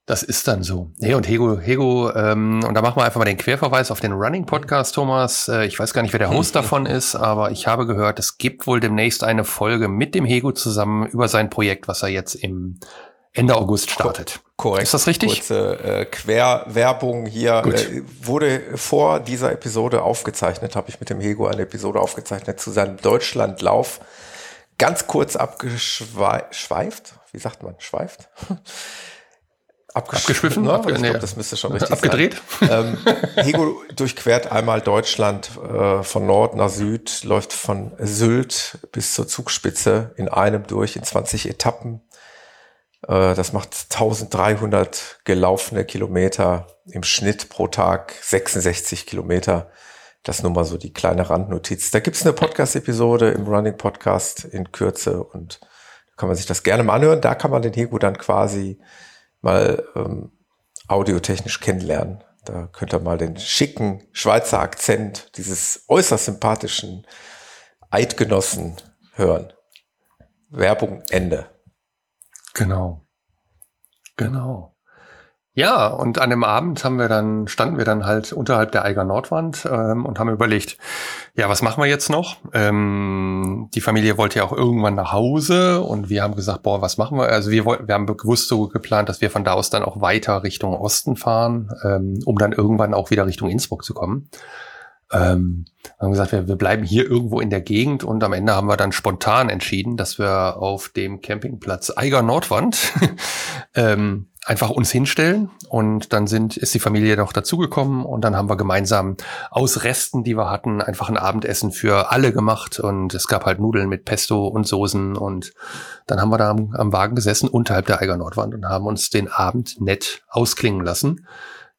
Das ist dann so. Nee, und Hego, Hego, ähm, und da machen wir einfach mal den Querverweis auf den Running Podcast, Thomas. Äh, ich weiß gar nicht, wer der Host <laughs> davon ist, aber ich habe gehört, es gibt wohl demnächst eine Folge mit dem Hego zusammen über sein Projekt, was er jetzt im Ende August startet. Korrekt. Ist das richtig? Kurze äh, Querwerbung hier. Äh, wurde vor dieser Episode aufgezeichnet, habe ich mit dem Hego eine Episode aufgezeichnet zu seinem Deutschlandlauf. Ganz kurz abgeschweift. Wie sagt man? Schweift? <laughs> Abgesch Abgeschwiffen? Ne? Abge ich glaube, das müsste schon richtig Abgedreht? sein. Ähm, Hego durchquert einmal Deutschland äh, von Nord nach Süd, läuft von Sylt bis zur Zugspitze in einem durch in 20 Etappen das macht 1300 gelaufene Kilometer im Schnitt pro Tag, 66 Kilometer. Das nur mal so die kleine Randnotiz. Da gibt's eine Podcast-Episode im Running Podcast in Kürze und da kann man sich das gerne mal anhören. Da kann man den Hego dann quasi mal ähm, audiotechnisch kennenlernen. Da könnt ihr mal den schicken Schweizer Akzent dieses äußerst sympathischen Eidgenossen hören. Werbung Ende. Genau. Genau. Ja, und an dem Abend haben wir dann, standen wir dann halt unterhalb der Eiger Nordwand ähm, und haben überlegt, ja, was machen wir jetzt noch? Ähm, die Familie wollte ja auch irgendwann nach Hause und wir haben gesagt, boah, was machen wir? Also wir, wir haben bewusst so geplant, dass wir von da aus dann auch weiter Richtung Osten fahren, ähm, um dann irgendwann auch wieder Richtung Innsbruck zu kommen. Ähm, haben gesagt, wir, wir bleiben hier irgendwo in der Gegend und am Ende haben wir dann spontan entschieden, dass wir auf dem Campingplatz Eiger Nordwand <laughs> ähm, einfach uns hinstellen. Und dann sind ist die Familie noch dazugekommen und dann haben wir gemeinsam aus Resten, die wir hatten, einfach ein Abendessen für alle gemacht. Und es gab halt Nudeln mit Pesto und Soßen. Und dann haben wir da am, am Wagen gesessen unterhalb der Eiger Nordwand und haben uns den Abend nett ausklingen lassen.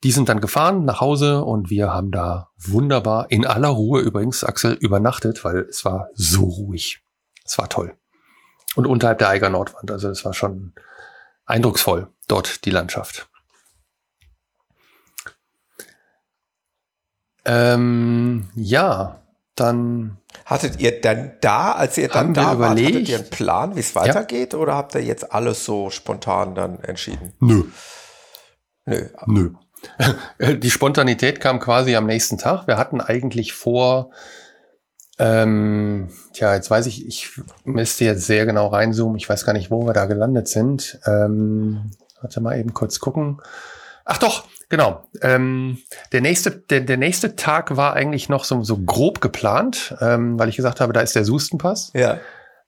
Die sind dann gefahren nach Hause und wir haben da wunderbar in aller Ruhe übrigens, Axel, übernachtet, weil es war so ruhig. Es war toll. Und unterhalb der Eiger Nordwand, also es war schon eindrucksvoll dort die Landschaft. Ähm, ja, dann. Hattet ihr dann da, als ihr dann da wart, hattet ihr einen Plan, wie es weitergeht, ja. oder habt ihr jetzt alles so spontan dann entschieden? Nö. Nö. Nö. <laughs> Die Spontanität kam quasi am nächsten Tag. Wir hatten eigentlich vor, ähm, tja, jetzt weiß ich, ich müsste jetzt sehr genau reinzoomen. Ich weiß gar nicht, wo wir da gelandet sind. Ähm, warte mal eben kurz gucken. Ach doch, genau. Ähm, der nächste, der, der nächste Tag war eigentlich noch so, so grob geplant, ähm, weil ich gesagt habe, da ist der Sustenpass. Ja.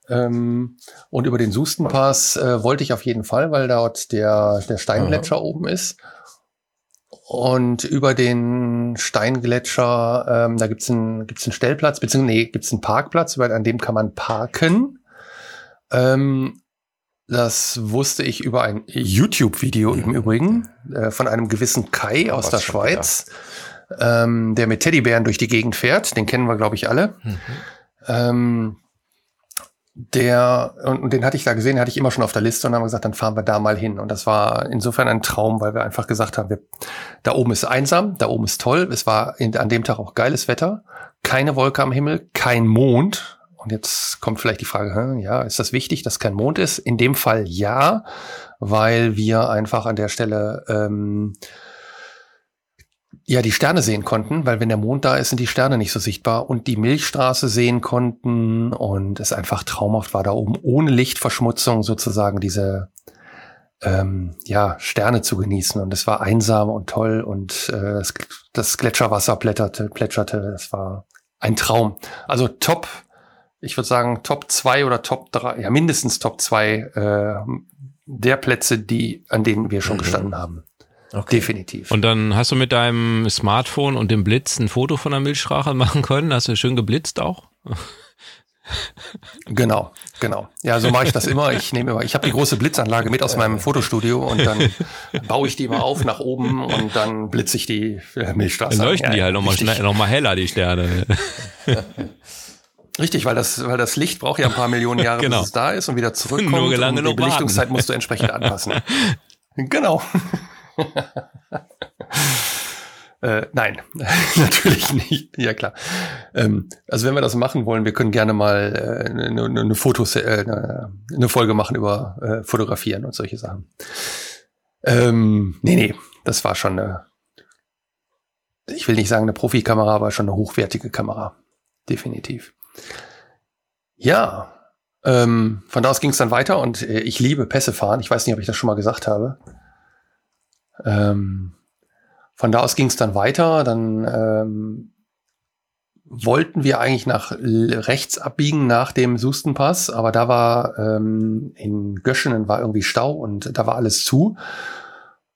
Ähm, und über den Sustenpass äh, wollte ich auf jeden Fall, weil dort der, der Steingletscher Aha. oben ist. Und über den Steingletscher, ähm, da gibt's einen, gibt's einen Stellplatz, beziehungsweise nee, gibt's einen Parkplatz, weil an dem kann man parken. Ähm, das wusste ich über ein YouTube-Video im Übrigen äh, von einem gewissen Kai aus der Schweiz, ähm, der mit Teddybären durch die Gegend fährt. Den kennen wir, glaube ich, alle. Mhm. Ähm, der, und den hatte ich da gesehen, hatte ich immer schon auf der Liste und haben gesagt, dann fahren wir da mal hin. Und das war insofern ein Traum, weil wir einfach gesagt haben, wir, da oben ist einsam, da oben ist toll. Es war in, an dem Tag auch geiles Wetter, keine Wolke am Himmel, kein Mond. Und jetzt kommt vielleicht die Frage, hm, ja, ist das wichtig, dass kein Mond ist? In dem Fall ja, weil wir einfach an der Stelle ähm, ja die Sterne sehen konnten, weil wenn der Mond da ist, sind die Sterne nicht so sichtbar und die Milchstraße sehen konnten und es einfach traumhaft war da oben ohne Lichtverschmutzung sozusagen diese ähm, ja, Sterne zu genießen. Und es war einsam und toll und äh, das, das Gletscherwasser plätterte, plätscherte. Das war ein Traum. Also top, ich würde sagen, Top zwei oder Top drei, ja, mindestens Top zwei äh, der Plätze, die, an denen wir schon mhm. gestanden haben. Okay. Definitiv. Und dann hast du mit deinem Smartphone und dem Blitz ein Foto von der Milchstrache machen können? Hast du schön geblitzt auch? <laughs> Genau, genau. Ja, so mache ich das immer. Ich nehme immer, ich habe die große Blitzanlage mit aus meinem Fotostudio und dann <laughs> baue ich die immer auf nach oben und dann blitze ich die äh, Milchstraße. Dann leuchten ja, die halt nochmal noch mal heller, die Sterne. <laughs> Richtig, weil das, weil das Licht braucht ja ein paar Millionen Jahre, genau. bis es da ist und wieder zurückkommt. Nur gelange und die Belichtungszeit musst du entsprechend anpassen. genau. <laughs> Äh, nein, <laughs> natürlich nicht. Ja klar. Ähm, also wenn wir das machen wollen, wir können gerne mal äh, eine, eine, Fotos, äh, eine, Folge machen über äh, Fotografieren und solche Sachen. Ähm, nee, nee, das war schon eine, ich will nicht sagen eine Profikamera, aber schon eine hochwertige Kamera. Definitiv. Ja, ähm, von da aus ging es dann weiter und äh, ich liebe Pässe fahren. Ich weiß nicht, ob ich das schon mal gesagt habe. Ähm, von da aus ging es dann weiter. Dann ähm, wollten wir eigentlich nach rechts abbiegen nach dem Sustenpass, aber da war ähm, in Göschenen war irgendwie Stau und da war alles zu.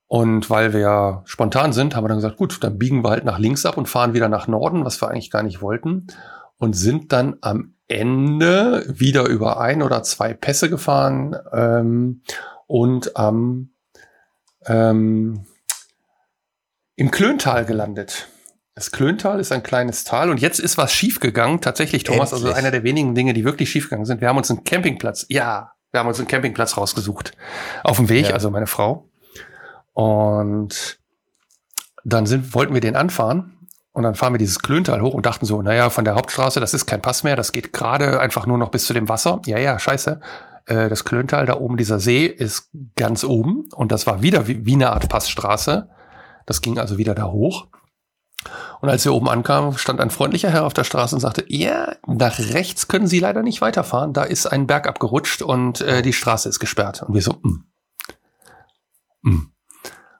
Und weil wir spontan sind, haben wir dann gesagt, gut, dann biegen wir halt nach links ab und fahren wieder nach Norden, was wir eigentlich gar nicht wollten. Und sind dann am Ende wieder über ein oder zwei Pässe gefahren ähm, und am ähm, im Klöntal gelandet. Das Klöntal ist ein kleines Tal und jetzt ist was schiefgegangen. Tatsächlich, Thomas, also Endlich. also einer der wenigen Dinge, die wirklich schiefgegangen sind. Wir haben uns einen Campingplatz, ja, wir haben uns einen Campingplatz rausgesucht. Auf dem Weg, ja. also meine Frau. Und dann sind, wollten wir den anfahren. Und dann fahren wir dieses Klöntal hoch und dachten so, naja, von der Hauptstraße, das ist kein Pass mehr, das geht gerade einfach nur noch bis zu dem Wasser. Ja, ja, scheiße. Äh, das Klöntal, da oben, dieser See, ist ganz oben. Und das war wieder wie, wie eine Art Passstraße. Das ging also wieder da hoch. Und als wir oben ankamen, stand ein freundlicher Herr auf der Straße und sagte, ja, nach rechts können Sie leider nicht weiterfahren. Da ist ein Berg abgerutscht und äh, die Straße ist gesperrt. Und wir so, mm. Mm.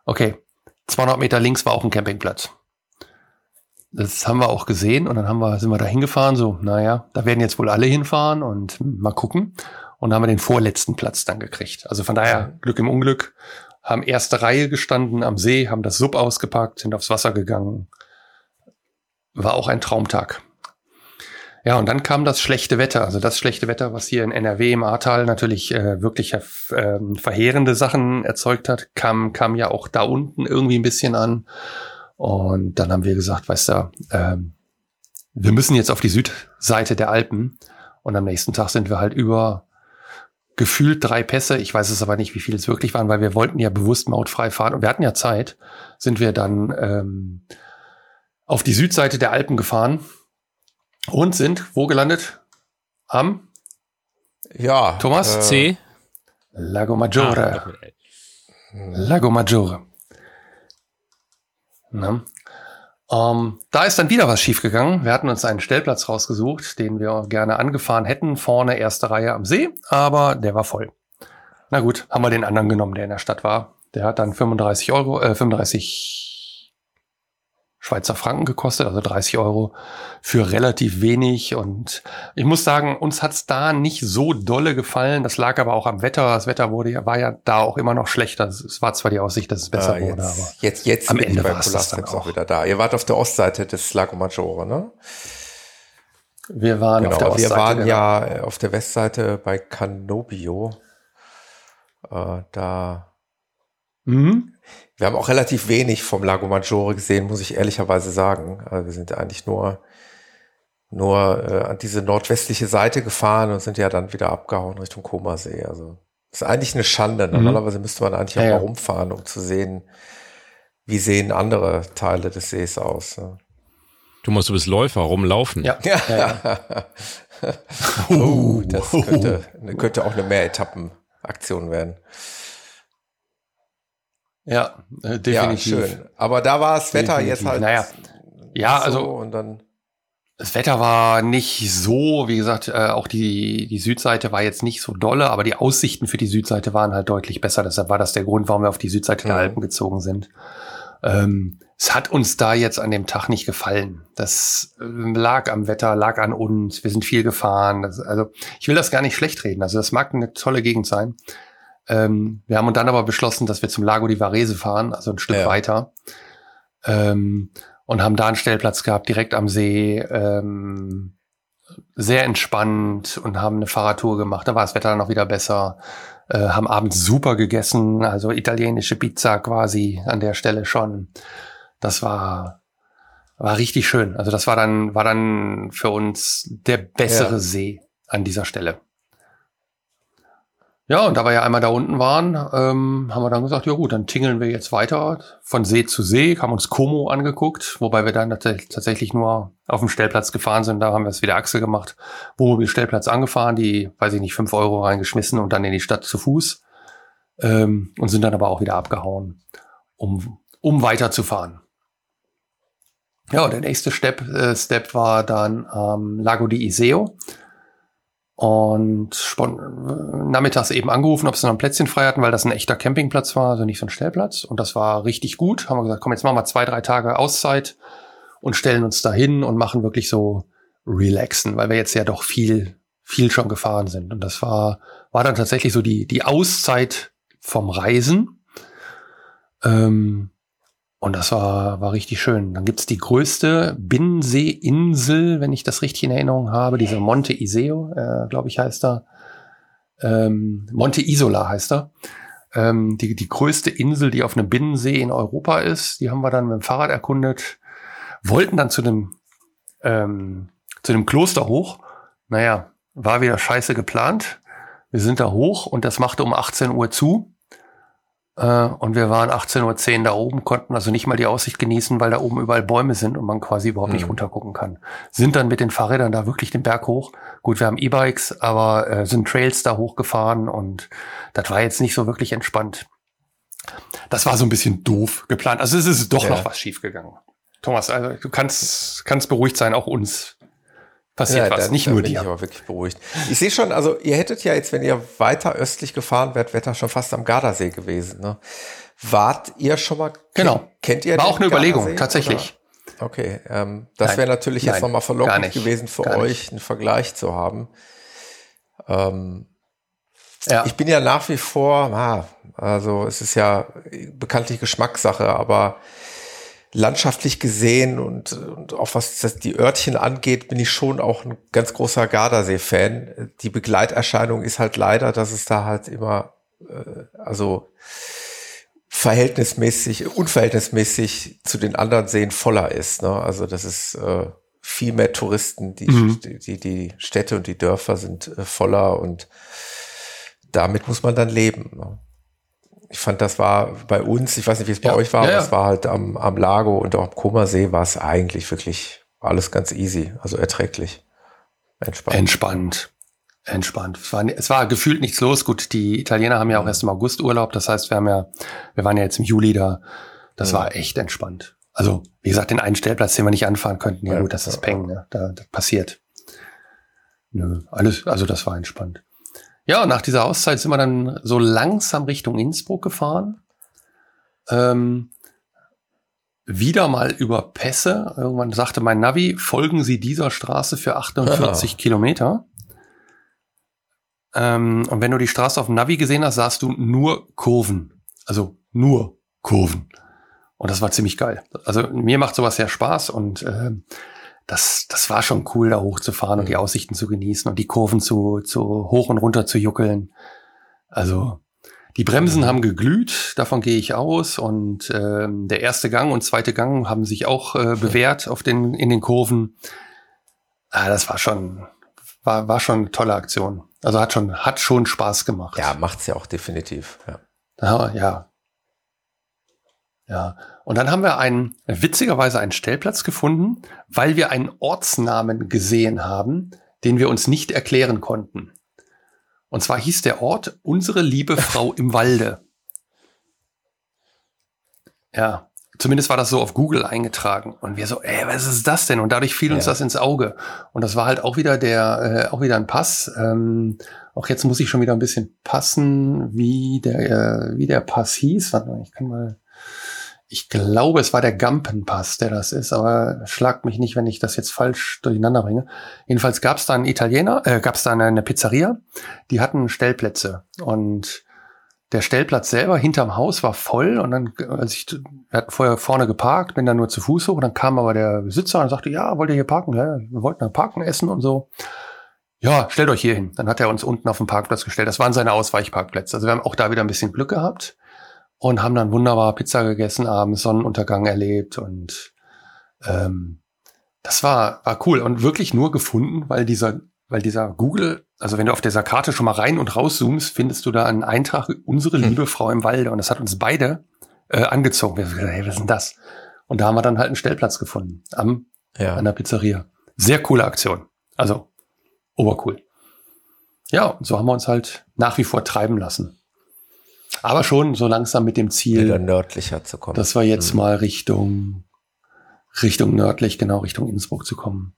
okay, 200 Meter links war auch ein Campingplatz. Das haben wir auch gesehen und dann haben wir, sind wir da hingefahren, so, naja, da werden jetzt wohl alle hinfahren und mal gucken. Und haben wir den vorletzten Platz dann gekriegt. Also von daher Glück im Unglück haben erste Reihe gestanden am See, haben das Sub ausgepackt, sind aufs Wasser gegangen. War auch ein Traumtag. Ja, und dann kam das schlechte Wetter. Also das schlechte Wetter, was hier in NRW im Ahrtal natürlich äh, wirklich äh, verheerende Sachen erzeugt hat, kam, kam ja auch da unten irgendwie ein bisschen an. Und dann haben wir gesagt, weißt du, äh, wir müssen jetzt auf die Südseite der Alpen. Und am nächsten Tag sind wir halt über gefühlt drei Pässe, ich weiß es aber nicht, wie viele es wirklich waren, weil wir wollten ja bewusst mautfrei fahren und wir hatten ja Zeit, sind wir dann ähm, auf die Südseite der Alpen gefahren und sind wo gelandet? Am? Ja. Thomas? Äh, C. Lago Maggiore. Ah, Lago Maggiore. Na? Ähm, da ist dann wieder was schiefgegangen. Wir hatten uns einen Stellplatz rausgesucht, den wir gerne angefahren hätten, vorne erste Reihe am See, aber der war voll. Na gut, haben wir den anderen genommen, der in der Stadt war. Der hat dann 35 Euro, äh, 35 Schweizer Franken gekostet, also 30 Euro für relativ wenig. Und ich muss sagen, uns hat's da nicht so dolle gefallen. Das lag aber auch am Wetter. Das Wetter wurde ja, war ja da auch immer noch schlechter. Es war zwar die Aussicht, dass es besser äh, wurde, aber jetzt, jetzt am Ende war es dann auch. auch wieder da. Ihr wart auf der Ostseite des Lago Maggiore, ne? Wir waren genau, auf der Ostseite. Wir waren genau. ja auf der Westseite bei Canobio. Äh, da Mhm. Wir haben auch relativ wenig vom Lago Maggiore gesehen, muss ich ehrlicherweise sagen. Also wir sind eigentlich nur, nur äh, an diese nordwestliche Seite gefahren und sind ja dann wieder abgehauen Richtung Komasee. Also ist eigentlich eine Schande. Mhm. Normalerweise müsste man eigentlich ja, auch ja. mal rumfahren, um zu sehen, wie sehen andere Teile des Sees aus. Ne? Du musst du bist Läufer, rumlaufen. Ja. ja, ja. <laughs> oh, das könnte, könnte auch eine Mehretappen-Aktion werden. Ja, äh, definitiv. Ja, schön. Aber da war das Wetter definitiv. jetzt halt. Naja, ja, so also. Und dann. Das Wetter war nicht so, wie gesagt, äh, auch die, die Südseite war jetzt nicht so dolle, aber die Aussichten für die Südseite waren halt deutlich besser. Deshalb war das der Grund, warum wir auf die Südseite der Alpen gezogen sind. Ähm, es hat uns da jetzt an dem Tag nicht gefallen. Das äh, lag am Wetter, lag an uns. Wir sind viel gefahren. Das, also ich will das gar nicht schlecht reden. Also das mag eine tolle Gegend sein. Ähm, wir haben dann aber beschlossen, dass wir zum Lago di Varese fahren, also ein Stück ja. weiter. Ähm, und haben da einen Stellplatz gehabt, direkt am See. Ähm, sehr entspannt und haben eine Fahrradtour gemacht. Da war das Wetter dann auch wieder besser. Äh, haben abends super gegessen, also italienische Pizza quasi an der Stelle schon. Das war war richtig schön. Also das war dann war dann für uns der bessere ja. See an dieser Stelle. Ja, und da wir ja einmal da unten waren, ähm, haben wir dann gesagt, ja gut, dann tingeln wir jetzt weiter von See zu See, haben uns Como angeguckt, wobei wir dann tatsächlich nur auf dem Stellplatz gefahren sind. Da haben wir es wieder Achse gemacht, Wohnmobilstellplatz angefahren, die, weiß ich nicht, fünf Euro reingeschmissen und dann in die Stadt zu Fuß ähm, und sind dann aber auch wieder abgehauen, um, um weiterzufahren. Ja, der nächste Step, äh, Step war dann ähm, Lago di Iseo und nachmittags eben angerufen, ob sie noch ein Plätzchen frei hatten, weil das ein echter Campingplatz war, also nicht so ein Stellplatz. Und das war richtig gut. Haben wir gesagt, komm, jetzt machen wir zwei, drei Tage Auszeit und stellen uns da hin und machen wirklich so relaxen, weil wir jetzt ja doch viel, viel schon gefahren sind. Und das war, war dann tatsächlich so die, die Auszeit vom Reisen. Ähm, und das war, war richtig schön. Dann gibt's die größte Binnenseeinsel, wenn ich das richtig in Erinnerung habe, diese Monte Iseo, äh, glaube ich, heißt er. Ähm, Monte Isola heißt er. Ähm, die, die größte Insel, die auf einem Binnensee in Europa ist. Die haben wir dann mit dem Fahrrad erkundet. Wollten dann zu dem, ähm, zu dem Kloster hoch. Naja, war wieder scheiße geplant. Wir sind da hoch und das machte um 18 Uhr zu. Äh, und wir waren 18.10 Uhr da oben, konnten also nicht mal die Aussicht genießen, weil da oben überall Bäume sind und man quasi überhaupt mhm. nicht runtergucken kann. Sind dann mit den Fahrrädern da wirklich den Berg hoch. Gut, wir haben E-Bikes, aber äh, sind Trails da hochgefahren und das war jetzt nicht so wirklich entspannt. Das war so ein bisschen doof geplant. Also es ist doch ja. noch was schiefgegangen. Thomas, also du kannst, kannst beruhigt sein, auch uns passiert ja, was, dann, nicht dann nur bin dir. Ich aber wirklich beruhigt. Ich sehe schon, also ihr hättet ja jetzt, wenn ihr weiter östlich gefahren wärt, wärt ihr schon fast am Gardasee gewesen. Ne? Wart ihr schon mal? Genau. Kennt ihr? War auch eine Überlegung, tatsächlich. Oder? Okay, ähm, das wäre natürlich jetzt nochmal verlockend gewesen für euch, einen Vergleich zu haben. Ähm, ja. Ich bin ja nach wie vor, ah, also es ist ja bekanntlich Geschmackssache, aber landschaftlich gesehen und, und auch was das, die Örtchen angeht, bin ich schon auch ein ganz großer Gardasee-Fan. Die Begleiterscheinung ist halt leider, dass es da halt immer, äh, also verhältnismäßig, unverhältnismäßig zu den anderen Seen voller ist. Ne? Also das ist äh, viel mehr Touristen, die, mhm. die, die Städte und die Dörfer sind äh, voller und damit muss man dann leben. Ne? Ich fand, das war bei uns, ich weiß nicht, wie es bei ja, euch war, ja, aber es war halt am, am Lago und auch am Komersee war es eigentlich wirklich alles ganz easy, also erträglich. Entspannt. Entspannt. Entspannt. Es war, es war gefühlt nichts los. Gut, die Italiener haben ja auch erst im August Urlaub. Das heißt, wir haben ja, wir waren ja jetzt im Juli da. Das ja. war echt entspannt. Also, wie gesagt, den einen Stellplatz, den wir nicht anfahren könnten. Ja, gut, das ist Peng, ne? Da, das passiert. Nö, alles, also das war entspannt. Ja, nach dieser Auszeit sind wir dann so langsam Richtung Innsbruck gefahren. Ähm, wieder mal über Pässe. Irgendwann sagte mein Navi, folgen Sie dieser Straße für 48 ja. Kilometer. Ähm, und wenn du die Straße auf dem Navi gesehen hast, sahst du nur Kurven. Also nur Kurven. Und das war ziemlich geil. Also mir macht sowas sehr Spaß und äh, das, das war schon cool, da hochzufahren und die Aussichten zu genießen und die Kurven zu, zu hoch und runter zu juckeln. Also die Bremsen haben geglüht, davon gehe ich aus. Und ähm, der erste Gang und zweite Gang haben sich auch äh, bewährt auf den, in den Kurven. Ah, das war schon, war, war schon eine tolle Aktion. Also hat schon, hat schon Spaß gemacht. Ja, macht's ja auch definitiv. Ja, ja, ja. Ja, und dann haben wir einen, witzigerweise einen Stellplatz gefunden, weil wir einen Ortsnamen gesehen haben, den wir uns nicht erklären konnten. Und zwar hieß der Ort Unsere liebe Frau im Walde. Ja, zumindest war das so auf Google eingetragen. Und wir so, ey, was ist das denn? Und dadurch fiel uns ja. das ins Auge. Und das war halt auch wieder der, äh, auch wieder ein Pass. Ähm, auch jetzt muss ich schon wieder ein bisschen passen, wie der, äh, wie der Pass hieß. Warte mal, ich kann mal. Ich glaube, es war der Gampenpass, der das ist, aber schlagt mich nicht, wenn ich das jetzt falsch durcheinander bringe. Jedenfalls gab es da einen Italiener, äh, gab es da eine, Pizzeria, die hatten Stellplätze und der Stellplatz selber hinterm Haus war voll und dann, als ich, wir hatten vorher vorne geparkt, bin dann nur zu Fuß hoch, und dann kam aber der Besitzer und sagte, ja, wollt ihr hier parken? Ja, wir wollten da parken, essen und so. Ja, stellt euch hier hin. Dann hat er uns unten auf den Parkplatz gestellt. Das waren seine Ausweichparkplätze. Also wir haben auch da wieder ein bisschen Glück gehabt und haben dann wunderbar Pizza gegessen, abends Sonnenuntergang erlebt und ähm, das war, war cool und wirklich nur gefunden, weil dieser weil dieser Google, also wenn du auf dieser Karte schon mal rein und rauszoomst, findest du da einen Eintrag, unsere hm. liebe Frau im Walde. Und das hat uns beide äh, angezogen. Wir haben gesagt, hey, was ist denn das? Und da haben wir dann halt einen Stellplatz gefunden am, ja. an der Pizzeria. Sehr coole Aktion. Also, obercool. Ja, und so haben wir uns halt nach wie vor treiben lassen. Aber schon so langsam mit dem Ziel, wieder nördlicher zu kommen. Dass wir jetzt mhm. mal Richtung, Richtung nördlich, genau Richtung Innsbruck zu kommen.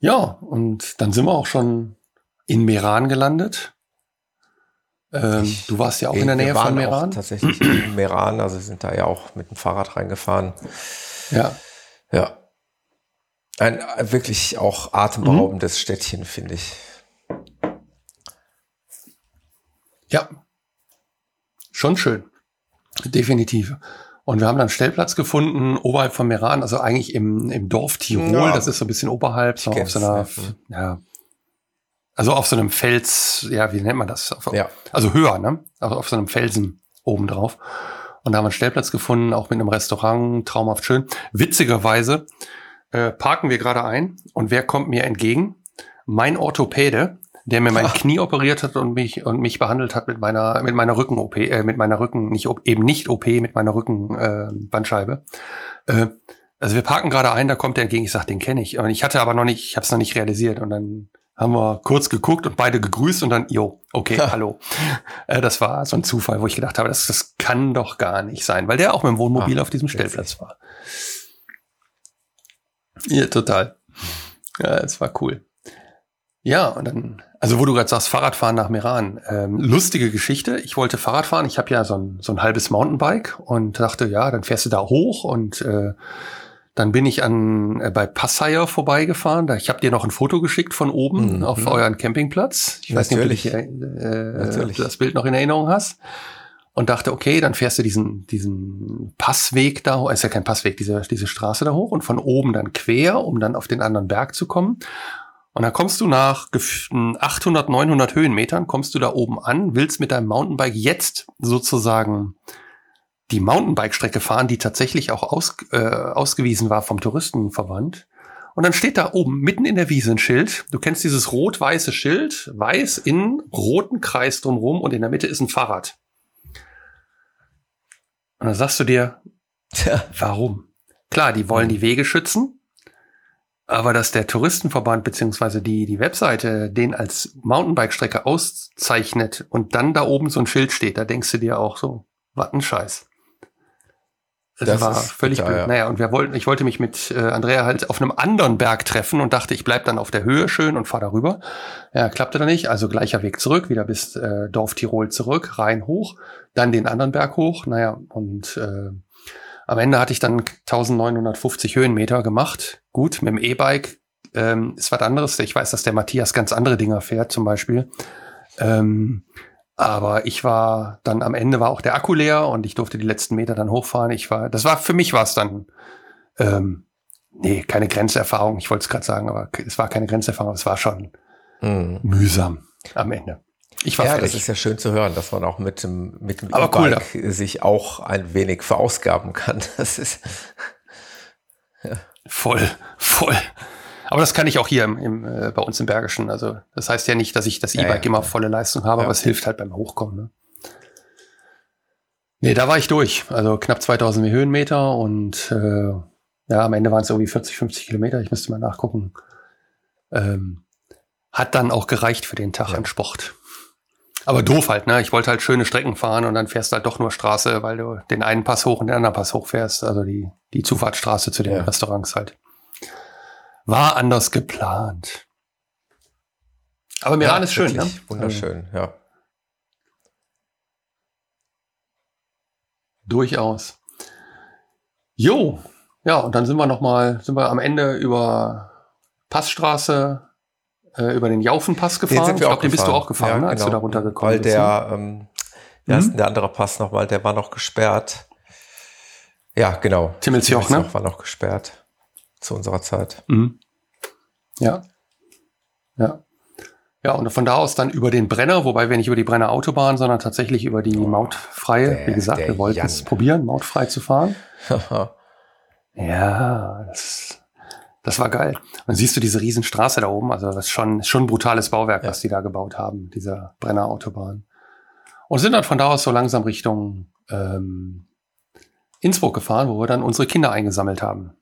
Ja, und dann sind wir auch schon in Meran gelandet. Ähm, du warst ja auch in der Nähe von Meran. tatsächlich in <clears throat> Meran, also sind da ja auch mit dem Fahrrad reingefahren. Ja. Ja. Ein wirklich auch atemberaubendes mhm. Städtchen, finde ich. Ja. Schon schön. Definitiv. Und wir haben dann Stellplatz gefunden, oberhalb von Meran, also eigentlich im, im Dorf Tirol, ja. das ist so ein bisschen oberhalb, so auf so einer, ja, also auf so einem Fels, ja, wie nennt man das? Auf, ja. Also höher, ne? Also auf so einem Felsen obendrauf. Und da haben wir einen Stellplatz gefunden, auch mit einem Restaurant, traumhaft schön. Witzigerweise äh, parken wir gerade ein und wer kommt mir entgegen? Mein Orthopäde, der mir mein Knie operiert hat und mich und mich behandelt hat mit meiner mit meiner Rücken OP, äh, mit meiner Rücken nicht eben nicht OP mit meiner Rücken äh, Bandscheibe. Äh, also wir parken gerade ein, da kommt der entgegen. Ich sag, den kenne ich. Und ich hatte aber noch nicht, ich habe es noch nicht realisiert. Und dann haben wir kurz geguckt und beide gegrüßt und dann, jo, okay, hallo. <laughs> Äh, das war so ein Zufall, wo ich gedacht habe, das, das kann doch gar nicht sein, weil der auch mit dem Wohnmobil ah, auf diesem Stellplatz war. Ja, total. Ja, es war cool. Ja, und dann, also wo du gerade sagst, Fahrradfahren nach Meran. Ähm, lustige Geschichte. Ich wollte Fahrrad fahren. Ich habe ja so ein, so ein halbes Mountainbike und dachte, ja, dann fährst du da hoch und äh, dann bin ich an äh, bei Passaier vorbeigefahren. Da, ich habe dir noch ein Foto geschickt von oben mhm. auf euren Campingplatz. Ich Natürlich. weiß nicht, ob du, dich, äh, ob du das Bild noch in Erinnerung hast. Und dachte, okay, dann fährst du diesen, diesen Passweg da hoch, ist ja kein Passweg, diese, diese Straße da hoch und von oben dann quer, um dann auf den anderen Berg zu kommen. Und dann kommst du nach 800, 900 Höhenmetern, kommst du da oben an, willst mit deinem Mountainbike jetzt sozusagen die Mountainbike-Strecke fahren, die tatsächlich auch aus, äh, ausgewiesen war vom Touristenverband. Und dann steht da oben mitten in der Wiese ein Schild. Du kennst dieses rot-weiße Schild, weiß in roten Kreis drumrum und in der Mitte ist ein Fahrrad. Und dann sagst du dir, warum? Klar, die wollen die Wege schützen, aber dass der Touristenverband beziehungsweise die, die Webseite den als Mountainbike-Strecke auszeichnet und dann da oben so ein Schild steht, da denkst du dir auch so, was ein Scheiß. Das, das war völlig klar, blöd. Ja. Naja, und wir wollten, ich wollte mich mit äh, Andrea halt auf einem anderen Berg treffen und dachte, ich bleib dann auf der Höhe schön und fahr darüber. Ja, klappte dann nicht. Also gleicher Weg zurück, wieder bis äh, Dorf Tirol zurück, rein hoch, dann den anderen Berg hoch. Naja, und äh, am Ende hatte ich dann 1950 Höhenmeter gemacht. Gut, mit dem E-Bike ähm, ist was anderes. Ich weiß, dass der Matthias ganz andere Dinger fährt, zum Beispiel. Ähm, aber ich war dann am Ende war auch der Akku leer und ich durfte die letzten Meter dann hochfahren. Ich war, das war für mich war es dann ähm, nee keine Grenzerfahrung. Ich wollte es gerade sagen, aber es war keine Grenzerfahrung. Es war schon mhm. mühsam am Ende. Ich war ja, fertig. das ist ja schön zu hören, dass man auch mit dem, mit dem E-Bike cool, sich auch ein wenig verausgaben kann. <laughs> Das ist ja. voll, voll. Aber das kann ich auch hier im, im, äh, bei uns im Bergischen. Also das heißt ja nicht, dass ich das E-Bike ja, ja, immer volle Leistung habe, aber es hilft halt beim Hochkommen. Ne? Nee, da war ich durch. Also knapp 2000 Höhenmeter und äh, ja, am Ende waren es irgendwie 40, 50 Kilometer. Ich müsste mal nachgucken. Ähm, hat dann auch gereicht für den Tag ja. an Sport. Aber doof halt, ne? Ich wollte halt schöne Strecken fahren und dann fährst du halt doch nur Straße, weil du den einen Pass hoch und den anderen Pass hoch fährst. Also die, die Zufahrtsstraße zu den ja. Restaurants halt. War anders geplant. Aber Meran ja, ist schön, ne? Wunderschön, ja. Durchaus. Jo, ja, und dann sind wir noch mal, sind wir am Ende über Passstraße, äh, über den Jaufenpass gefahren. Den ich glaube, den bist du auch gefahren, ja, ne, als genau. du da runtergekommen bist. Weil der, ne? ähm, wie heißt mhm. denn der andere Pass nochmal? Der war noch gesperrt. Ja, genau. Timmelsjoch, ne? war noch gesperrt zu unserer Zeit. Mhm. Ja. Ja. Ja, und von da aus dann über den Brenner, wobei wir nicht über die Brenner Autobahn, sondern tatsächlich über die mautfreie, der, wie gesagt, wir wollten es probieren, mautfrei zu fahren. <laughs> ja, das, das war geil. Und dann siehst du diese Riesenstraße da oben, also das ist schon, schon ein brutales Bauwerk, ja. was die da gebaut haben, dieser Brenner Autobahn. Und sind dann von da aus so langsam Richtung ähm, Innsbruck gefahren, wo wir dann unsere Kinder eingesammelt haben.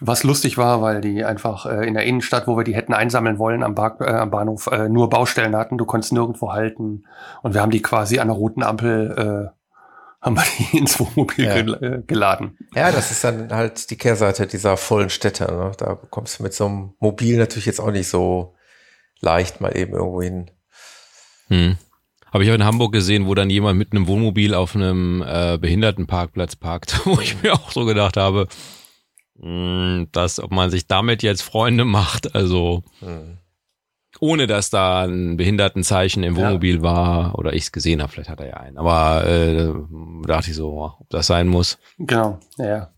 Was lustig war, weil die einfach äh, in der Innenstadt, wo wir die hätten einsammeln wollen, am, Bar, äh, am Bahnhof äh, nur Baustellen hatten. Du konntest nirgendwo halten. Und wir haben die quasi an der roten Ampel, äh, haben wir die ins Wohnmobil ja. Äh, geladen. Ja, das ist dann halt die Kehrseite dieser vollen Städte. Ne? Da kommst du mit so einem Mobil natürlich jetzt auch nicht so leicht mal eben irgendwo hin. Hm. Habe ich auch in Hamburg gesehen, wo dann jemand mit einem Wohnmobil auf einem äh, Behindertenparkplatz parkt, <laughs> wo ich mir auch so gedacht habe, hm, dass ob man sich damit jetzt Freunde macht, also hm. Ohne dass da ein Behindertenzeichen im Wohnmobil ja. war oder ich es gesehen habe, vielleicht hat er ja einen, aber äh, dachte ich so, ob das sein muss. Genau, ja,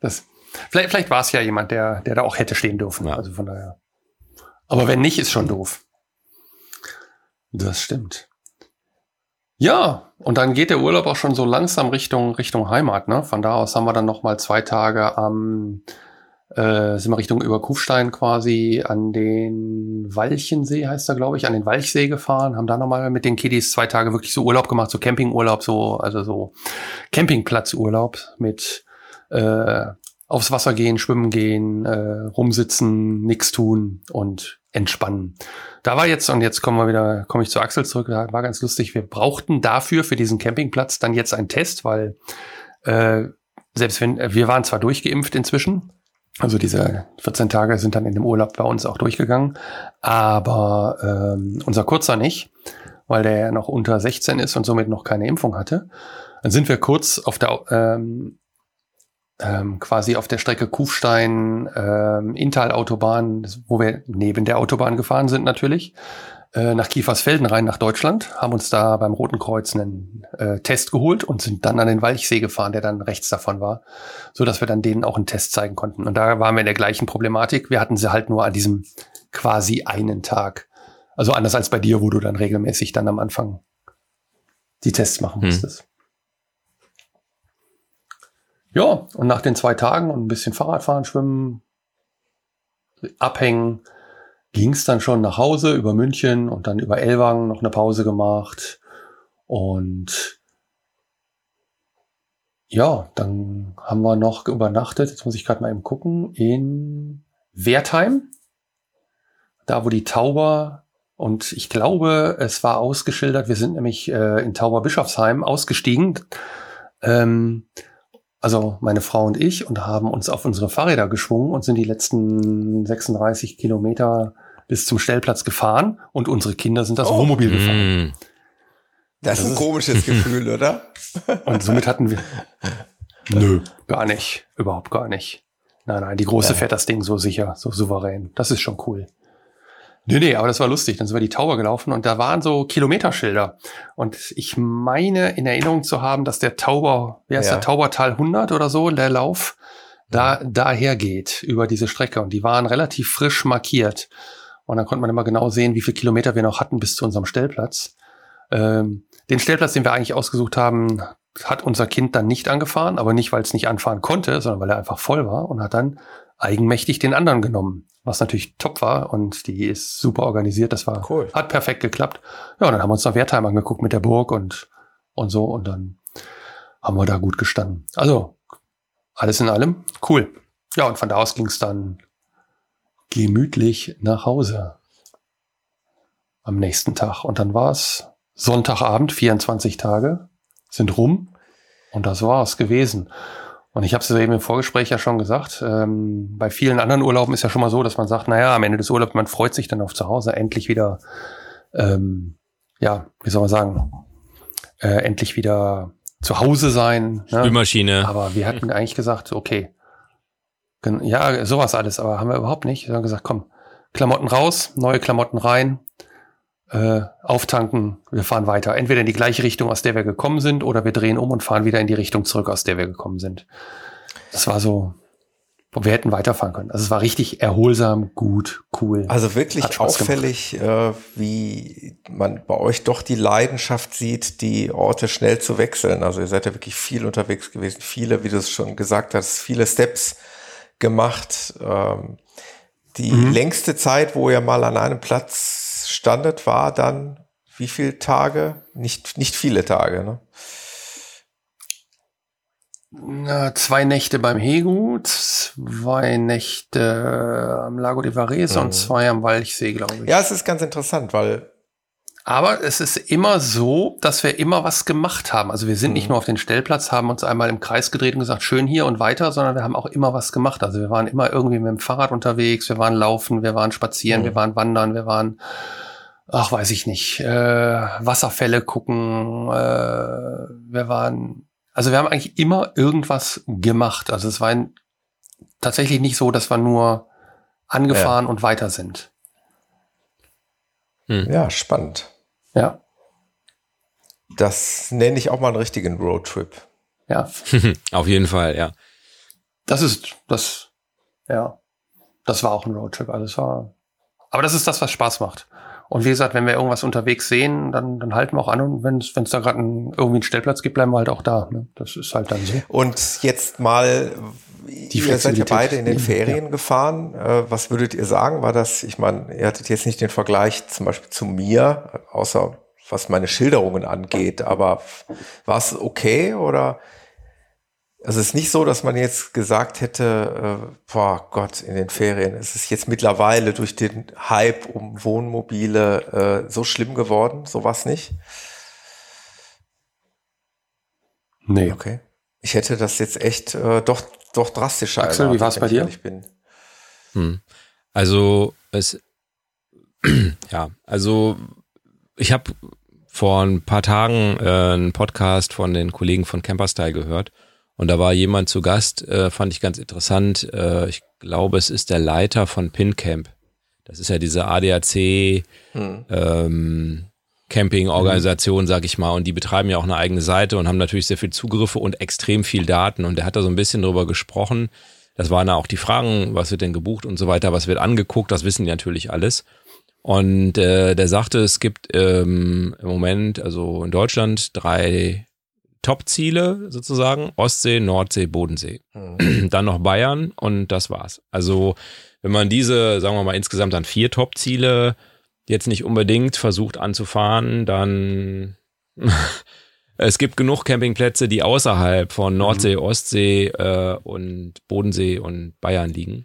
das vielleicht, vielleicht war es ja jemand, der der da auch hätte stehen dürfen, ja. also von daher. Aber wenn nicht, ist schon doof. Das stimmt. Ja, und dann geht der Urlaub auch schon so langsam Richtung Richtung Heimat. Ne? Von da aus haben wir dann noch mal zwei Tage am äh, sind wir Richtung über Kufstein quasi an den Walchensee heißt er, glaube ich, an den Walchsee gefahren, haben da nochmal mit den Kiddies zwei Tage wirklich so Urlaub gemacht, so Campingurlaub, so, also so Campingplatzurlaub mit äh, aufs Wasser gehen, schwimmen gehen, äh, rumsitzen, nix tun und entspannen. Da war jetzt, und jetzt kommen wir wieder, komme ich zu Axel zurück, war ganz lustig, wir brauchten dafür, für diesen Campingplatz, dann jetzt einen Test, weil äh, selbst wenn, äh, wir waren zwar durchgeimpft inzwischen, also diese 14 Tage sind dann in dem Urlaub bei uns auch durchgegangen, aber ähm, unser Kurzer nicht, weil der ja noch unter 16 ist und somit noch keine Impfung hatte. Dann sind wir kurz auf der ähm, ähm, quasi auf der Strecke Kufstein, ähm, Inntal-Autobahn, wo wir neben der Autobahn gefahren sind natürlich, äh, nach Kiefersfelden rein nach Deutschland, haben uns da beim Roten Kreuz einen äh, Test geholt und sind dann an den Walchsee gefahren, der dann rechts davon war, so dass wir dann denen auch einen Test zeigen konnten. Und da waren wir in der gleichen Problematik. Wir hatten sie halt nur an diesem quasi einen Tag. Also anders als bei dir, wo du dann regelmäßig dann am Anfang die Tests machen hm. musstest. Ja, und nach den zwei Tagen und ein bisschen Fahrradfahren, schwimmen, abhängen, ging es dann schon nach Hause über München und dann über Elwang noch eine Pause gemacht. Und ja, dann haben wir noch übernachtet, jetzt muss ich gerade mal eben gucken, in Wertheim. Da, wo die Tauber und ich glaube, es war ausgeschildert, wir sind nämlich äh, in Tauber Bischofsheim ausgestiegen. Ähm, also meine Frau und ich, und haben uns auf unsere Fahrräder geschwungen und sind die letzten 36 Kilometer bis zum Stellplatz gefahren und unsere Kinder sind das oh. Wohnmobil gefahren. Mm. Das, das ist ein komisches Gefühl, <laughs> oder? Und somit hatten wir. <laughs> Nö, gar nicht. Überhaupt gar nicht. Nein, nein, die Große ja. fährt das Ding so sicher, so souverän. Das ist schon cool. Nee, nee, aber das war lustig. Dann sind wir die Tower gelaufen und da waren so Kilometerschilder. Und ich meine in Erinnerung zu haben, dass der Tauber, wer ist ja. der Taubertal 100 oder so, der Lauf, da daher geht über diese Strecke. Und die waren relativ frisch markiert. Und dann konnte man immer genau sehen, wie viele Kilometer wir noch hatten bis zu unserem Stellplatz. Ähm, den Stellplatz, den wir eigentlich ausgesucht haben, hat unser Kind dann nicht angefahren, aber nicht, weil es nicht anfahren konnte, sondern weil er einfach voll war und hat dann eigenmächtig den anderen genommen, was natürlich top war und die ist super organisiert. Das war cool. hat perfekt geklappt. Ja, und dann haben wir uns noch Wertheim angeguckt mit der Burg und und so und dann haben wir da gut gestanden. Also alles in allem cool. Ja, und von da aus ging es dann gemütlich nach Hause. am nächsten Tag. Und dann war es Sonntagabend, 24 Tage sind rum und das war es gewesen. Und ich habe es eben im Vorgespräch ja schon gesagt, ähm, bei vielen anderen Urlauben ist ja schon mal so, dass man sagt, naja, am Ende des Urlaubs, man freut sich dann auf zu Hause, endlich wieder, ähm, ja, wie soll man sagen, äh, endlich wieder zu Hause sein. Ne? Spülmaschine. Aber wir hatten eigentlich gesagt, okay, ja, sowas alles, aber haben wir überhaupt nicht. Wir haben gesagt, komm, Klamotten raus, neue Klamotten rein, äh, auftanken, wir fahren weiter. Entweder in die gleiche Richtung, aus der wir gekommen sind, oder wir drehen um und fahren wieder in die Richtung zurück, aus der wir gekommen sind. Das war so, wir hätten weiterfahren können. Also es war richtig erholsam, gut, cool. Also wirklich auffällig, äh, wie man bei euch doch die Leidenschaft sieht, die Orte schnell zu wechseln. Also ihr seid ja wirklich viel unterwegs gewesen, viele, wie du es schon gesagt hast, viele Steps gemacht. Ähm, die mhm. längste Zeit, wo ihr mal an einem Platz standet, war dann wie viele Tage? Nicht, nicht viele Tage, ne? Na, zwei Nächte beim Hegu, zwei Nächte am Lago di Varese mhm. und zwei am Walchsee, glaube ich. Ja, es ist ganz interessant, weil aber es ist immer so, dass wir immer was gemacht haben. Also wir sind mhm. nicht nur auf den Stellplatz, haben uns einmal im Kreis gedreht und gesagt, schön hier und weiter, sondern wir haben auch immer was gemacht. Also wir waren immer irgendwie mit dem Fahrrad unterwegs, wir waren laufen, wir waren spazieren, mhm. wir waren wandern, wir waren, ach weiß ich nicht, äh, Wasserfälle gucken, äh, wir waren, also wir haben eigentlich immer irgendwas gemacht. Also es war ein, tatsächlich nicht so, dass wir nur angefahren ja. und weiter sind. Hm. Ja, spannend. Ja. Das nenne ich auch mal einen richtigen Roadtrip. Ja. <laughs> Auf jeden Fall, ja. Das ist, das, ja. Das war auch ein Roadtrip. Also es war, aber das ist das, was Spaß macht. Und wie gesagt, wenn wir irgendwas unterwegs sehen, dann, dann halten wir auch an und wenn es da gerade irgendwie einen Stellplatz gibt, bleiben wir halt auch da. Ne? Das ist halt dann so. Und jetzt mal, die ihr seid ja beide in den Ferien ja. gefahren. Äh, was würdet ihr sagen? War das, ich meine, ihr hattet jetzt nicht den Vergleich zum Beispiel zu mir, außer was meine Schilderungen angeht, aber war es okay oder? Also es ist nicht so, dass man jetzt gesagt hätte, äh, boah Gott, in den Ferien es ist jetzt mittlerweile durch den Hype um Wohnmobile äh, so schlimm geworden, sowas nicht? Nee. Okay. Ich hätte das jetzt echt äh, doch doch drastischer. Axel, wie war es bei dir? Ich bin. Hm. Also es, <clears throat> ja, also ich habe vor ein paar Tagen äh, einen Podcast von den Kollegen von Camperstyle gehört und da war jemand zu Gast, äh, fand ich ganz interessant. Äh, ich glaube, es ist der Leiter von PinCamp. Das ist ja diese ADAC hm. ähm, Camping-Organisation, sag ich mal, und die betreiben ja auch eine eigene Seite und haben natürlich sehr viel Zugriffe und extrem viel Daten. Und der hat da so ein bisschen drüber gesprochen. Das waren da auch die Fragen, was wird denn gebucht und so weiter, was wird angeguckt, das wissen die natürlich alles. Und äh, der sagte, es gibt ähm, im Moment, also in Deutschland, drei Top-Ziele sozusagen: Ostsee, Nordsee, Bodensee. Mhm. <clears throat> Dann noch Bayern und das war's. Also, wenn man diese, sagen wir mal, insgesamt dann vier Top-Ziele jetzt nicht unbedingt versucht anzufahren, dann <laughs> es gibt genug Campingplätze, die außerhalb von mhm. Nordsee, Ostsee äh, und Bodensee und Bayern liegen.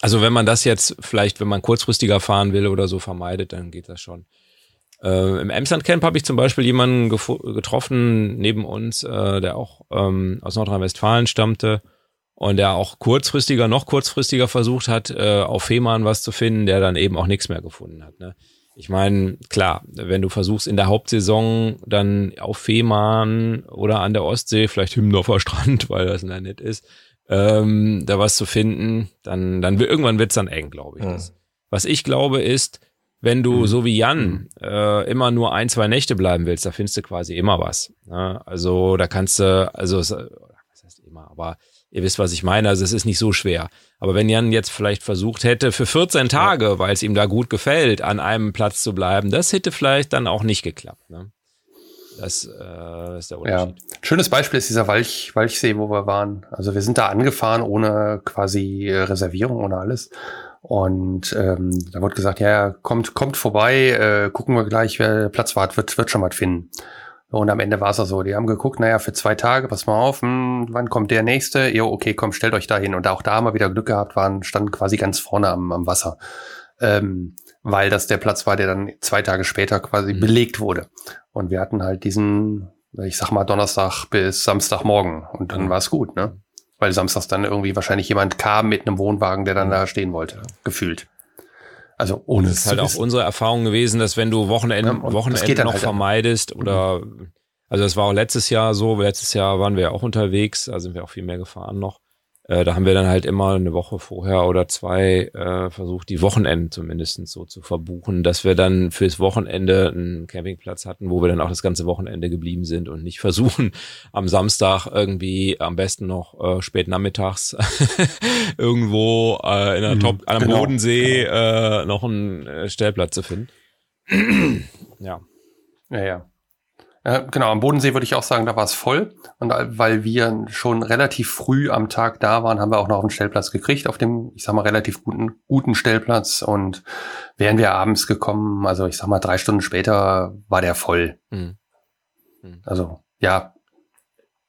Also wenn man das jetzt vielleicht, wenn man kurzfristiger fahren will oder so vermeidet, dann geht das schon. Äh, Im Emsland Camp habe ich zum Beispiel jemanden getroffen neben uns, äh, der auch ähm, aus Nordrhein-Westfalen stammte und der auch kurzfristiger, noch kurzfristiger versucht hat, äh, auf Fehmarn was zu finden, der dann eben auch nichts mehr gefunden hat. Ne? Ich meine, klar, wenn du versuchst in der Hauptsaison dann auf Fehmarn oder an der Ostsee, vielleicht Hümmendorfer Strand, <laughs> weil das da nett ist, ähm, da was zu finden, dann, dann irgendwann wird's dann eng, glaube ich. Ja. Was ich glaube ist, wenn du mhm. so wie Jan mhm. äh, immer nur ein, zwei Nächte bleiben willst, da findest du quasi immer was. Ne? Also da kannst du, also was heißt immer, aber Ihr wisst, was ich meine. Also es ist nicht so schwer. Aber wenn Jan jetzt vielleicht versucht hätte, für 14 Tage, ja. weil es ihm da gut gefällt, an einem Platz zu bleiben, das hätte vielleicht dann auch nicht geklappt. Ne? Das äh, ist der Unterschied. Ja. Schönes Beispiel ist dieser Walch, Walchsee, wo wir waren. Also wir sind da angefahren ohne quasi äh, Reservierung, ohne alles. Und ähm, da wurde gesagt, ja, kommt, kommt vorbei, äh, gucken wir gleich, wer Platz wart, wird, wird schon was finden. Und am Ende war es auch so. Die haben geguckt, naja, für zwei Tage, pass mal auf, hm, wann kommt der nächste? Jo, okay, komm, stellt euch da hin. Und auch da haben wir wieder Glück gehabt, waren, standen quasi ganz vorne am, am Wasser. Ähm, weil das der Platz war, der dann zwei Tage später quasi mhm. belegt wurde. Und wir hatten halt diesen, ich sag mal, Donnerstag bis Samstagmorgen und dann mhm. war es gut, ne? Weil samstags dann irgendwie wahrscheinlich jemand kam mit einem Wohnwagen, der dann da stehen wollte, gefühlt. Also ohne es ist halt auch unsere Erfahrung gewesen, dass wenn du Wochenende, Wochenende noch halt vermeidest an. oder also das war auch letztes Jahr so, letztes Jahr waren wir ja auch unterwegs, da sind wir auch viel mehr gefahren noch. Äh, da haben wir dann halt immer eine Woche vorher oder zwei äh, versucht, die Wochenenden zumindest so zu verbuchen, dass wir dann fürs Wochenende einen Campingplatz hatten, wo wir dann auch das ganze Wochenende geblieben sind und nicht <laughs> versuchen, am Samstag irgendwie am besten noch äh, spät nachmittags <laughs> irgendwo äh, in der mhm, Top, am genau, Bodensee genau. Äh, noch einen äh, Stellplatz zu finden. <clears throat> ja. Ja, ja. Äh, genau, am Bodensee würde ich auch sagen, da war es voll. Und weil wir schon relativ früh am Tag da waren, haben wir auch noch einen Stellplatz gekriegt, auf dem, ich sag mal, relativ guten, guten Stellplatz. Und wären wir abends gekommen, also ich sag mal, drei Stunden später war der voll. Mhm. Mhm. Also, ja.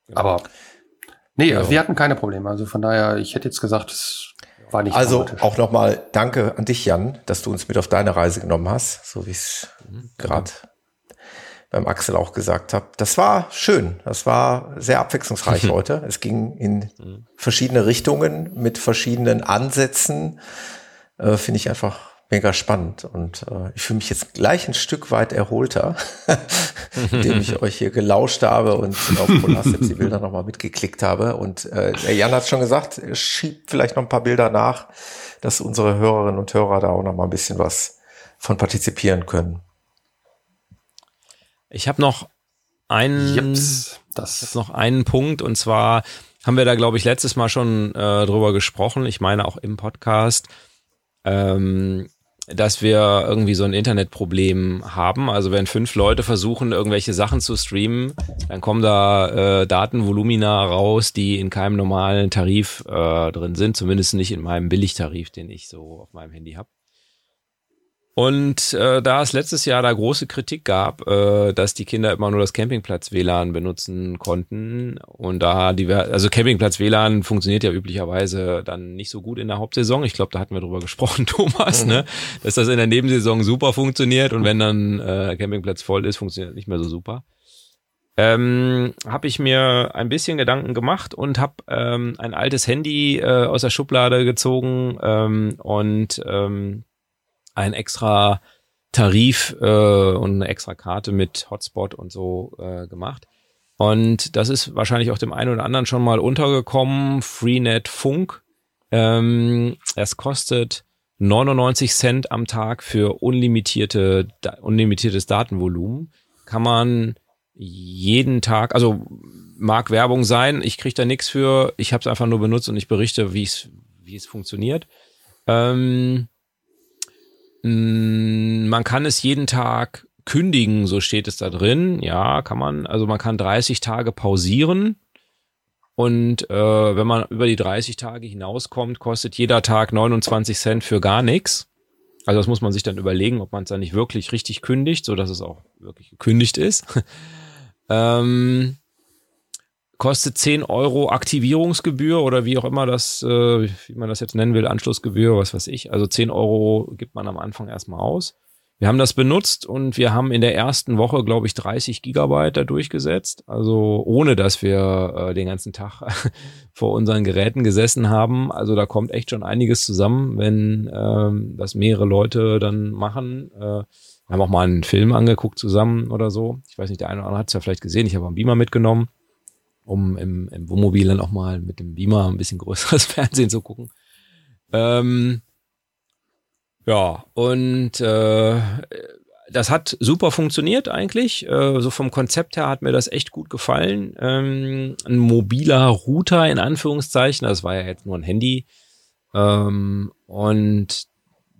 ja. Aber nee, ja. wir hatten keine Probleme. Also von daher, ich hätte jetzt gesagt, es war nicht Also auch nochmal danke an dich, Jan, dass du uns mit auf deine Reise genommen hast, so wie es mhm. gerade beim Axel auch gesagt habe. Das war schön. Das war sehr abwechslungsreich heute. Es ging in mhm. verschiedene Richtungen mit verschiedenen Ansätzen. Äh, Finde ich einfach mega spannend. Und äh, ich fühle mich jetzt gleich ein Stück weit erholter, <laughs> indem ich euch hier gelauscht habe und auf Polarsteps die Bilder nochmal mitgeklickt habe. Und äh, der Jan hat schon gesagt, schiebt vielleicht noch ein paar Bilder nach, dass unsere Hörerinnen und Hörer da auch noch mal ein bisschen was von partizipieren können. Ich habe noch einen, Jeps, das noch einen Punkt und zwar haben wir da glaube ich letztes Mal schon äh, drüber gesprochen. Ich meine auch im Podcast, ähm, dass wir irgendwie so ein Internetproblem haben. Also wenn fünf Leute versuchen, irgendwelche Sachen zu streamen, dann kommen da äh, Datenvolumina raus, die in keinem normalen Tarif äh, drin sind, zumindest nicht in meinem Billigtarif, den ich so auf meinem Handy habe. Und äh, da es letztes Jahr da große Kritik gab, äh, dass die Kinder immer nur das Campingplatz-WLAN benutzen konnten und da die, also Campingplatz-WLAN funktioniert ja üblicherweise dann nicht so gut in der Hauptsaison. Ich glaube, da hatten wir drüber <laughs> gesprochen, Thomas, mhm. ne, dass das in der Nebensaison super funktioniert und wenn dann äh, Campingplatz voll ist, funktioniert nicht mehr so super. Ähm, habe ich mir ein bisschen Gedanken gemacht und habe ähm, ein altes Handy äh, aus der Schublade gezogen ähm, und ähm, ein extra Tarif äh, und eine extra Karte mit Hotspot und so äh, gemacht. Und das ist wahrscheinlich auch dem einen oder anderen schon mal untergekommen. Freenet Funk. Ähm, es kostet 99 Cent am Tag für unlimitierte, unlimitiertes Datenvolumen. Kann man jeden Tag, also mag Werbung sein, ich kriege da nichts für, ich habe es einfach nur benutzt und ich berichte, wie es funktioniert. Ähm, man kann es jeden Tag kündigen, so steht es da drin. Ja, kann man. Also man kann 30 Tage pausieren. Und äh, wenn man über die 30 Tage hinauskommt, kostet jeder Tag 29 Cent für gar nichts. Also das muss man sich dann überlegen, ob man es dann nicht wirklich richtig kündigt, so dass es auch wirklich gekündigt ist. <laughs> ähm, kostet 10 Euro Aktivierungsgebühr oder wie auch immer das, äh, wie man das jetzt nennen will, Anschlussgebühr, was weiß ich. Also 10 Euro gibt man am Anfang erstmal aus. Wir haben das benutzt und wir haben in der ersten Woche, glaube ich, 30 Gigabyte da durchgesetzt. Also ohne, dass wir äh, den ganzen Tag <laughs> vor unseren Geräten gesessen haben. Also da kommt echt schon einiges zusammen, wenn ähm, das mehrere Leute dann machen. Äh, wir haben auch mal einen Film angeguckt zusammen oder so. Ich weiß nicht, der eine oder andere hat es ja vielleicht gesehen. Ich habe einen Beamer mitgenommen um im, im Wohnmobil dann auch mal mit dem Beamer ein bisschen größeres <laughs> Fernsehen zu gucken. Ähm, ja, und äh, das hat super funktioniert eigentlich. Äh, so vom Konzept her hat mir das echt gut gefallen. Ähm, ein mobiler Router in Anführungszeichen, das war ja jetzt nur ein Handy. Ähm, und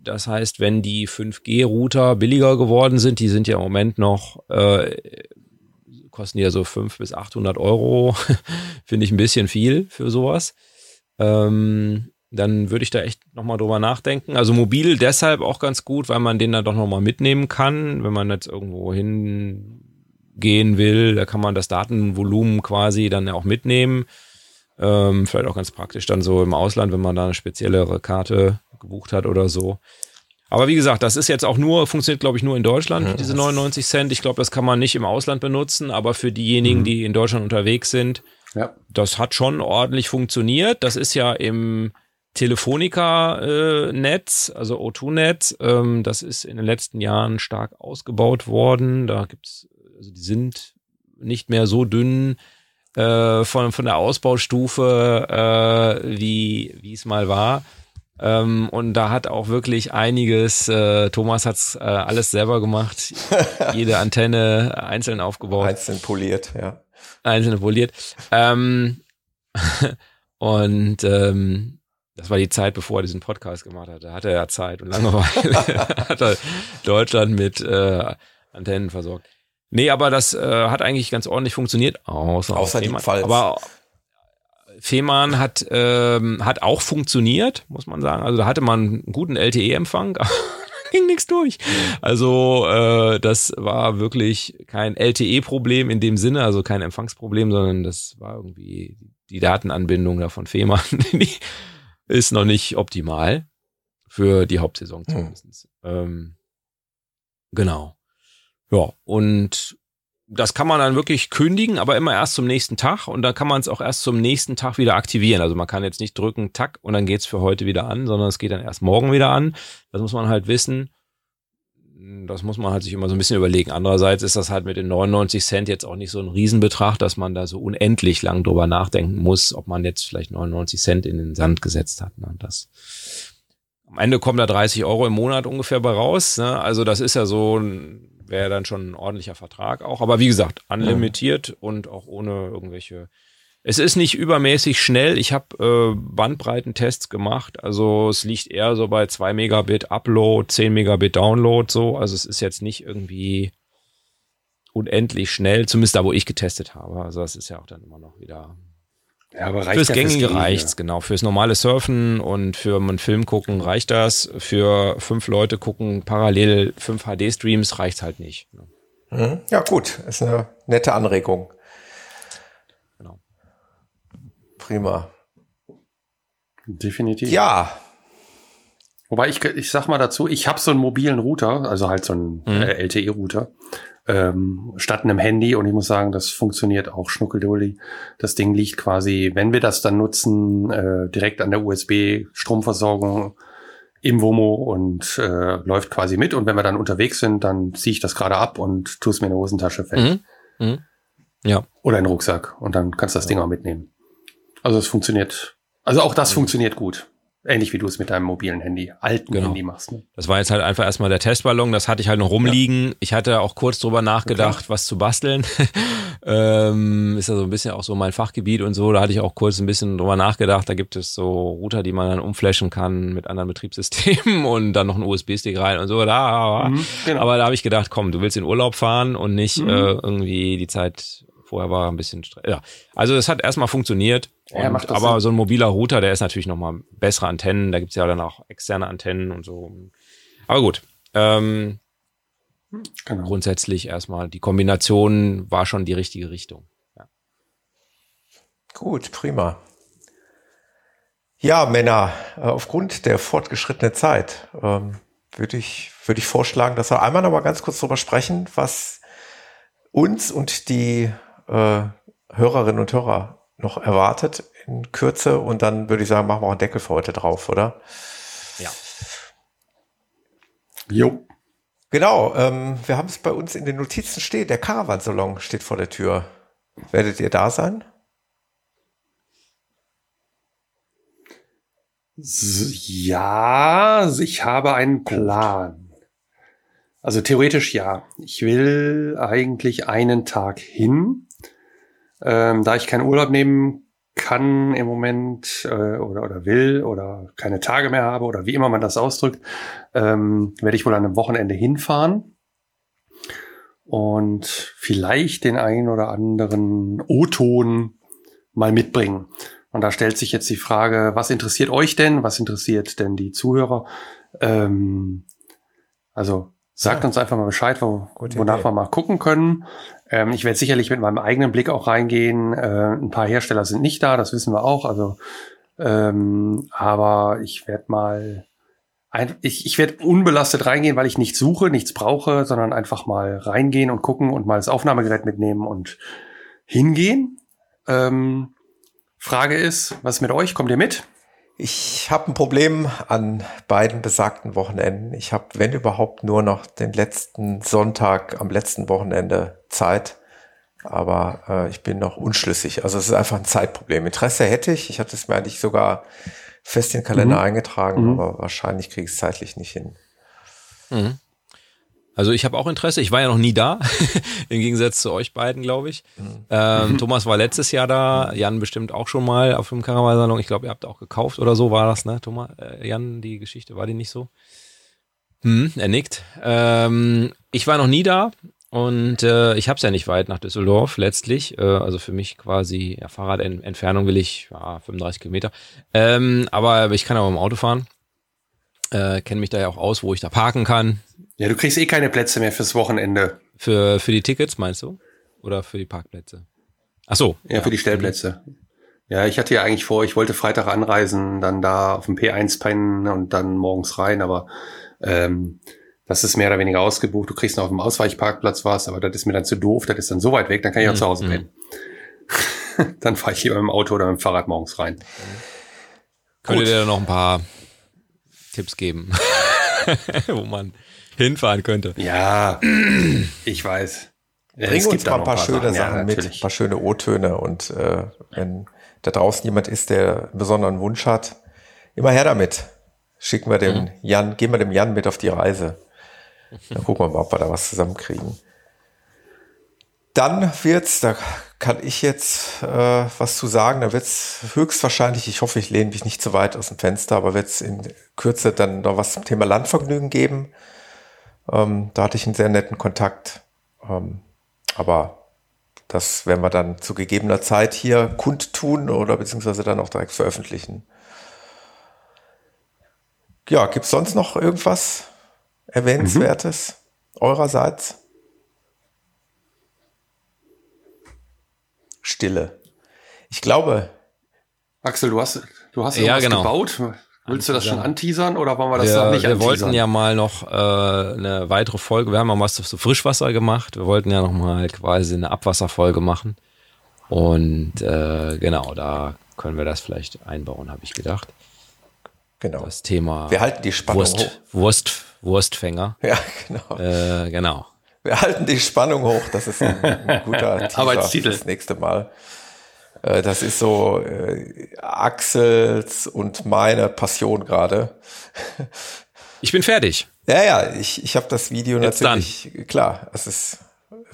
das heißt, wenn die 5G-Router billiger geworden sind, die sind ja im Moment noch äh, kosten ja so 500 bis 800 Euro. <laughs> Finde ich ein bisschen viel für sowas. Ähm, dann würde ich da echt nochmal drüber nachdenken. Also mobil deshalb auch ganz gut, weil man den dann doch nochmal mitnehmen kann, wenn man jetzt irgendwo hingehen will. Da kann man das Datenvolumen quasi dann auch mitnehmen. Ähm, vielleicht auch ganz praktisch dann so im Ausland, wenn man da eine speziellere Karte gebucht hat oder so. Aber wie gesagt, das ist jetzt auch nur, funktioniert glaube ich nur in Deutschland, mhm, diese 99 Cent. Ich glaube, das kann man nicht im Ausland benutzen, aber für diejenigen, mhm. die in Deutschland unterwegs sind, ja. das hat schon ordentlich funktioniert. Das ist ja im Telefonica-Netz, also O2-Netz. Ähm, das ist in den letzten Jahren stark ausgebaut worden. Da gibt's, also die sind nicht mehr so dünn äh, von, von der Ausbaustufe, äh, wie, wie es mal war. Ähm, und da hat auch wirklich einiges, äh, Thomas hat's äh, alles selber gemacht, <laughs> jede Antenne einzeln aufgebaut. Einzeln poliert, ja. Einzeln poliert. Ähm, <laughs> und ähm, das war die Zeit, bevor er diesen Podcast gemacht hat. Da hatte er Zeit und Langeweile. <laughs> hat er Deutschland mit äh, Antennen versorgt. Nee, aber das äh, hat eigentlich ganz ordentlich funktioniert. Außer, außer die Pfalz. Aber Fehmarn hat, ähm, hat auch funktioniert, muss man sagen. Also da hatte man einen guten LTE-Empfang, <laughs> ging nichts durch. Also äh, das war wirklich kein LTE-Problem in dem Sinne, also kein Empfangsproblem, sondern das war irgendwie die Datenanbindung da von Fehmarn, <laughs> die ist noch nicht optimal für die Hauptsaison hm. zumindest. Hm. Ähm, genau. Ja, und das kann man dann wirklich kündigen, aber immer erst zum nächsten Tag und dann kann man es auch erst zum nächsten Tag wieder aktivieren. Also man kann jetzt nicht drücken, tack, und dann geht's für heute wieder an, sondern es geht dann erst morgen wieder an. Das muss man halt wissen. Das muss man halt sich immer so ein bisschen überlegen. Andererseits ist das halt mit den 99 Cent jetzt auch nicht so ein Riesenbetrag, dass man da so unendlich lang drüber nachdenken muss, ob man jetzt vielleicht 99 Cent in den Sand gesetzt hat. Ne? Das, am Ende kommen da 30 Euro im Monat ungefähr bei raus. Ne? Also das ist ja so ein wäre dann schon ein ordentlicher Vertrag auch. Aber wie gesagt, unlimitiert mhm. und auch ohne irgendwelche. Es ist nicht übermäßig schnell. Ich habe äh, Bandbreitentests gemacht. Also es liegt eher so bei 2 Megabit Upload, 10 Megabit Download so. Also es ist jetzt nicht irgendwie unendlich schnell, zumindest da, wo ich getestet habe. Also das ist ja auch dann immer noch wieder ja, aber reicht fürs Gängige reicht's, genau. Fürs normale Surfen und für einen Film gucken reicht das. Für fünf Leute gucken parallel fünf HD-Streams reicht's halt nicht. Mhm. Ja, gut. Ist eine nette Anregung. Genau. Prima. Definitiv. Ja. Wobei ich, ich sag mal dazu, ich habe so einen mobilen Router, also halt so einen mhm. äh, LTE-Router ähm, statt einem Handy. Und ich muss sagen, das funktioniert auch schnuckeldulli. Das Ding liegt quasi, wenn wir das dann nutzen, äh, direkt an der USB-Stromversorgung im WOMO und äh, läuft quasi mit. Und wenn wir dann unterwegs sind, dann ziehe ich das gerade ab und tue es mir in die Hosentasche fest. Mhm. Mhm. Ja. Oder in den Rucksack. Und dann kannst du das ja. Ding auch mitnehmen. Also es funktioniert. Also auch das mhm. funktioniert gut. Ähnlich wie du es mit deinem mobilen Handy, alten genau. Handy machst. Ne? Das war jetzt halt einfach erstmal der Testballon, das hatte ich halt noch rumliegen. Ja. Ich hatte auch kurz drüber nachgedacht, okay. was zu basteln. <laughs> ähm, ist ja so ein bisschen auch so mein Fachgebiet und so. Da hatte ich auch kurz ein bisschen drüber nachgedacht. Da gibt es so Router, die man dann umflashen kann mit anderen Betriebssystemen <laughs> und dann noch ein USB-Stick rein und so. Da, mhm, genau. Aber da habe ich gedacht, komm, du willst in Urlaub fahren und nicht mhm. äh, irgendwie die Zeit vorher war ein bisschen Stress. Ja, also das hat erstmal funktioniert. Ja, und, aber Sinn. so ein mobiler Router, der ist natürlich nochmal bessere Antennen. Da gibt's ja dann auch externe Antennen und so. Aber gut. Ähm, genau. Grundsätzlich erstmal, die Kombination war schon die richtige Richtung. Ja. Gut, prima. Ja, Männer, äh, aufgrund der fortgeschrittenen Zeit ähm, würde ich, würde ich vorschlagen, dass wir einmal noch mal ganz kurz darüber sprechen, was uns und die äh, Hörerinnen und Hörer noch erwartet in Kürze und dann würde ich sagen, machen wir auch einen Deckel für heute drauf, oder? Ja. Jo. Genau, ähm, wir haben es bei uns in den Notizen stehen. Der Caravansalon steht vor der Tür. Werdet ihr da sein? Ja, ich habe einen Plan. Also theoretisch ja. Ich will eigentlich einen Tag hin ähm, da ich keinen Urlaub nehmen kann im Moment äh, oder, oder will oder keine Tage mehr habe oder wie immer man das ausdrückt, ähm, werde ich wohl an einem Wochenende hinfahren und vielleicht den einen oder anderen O-Ton mal mitbringen. Und da stellt sich jetzt die Frage, was interessiert euch denn? Was interessiert denn die Zuhörer? Ähm, also sagt ja. uns einfach mal Bescheid, wo, wonach wir mal gucken können. Ähm, ich werde sicherlich mit meinem eigenen Blick auch reingehen. Äh, ein paar Hersteller sind nicht da, das wissen wir auch. Also, ähm, aber ich werde mal ich, ich werde unbelastet reingehen, weil ich nichts suche, nichts brauche, sondern einfach mal reingehen und gucken und mal das Aufnahmegerät mitnehmen und hingehen. Ähm, Frage ist, was mit euch? Kommt ihr mit? Ich habe ein Problem an beiden besagten Wochenenden. Ich habe, wenn überhaupt, nur noch den letzten Sonntag am letzten Wochenende Zeit. Aber äh, ich bin noch unschlüssig. Also es ist einfach ein Zeitproblem. Interesse hätte ich. Ich hatte es mir eigentlich sogar fest in den Kalender mhm. eingetragen, mhm. aber wahrscheinlich kriege ich es zeitlich nicht hin. Mhm. Also ich habe auch Interesse. Ich war ja noch nie da, <laughs> im Gegensatz zu euch beiden, glaube ich. Mhm. Ähm. <laughs> Thomas war letztes Jahr da, Jan bestimmt auch schon mal auf dem Karawansalon. Ich glaube, ihr habt auch gekauft oder so war das, ne, Thomas? Äh, Jan, die Geschichte war die nicht so? Hm, er nickt. Ähm, ich war noch nie da. Und äh, ich habe es ja nicht weit nach Düsseldorf letztlich. Äh, also für mich quasi ja, Fahrradentfernung will ich ja, 35 Kilometer. Ähm, aber ich kann auch im Auto fahren. Äh, Kenne mich da ja auch aus, wo ich da parken kann. Ja, du kriegst eh keine Plätze mehr fürs Wochenende. Für, für die Tickets, meinst du? Oder für die Parkplätze? Ach so. Ja, ja. für die Stellplätze. Ja, ich hatte ja eigentlich vor, ich wollte Freitag anreisen, dann da auf dem P1 pennen und dann morgens rein, aber ähm, das ist mehr oder weniger ausgebucht. Du kriegst noch auf dem Ausweichparkplatz was, aber das ist mir dann zu doof. Das ist dann so weit weg, dann kann ich auch mhm. zu Hause pennen. <laughs> dann fahre ich lieber mit dem Auto oder mit dem Fahrrad morgens rein. Könntet ihr da noch ein paar Tipps geben, <laughs> wo man hinfahren könnte? Ja, ich weiß. Bring uns mal ein paar, paar schöne Sachen, Sachen ja, mit, ein paar schöne O-Töne und äh, wenn da draußen jemand ist, der einen besonderen Wunsch hat, immer her damit. Schicken wir dem mhm. Jan, gehen wir dem Jan mit auf die Reise. Dann gucken wir mal, ob wir da was zusammenkriegen. Dann wird's, da kann ich jetzt äh, was zu sagen, da wird's höchstwahrscheinlich, ich hoffe, ich lehne mich nicht zu weit aus dem Fenster, aber wird's in Kürze dann noch was zum Thema Landvergnügen geben. Ähm, da hatte ich einen sehr netten Kontakt. Ähm, aber das werden wir dann zu gegebener Zeit hier kundtun oder beziehungsweise dann auch direkt veröffentlichen. Ja, gibt's sonst noch irgendwas? Erwähnenswertes mhm. eurerseits? Stille. Ich glaube. Axel, du hast, du hast ja, genau. gebaut. Willst du das schon anteasern oder wollen wir das wir, noch nicht Wir wollten ja mal noch äh, eine weitere Folge, wir haben mal was zu Frischwasser gemacht, wir wollten ja noch mal quasi eine Abwasserfolge machen und äh, genau, da können wir das vielleicht einbauen, habe ich gedacht. Genau. Das Thema wir halten die Spannung Wurst, hoch. Wurst, Wurstfänger. Ja, genau. Äh, genau. Wir halten die Spannung hoch. Das ist ein, ein guter <laughs> Arbeitstitel. Das nächste Mal. Äh, das ist so äh, Axels und meine Passion gerade. Ich bin fertig. Ja, ja, ich, ich habe das Video Jetzt natürlich, dann. klar, es ist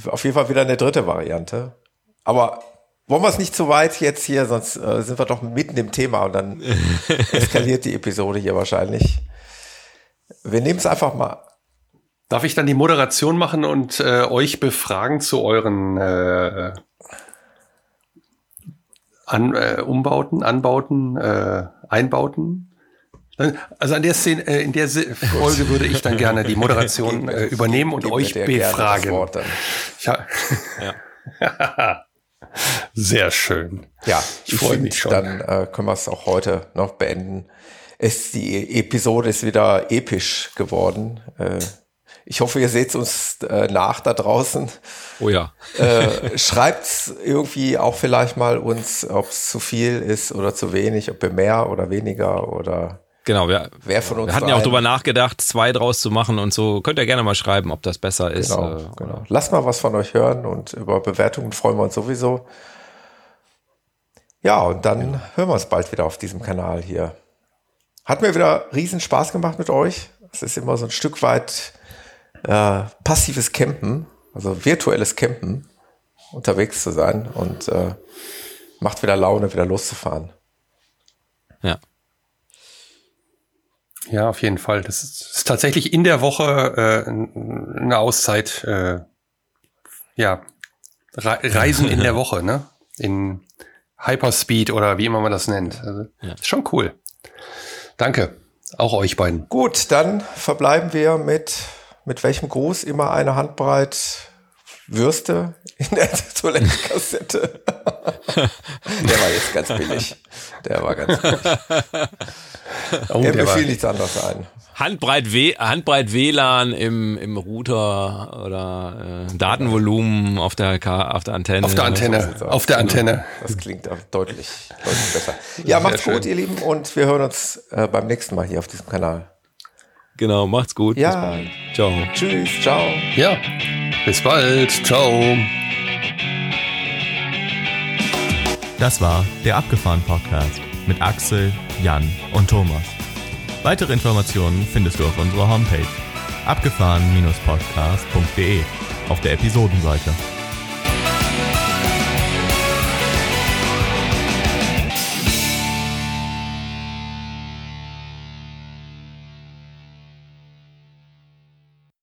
auf jeden Fall wieder eine dritte Variante. Aber wollen wir es nicht zu weit jetzt hier, sonst äh, sind wir doch mitten im Thema und dann <laughs> eskaliert die Episode hier wahrscheinlich. Wir nehmen es einfach mal. Darf ich dann die Moderation machen und äh, euch befragen zu euren äh, an, äh, Umbauten, Anbauten, äh, Einbauten? Also an der Szene, äh, in der <laughs> Folge würde ich dann gerne die Moderation <laughs> äh, übernehmen und euch befragen. Ja. ja. <laughs> Sehr schön. Ja, ich, ich freue mich schon. Dann äh, können wir es auch heute noch beenden. Es, die Episode ist wieder episch geworden. Äh, ich hoffe, ihr seht uns äh, nach da draußen. Oh ja. äh, schreibt irgendwie auch vielleicht mal uns, ob es zu viel ist oder zu wenig, ob wir mehr oder weniger oder Genau, wir, Wer von uns wir hatten ja auch drüber nachgedacht, zwei draus zu machen und so. Könnt ihr gerne mal schreiben, ob das besser ist. Genau, äh, genau. Lasst mal was von euch hören und über Bewertungen freuen wir uns sowieso. Ja, und dann genau. hören wir uns bald wieder auf diesem Kanal hier. Hat mir wieder riesen Spaß gemacht mit euch. Es ist immer so ein Stück weit äh, passives Campen, also virtuelles Campen, unterwegs zu sein und äh, macht wieder Laune, wieder loszufahren. Ja. Ja, auf jeden Fall. Das ist, ist tatsächlich in der Woche äh, eine Auszeit. Äh, ja, Re Reisen in der <laughs> Woche, ne? In Hyperspeed oder wie immer man das nennt. Also, ja. Ist schon cool. Danke. Auch euch beiden. Gut, dann verbleiben wir mit, mit welchem Gruß? Immer eine Handbreit Würste in der <laughs> Toilettenkassette. <laughs> der war jetzt ganz billig. Der war ganz billig. Oh, mir fiel nichts anderes ein. Handbreit, w Handbreit WLAN im, im Router oder äh, Datenvolumen auf der, K auf der Antenne. Auf der Antenne. Auf der Antenne. Das klingt auch deutlich, deutlich besser. Ja, macht's gut, ihr Lieben, und wir hören uns äh, beim nächsten Mal hier auf diesem Kanal. Genau, macht's gut. Ja. Bis bald. Ciao. Tschüss, ciao. Ja, bis bald. Ciao. Das war der Abgefahren Podcast mit Axel, Jan und Thomas. Weitere Informationen findest du auf unserer Homepage abgefahren-podcast.de auf der Episodenseite.